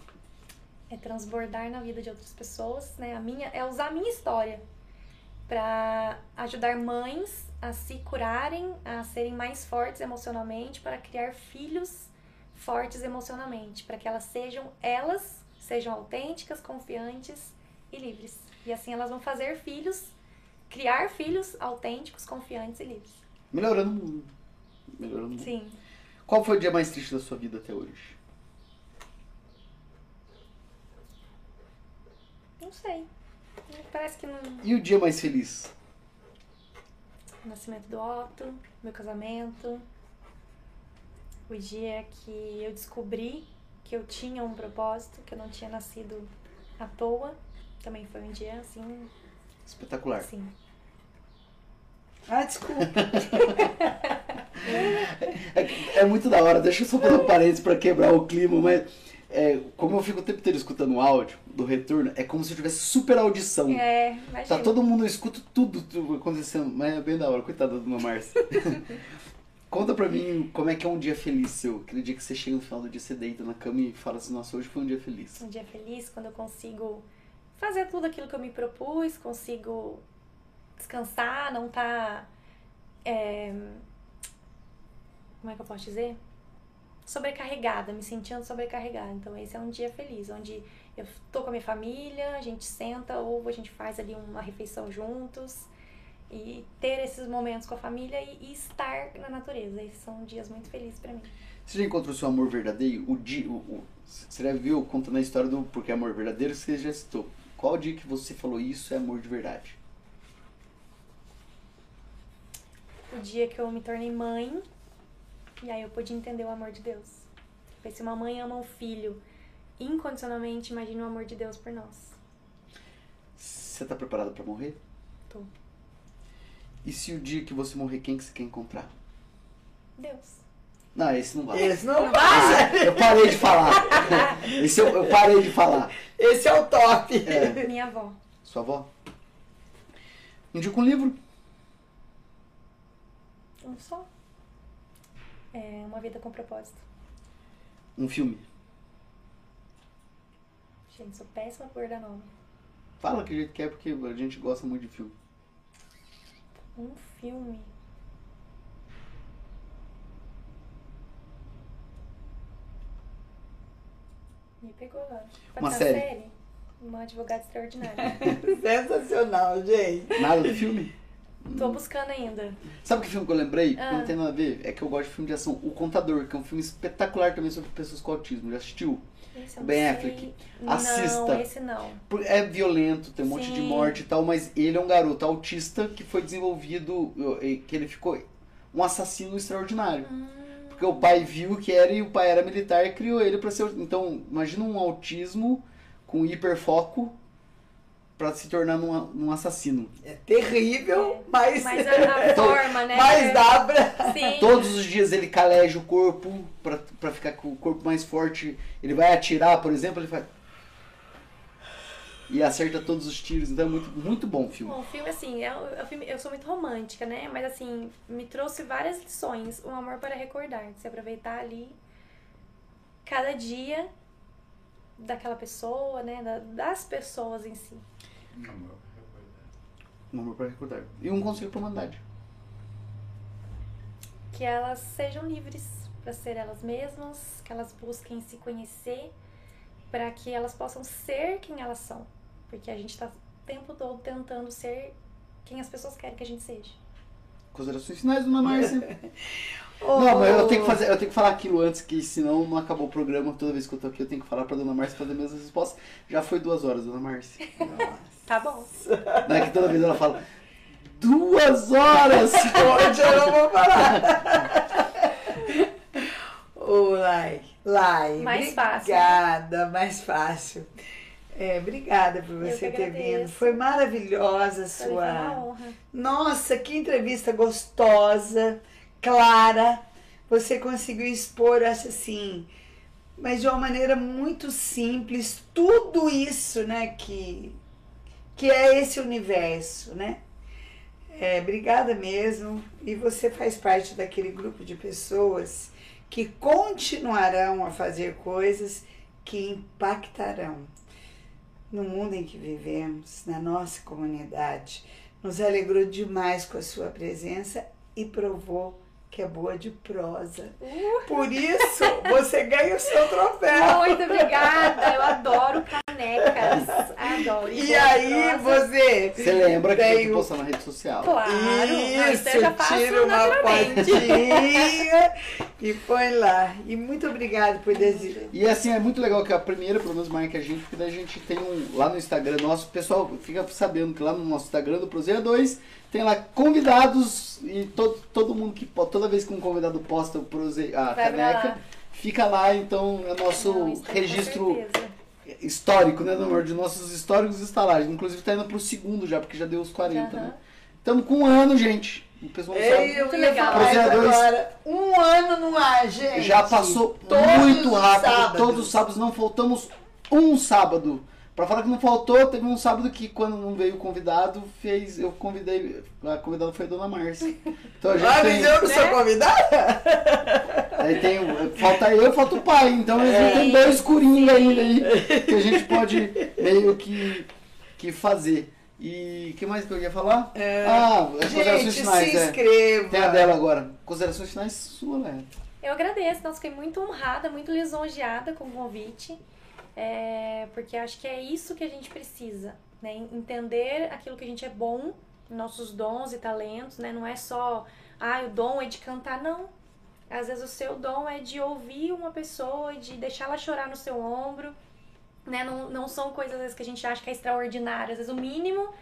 É transbordar na vida de outras pessoas, né? A minha é usar a minha história pra ajudar mães a se curarem, a serem mais fortes emocionalmente, para criar filhos fortes emocionalmente, para que elas sejam elas, sejam autênticas, confiantes e livres. E assim elas vão fazer filhos, criar filhos autênticos, confiantes e livres. Melhorando o mundo. Melhorando o mundo. Sim. Qual foi o dia mais triste da sua vida até hoje? Não sei. Parece que não. E o dia mais feliz? O nascimento do Otto, meu casamento. O dia que eu descobri que eu tinha um propósito, que eu não tinha nascido à toa. Também foi um dia assim. Espetacular. assim. Ah, desculpa. É, é muito da hora, deixa eu só fazer um parênteses pra quebrar o clima, mas é, como eu fico o tempo inteiro escutando o áudio do retorno, é como se eu tivesse super audição. É, imagina. Tá todo mundo, eu escuto tudo, tudo acontecendo, mas é bem da hora, coitada da dona Márcia. Conta pra mim como é que é um dia feliz seu. Aquele dia que você chega no final do dia, você deita na cama e fala assim, nossa, hoje foi um dia feliz. um dia feliz quando eu consigo fazer tudo aquilo que eu me propus, consigo descansar, não tá. é, como é que eu posso dizer? Sobrecarregada, me sentindo sobrecarregada. Então esse é um dia feliz, onde eu tô com a minha família, a gente senta ou a gente faz ali uma refeição juntos. E ter esses momentos com a família e, e estar na natureza. Esses são dias muito felizes pra mim. Você já encontrou seu amor verdadeiro? O dia, o, o- você já viu contando a história do Porque é Amor Verdadeiro, você já citou. Qual o dia que você falou isso é amor de verdade? O dia que eu me tornei mãe e aí eu pude entender o amor de Deus. Porque se uma mãe ama um filho incondicionalmente, imagine o amor de Deus por nós. Você tá preparado pra morrer? Tô. E se o dia que você morrer, quem que você quer encontrar? Deus. Não, esse não vai. Esse não vai. Ah, eu parei de falar. Esse eu, eu parei de falar. Esse é o top. É, Minha avó. sua avó? Indica um livro. Um só. É uma vida com propósito. Um filme. Gente, sou péssima por dar nome. Fala que jeito que é, porque a gente gosta muito de filme. Um filme. Me pegou agora. Uma ser série. Uma advogada extraordinária. Sensacional, gente. Nada do filme? Tô buscando ainda. Sabe que filme que eu lembrei? Ah. Não tem nada a ver. É que eu gosto de filme de ação. O Contador, que é um filme espetacular também sobre pessoas com autismo. Já assistiu? Esse eu não Ben sei. Affleck. Não, Assista. esse não. É violento, tem um monte de Sim. morte e tal, mas ele é um garoto autista que foi desenvolvido, que ele ficou um assassino extraordinário. Hum, Porque o pai viu que era e o pai era militar e criou ele pra ser. Então, imagina um autismo com hiperfoco pra se tornar num, num assassino. É terrível, mas, Mas a, a forma, né? mas dá pra. Sim. Todos os dias ele caleja o corpo pra, pra ficar com o corpo mais forte. Ele vai atirar, por exemplo, ele faz. E acerta todos os tiros. Então é muito, muito bom o filme. Bom, o filme, assim, é, um- é um filme, eu sou muito romântica, né? Mas, assim, me trouxe várias lições. Um amor para recordar. de Se aproveitar ali cada dia daquela pessoa, né? da- das pessoas em si. Um amor pra recordar. E um conselho pra humanidade. Que elas sejam livres para ser elas mesmas, que elas busquem se conhecer, para que elas possam ser quem elas são. Porque a gente tá o tempo todo tentando ser quem as pessoas querem que a gente seja. Considerações finais, dona Márcia. Ô, Não, mas eu tenho que fazer, eu tenho que falar aquilo antes, que senão não acabou o programa. Toda vez que eu tô aqui, eu tenho que falar pra dona Márcia fazer as mesmas respostas. Já foi duas horas, dona Márcia. Tá bom. Não é que toda vez ela fala. Duas horas! Hoje eu não vou falar. Ô, Lai. Lai, Mais fácil, obrigada, mais fácil. É, obrigada por Eu você que ter vindo. Foi maravilhosa a mim foi uma sua. honra. Nossa, que entrevista gostosa, clara. Você conseguiu expor, eu acho assim, mas de uma maneira muito simples, tudo isso, né, que, que é esse universo, né? É, obrigada mesmo. E você faz parte daquele grupo de pessoas que continuarão a fazer coisas que impactarão no mundo em que vivemos, na nossa comunidade. Nos alegrou demais com a sua presença e provou que é boa de prosa. Por isso, você ganha o seu troféu. Muito obrigada, eu adoro. Canecas. Adoro. E aí você. Você lembra que tem o- postar na rede social. Claro. Não, Isso, eu já faço tira uma naturalmente. fotinha e põe lá. E muito obrigada por desejar. E assim, é muito legal que a primeira, pelo menos, marca a gente, porque daí a gente tem um. Lá no Instagram nosso, o pessoal fica sabendo que lá no nosso Instagram do Prozeira 2 tem lá convidados e todo, todo mundo que toda vez que um convidado posta o Proze, a Vai caneca, lá. fica lá, então é nosso Não, registro. Histórico, né, amor? De nossos históricos lá. Inclusive tá indo pro segundo já, porque já deu os 40, Aham. né? Estamos com um ano, gente. O pessoal não sabe. Ei, eu legal. agora. Um ano no ar, gente. Já passou Todos muito rápido. sábados. Todos os sábados não faltamos um sábado. Pra falar que não faltou, teve um sábado que quando não veio o convidado, fez. Eu convidei. A convidada foi a dona Márcia. Então a gente Ah, tem. eu não sou né? convidada? Aí tem. Falta eu, falta o pai. Então a gente É. tem dois escurinhos ainda aí que a gente pode meio que, que fazer. E o que mais que eu ia falar? É. Ah, as considerações Gente, finais, se é. inscreva. Tem a dela agora. Considerações finais sua, Léa. Eu agradeço, nossa, fiquei muito honrada, muito lisonjeada com o convite, é, porque acho que é isso que a gente precisa, né? Entender aquilo que a gente é bom, nossos dons e talentos, né? Não é só, ah, o dom é de cantar, não. Às vezes o seu dom é de ouvir uma pessoa, de deixar ela chorar no seu ombro, né? Não, não são coisas às vezes, que a gente acha que é extraordinário, às vezes o mínimo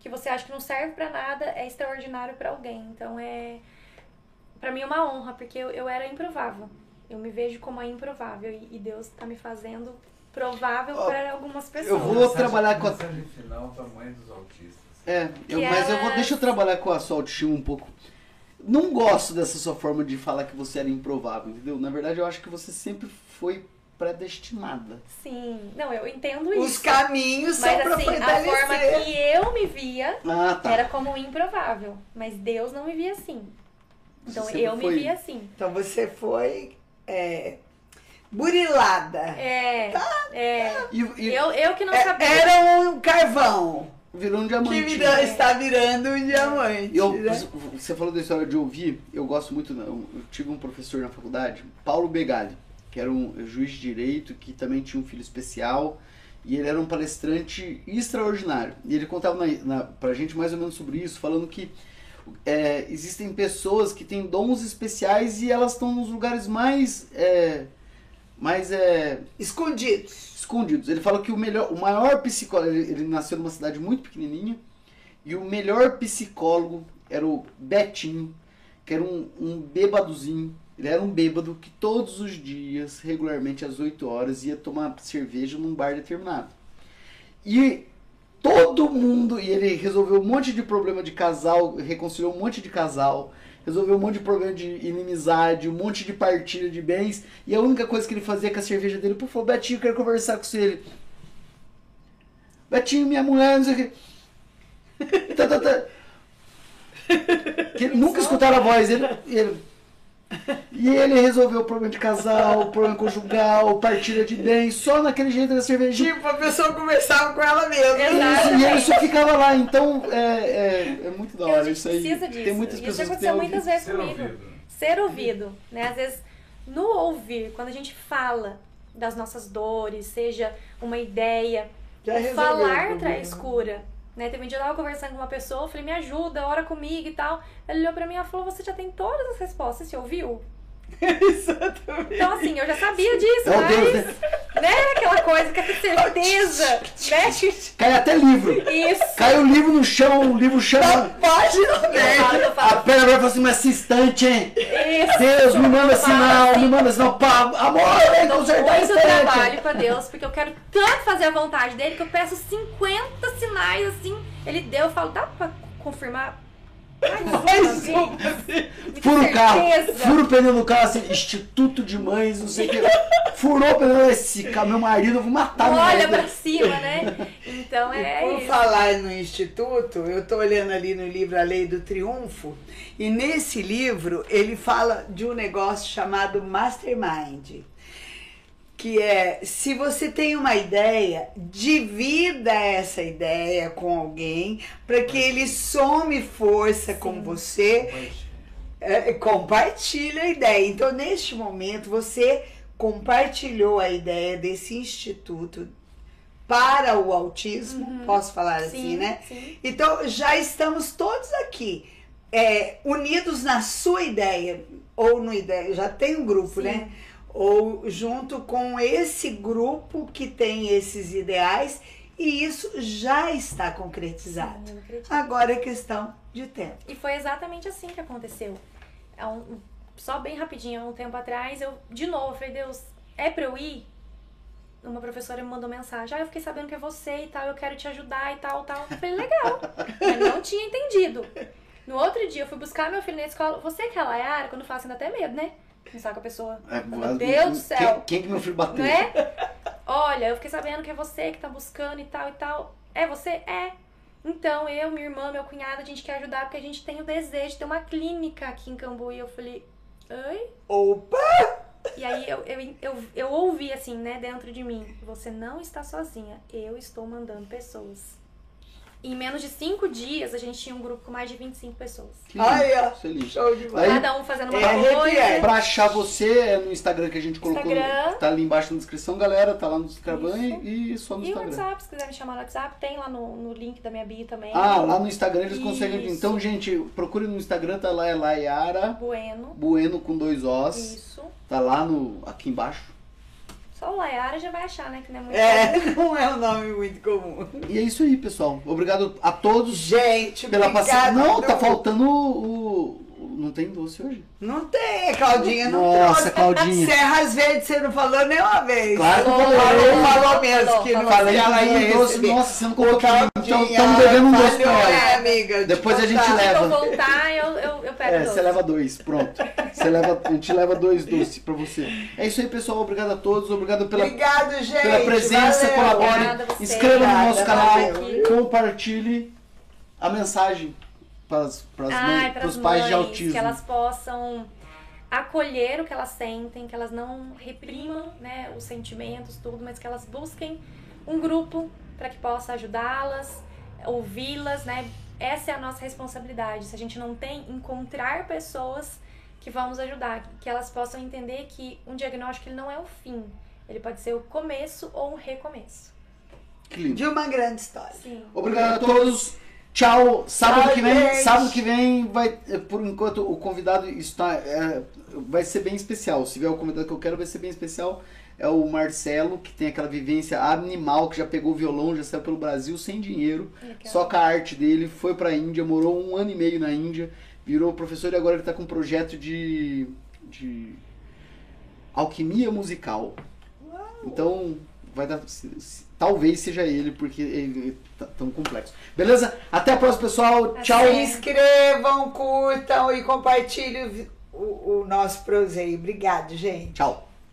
que você acha que não serve pra nada é extraordinário pra alguém. Então é Pra mim é uma honra, porque eu, eu era improvável. Eu me vejo como a improvável e, e Deus tá me fazendo provável Ó, para algumas pessoas. eu vou Mensagem- trabalhar com a- final pra mãe dos autistas. É, eu- mas eu vou, elas- deixa eu trabalhar com a sua autoestima um pouco. Não gosto dessa sua forma de falar que você era improvável, entendeu? Na verdade, eu acho que você sempre foi predestinada. Sim, não, eu entendo Os isso. caminhos são Mas pra assim, a fortalecer. forma que eu me via Ah, tá. era como improvável. Mas Deus não me via assim. Então eu foi- me via assim. Então você foi é, burilada. É, é. E, e Eu, eu que não É, sabia. era um carvão virou um que diamante. vira- né? está virando um diamante. Eu, né? você falou da história de ouvir, eu gosto muito, eu eu tive um professor na faculdade, Paulo Begali, que era um juiz de direito, que também tinha um filho especial, e ele era um palestrante extraordinário. E ele contava na, na, pra gente mais ou menos sobre isso, falando que é, existem pessoas que têm dons especiais e elas estão nos lugares mais, é, mais é, Escondidos. escondidos. Ele fala que o melhor, o maior psicólogo, ele, ele nasceu numa cidade muito pequenininha, e o melhor psicólogo era o Betinho, que era um, um bêbadozinho. Ele era um bêbado que todos os dias, regularmente às 8 horas, ia tomar cerveja num bar determinado. E todo mundo, e ele resolveu um monte de problema de casal, reconciliou um monte de casal, resolveu um monte de problema de inimizade, um monte de partilha de bens, e a única coisa que ele fazia com a cerveja dele, pô, falou, Betinho, eu quero conversar com você. Ele, Betinho, minha mulher, não sei o que. Tá, tá, tá. Que ele nunca escutaram a voz, ele, ele- E ele resolveu o problema de casal, o problema conjugal, partilha de bens, só naquele jeito da cervejinha. Tipo, a pessoa conversava com ela mesma. Exato. Isso, e ele só ficava lá, então é, é, é muito da hora isso aí. precisa disso. Tem muitas Isso pessoas que aconteceu têm muitas vezes Ser comigo. ouvido. ser ouvido, né? Às vezes, no ouvir, quando a gente fala das nossas dores, seja uma ideia, Já falar traz cura. Né? Teve um dia eu tava conversando com uma pessoa, falei, me ajuda, ora comigo e tal. Ele olhou pra mim e falou, você já tem todas as respostas, você ouviu? Exatamente. Então, assim, eu já sabia disso, É o Deus, mas, né? né? Aquela coisa, quer ter certeza, né? Cai até livro. Isso. Cai o livro no chão, o livro chama. Página Eu falo, 10. eu A falo, perna vai falar assim, mas esse instante, hein? isso. Deus, me manda sinal, assim. me manda sinal. Pá, amor, vem consertar muito esse trabalho pra Deus, porque eu quero tanto fazer a vontade dele que eu peço 50 sinais assim. Ele deu, eu falo, dá pra confirmar? Gente, como muita Fura o carro, fura o pneu do carro, assim, Instituto de Mães, não sei o que. Furou o pneu, esse cara, meu marido, eu vou matar meu Olha marido. pra cima, né? Então é Por isso. falar no Instituto, eu tô olhando ali no livro A Lei do Triunfo, e nesse livro ele fala de um negócio chamado Mastermind. Que é, se você tem uma ideia, divida essa ideia com alguém para que ele some força com você é, compartilha a ideia. Então, neste momento, você compartilhou a ideia desse instituto para o autismo, posso falar assim, Sim, né? sim. Então já estamos todos aqui é, unidos na sua ideia ou no ideia, já tem um grupo, Sim. né? Ou junto com esse grupo que tem esses ideais e isso já está concretizado. Acredito. Agora é questão de tempo. E foi exatamente assim que aconteceu. Só bem rapidinho, há um tempo atrás, eu, de novo, falei, Deus, é pra eu ir? Uma professora me mandou mensagem, ah, eu fiquei sabendo que é você e tal, eu quero te ajudar e tal, tal. Eu falei, legal. Mas não tinha entendido. No outro dia, eu fui buscar meu filho na escola. Você que é a Layara, quando faço, ainda até medo, né? Pensar com a pessoa. É, Meu Deus do céu. Quem, que meu filho bateu? Não é? Olha, eu fiquei sabendo que é você que tá buscando e tal e tal. É você? É. Então, eu, minha irmã, meu cunhado, a gente quer ajudar porque a gente tem o desejo de ter uma clínica aqui em Cambuí. Eu falei, oi? Opa! E aí eu, eu, eu, eu ouvi assim, né, dentro de mim: você não está sozinha, eu estou mandando pessoas. Em menos de cinco dias, a gente tinha um grupo com mais de 25 pessoas. Aí, ó. Feliz. Show de bola. Aí- Cada um fazendo uma É arrepiante. coisa. Pra achar você é no Instagram que a gente colocou. Instagram. Tá ali embaixo na descrição, galera. Tá lá no Instagram e, e só no E o Instagram. WhatsApp, se quiser me chamar no WhatsApp, tem lá no, no link da minha bio também. Ah, lá no Instagram eles conseguem. Isso. Então, gente, procure no Instagram, tá lá, é Layara Bueno. Bueno com dois Os. Isso. Tá lá no. aqui embaixo. Só o Layara já vai achar, né? Que não é muito É, não é um nome muito comum. E é isso aí, pessoal. Obrigado a todos Gente, pela paciência. Não, tá faltando o, Não tem doce hoje? Não tem, Claudinha não Nossa, trouxe. Claudinha. Serras Verdes você não falou nenhuma vez. Claro que eu falou, falei. falou, mesmo que não falou. Falei ela ia não doce. receber. Nossa, você não colocou. Então, estamos devendo um doce pra ela. né, amiga? De Depois a gente leva. Se eu voltar, eu, eu, É, você leva dois, pronto. Você leva, a gente leva dois doces pra você. É isso aí, pessoal. Obrigado a todos. Obrigado pela, Obrigado, gente. pela presença. valeu. Colabore. Obrigada a você. Inscreva no Obrigada, nosso canal. valeu. Compartilhe a mensagem para as Ai, mães, para os pais mães, de autismo. que elas possam acolher o que elas sentem, que elas não reprimam né, os sentimentos, tudo, mas que elas busquem um grupo para que possa ajudá-las, ouvi-las, né? Essa é a nossa responsabilidade. Se a gente não tem, encontrar pessoas que vão nos ajudar, que elas possam entender que um diagnóstico ele não é o fim, ele pode ser o começo ou um recomeço. Que lindo. De uma grande história. Sim. Obrigado a todos. Tchau. Sábado Tchau, que vem, gente. sábado que vem vai, eh, por enquanto o convidado está é, vai ser bem especial. Se vier o convidado que eu quero vai ser bem especial. É o Marcelo, que tem aquela vivência animal, que já pegou violão, já saiu pelo Brasil sem dinheiro, Legal. só com a arte dele, foi pra Índia, morou um ano e meio na Índia, virou professor e agora ele tá com um projeto de, de alquimia musical. Então, vai dar. se- se- Talvez seja ele, porque ele tá tão complexo. Beleza? Até a próxima, pessoal. Tchau. Se inscrevam, curtam e compartilhem o, o nosso proseio. Obrigado, gente. Tchau.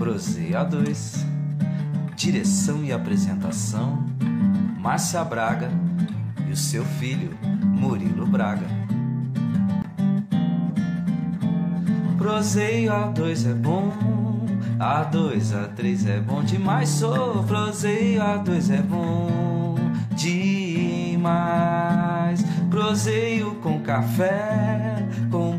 Proseia 2. Direção e apresentação: Márcia Braga e o seu filho, Murilo Braga. Proseio A2 é bom, A2, A3 é bom demais. Sou proseio A2 é bom demais. Proseio com café, com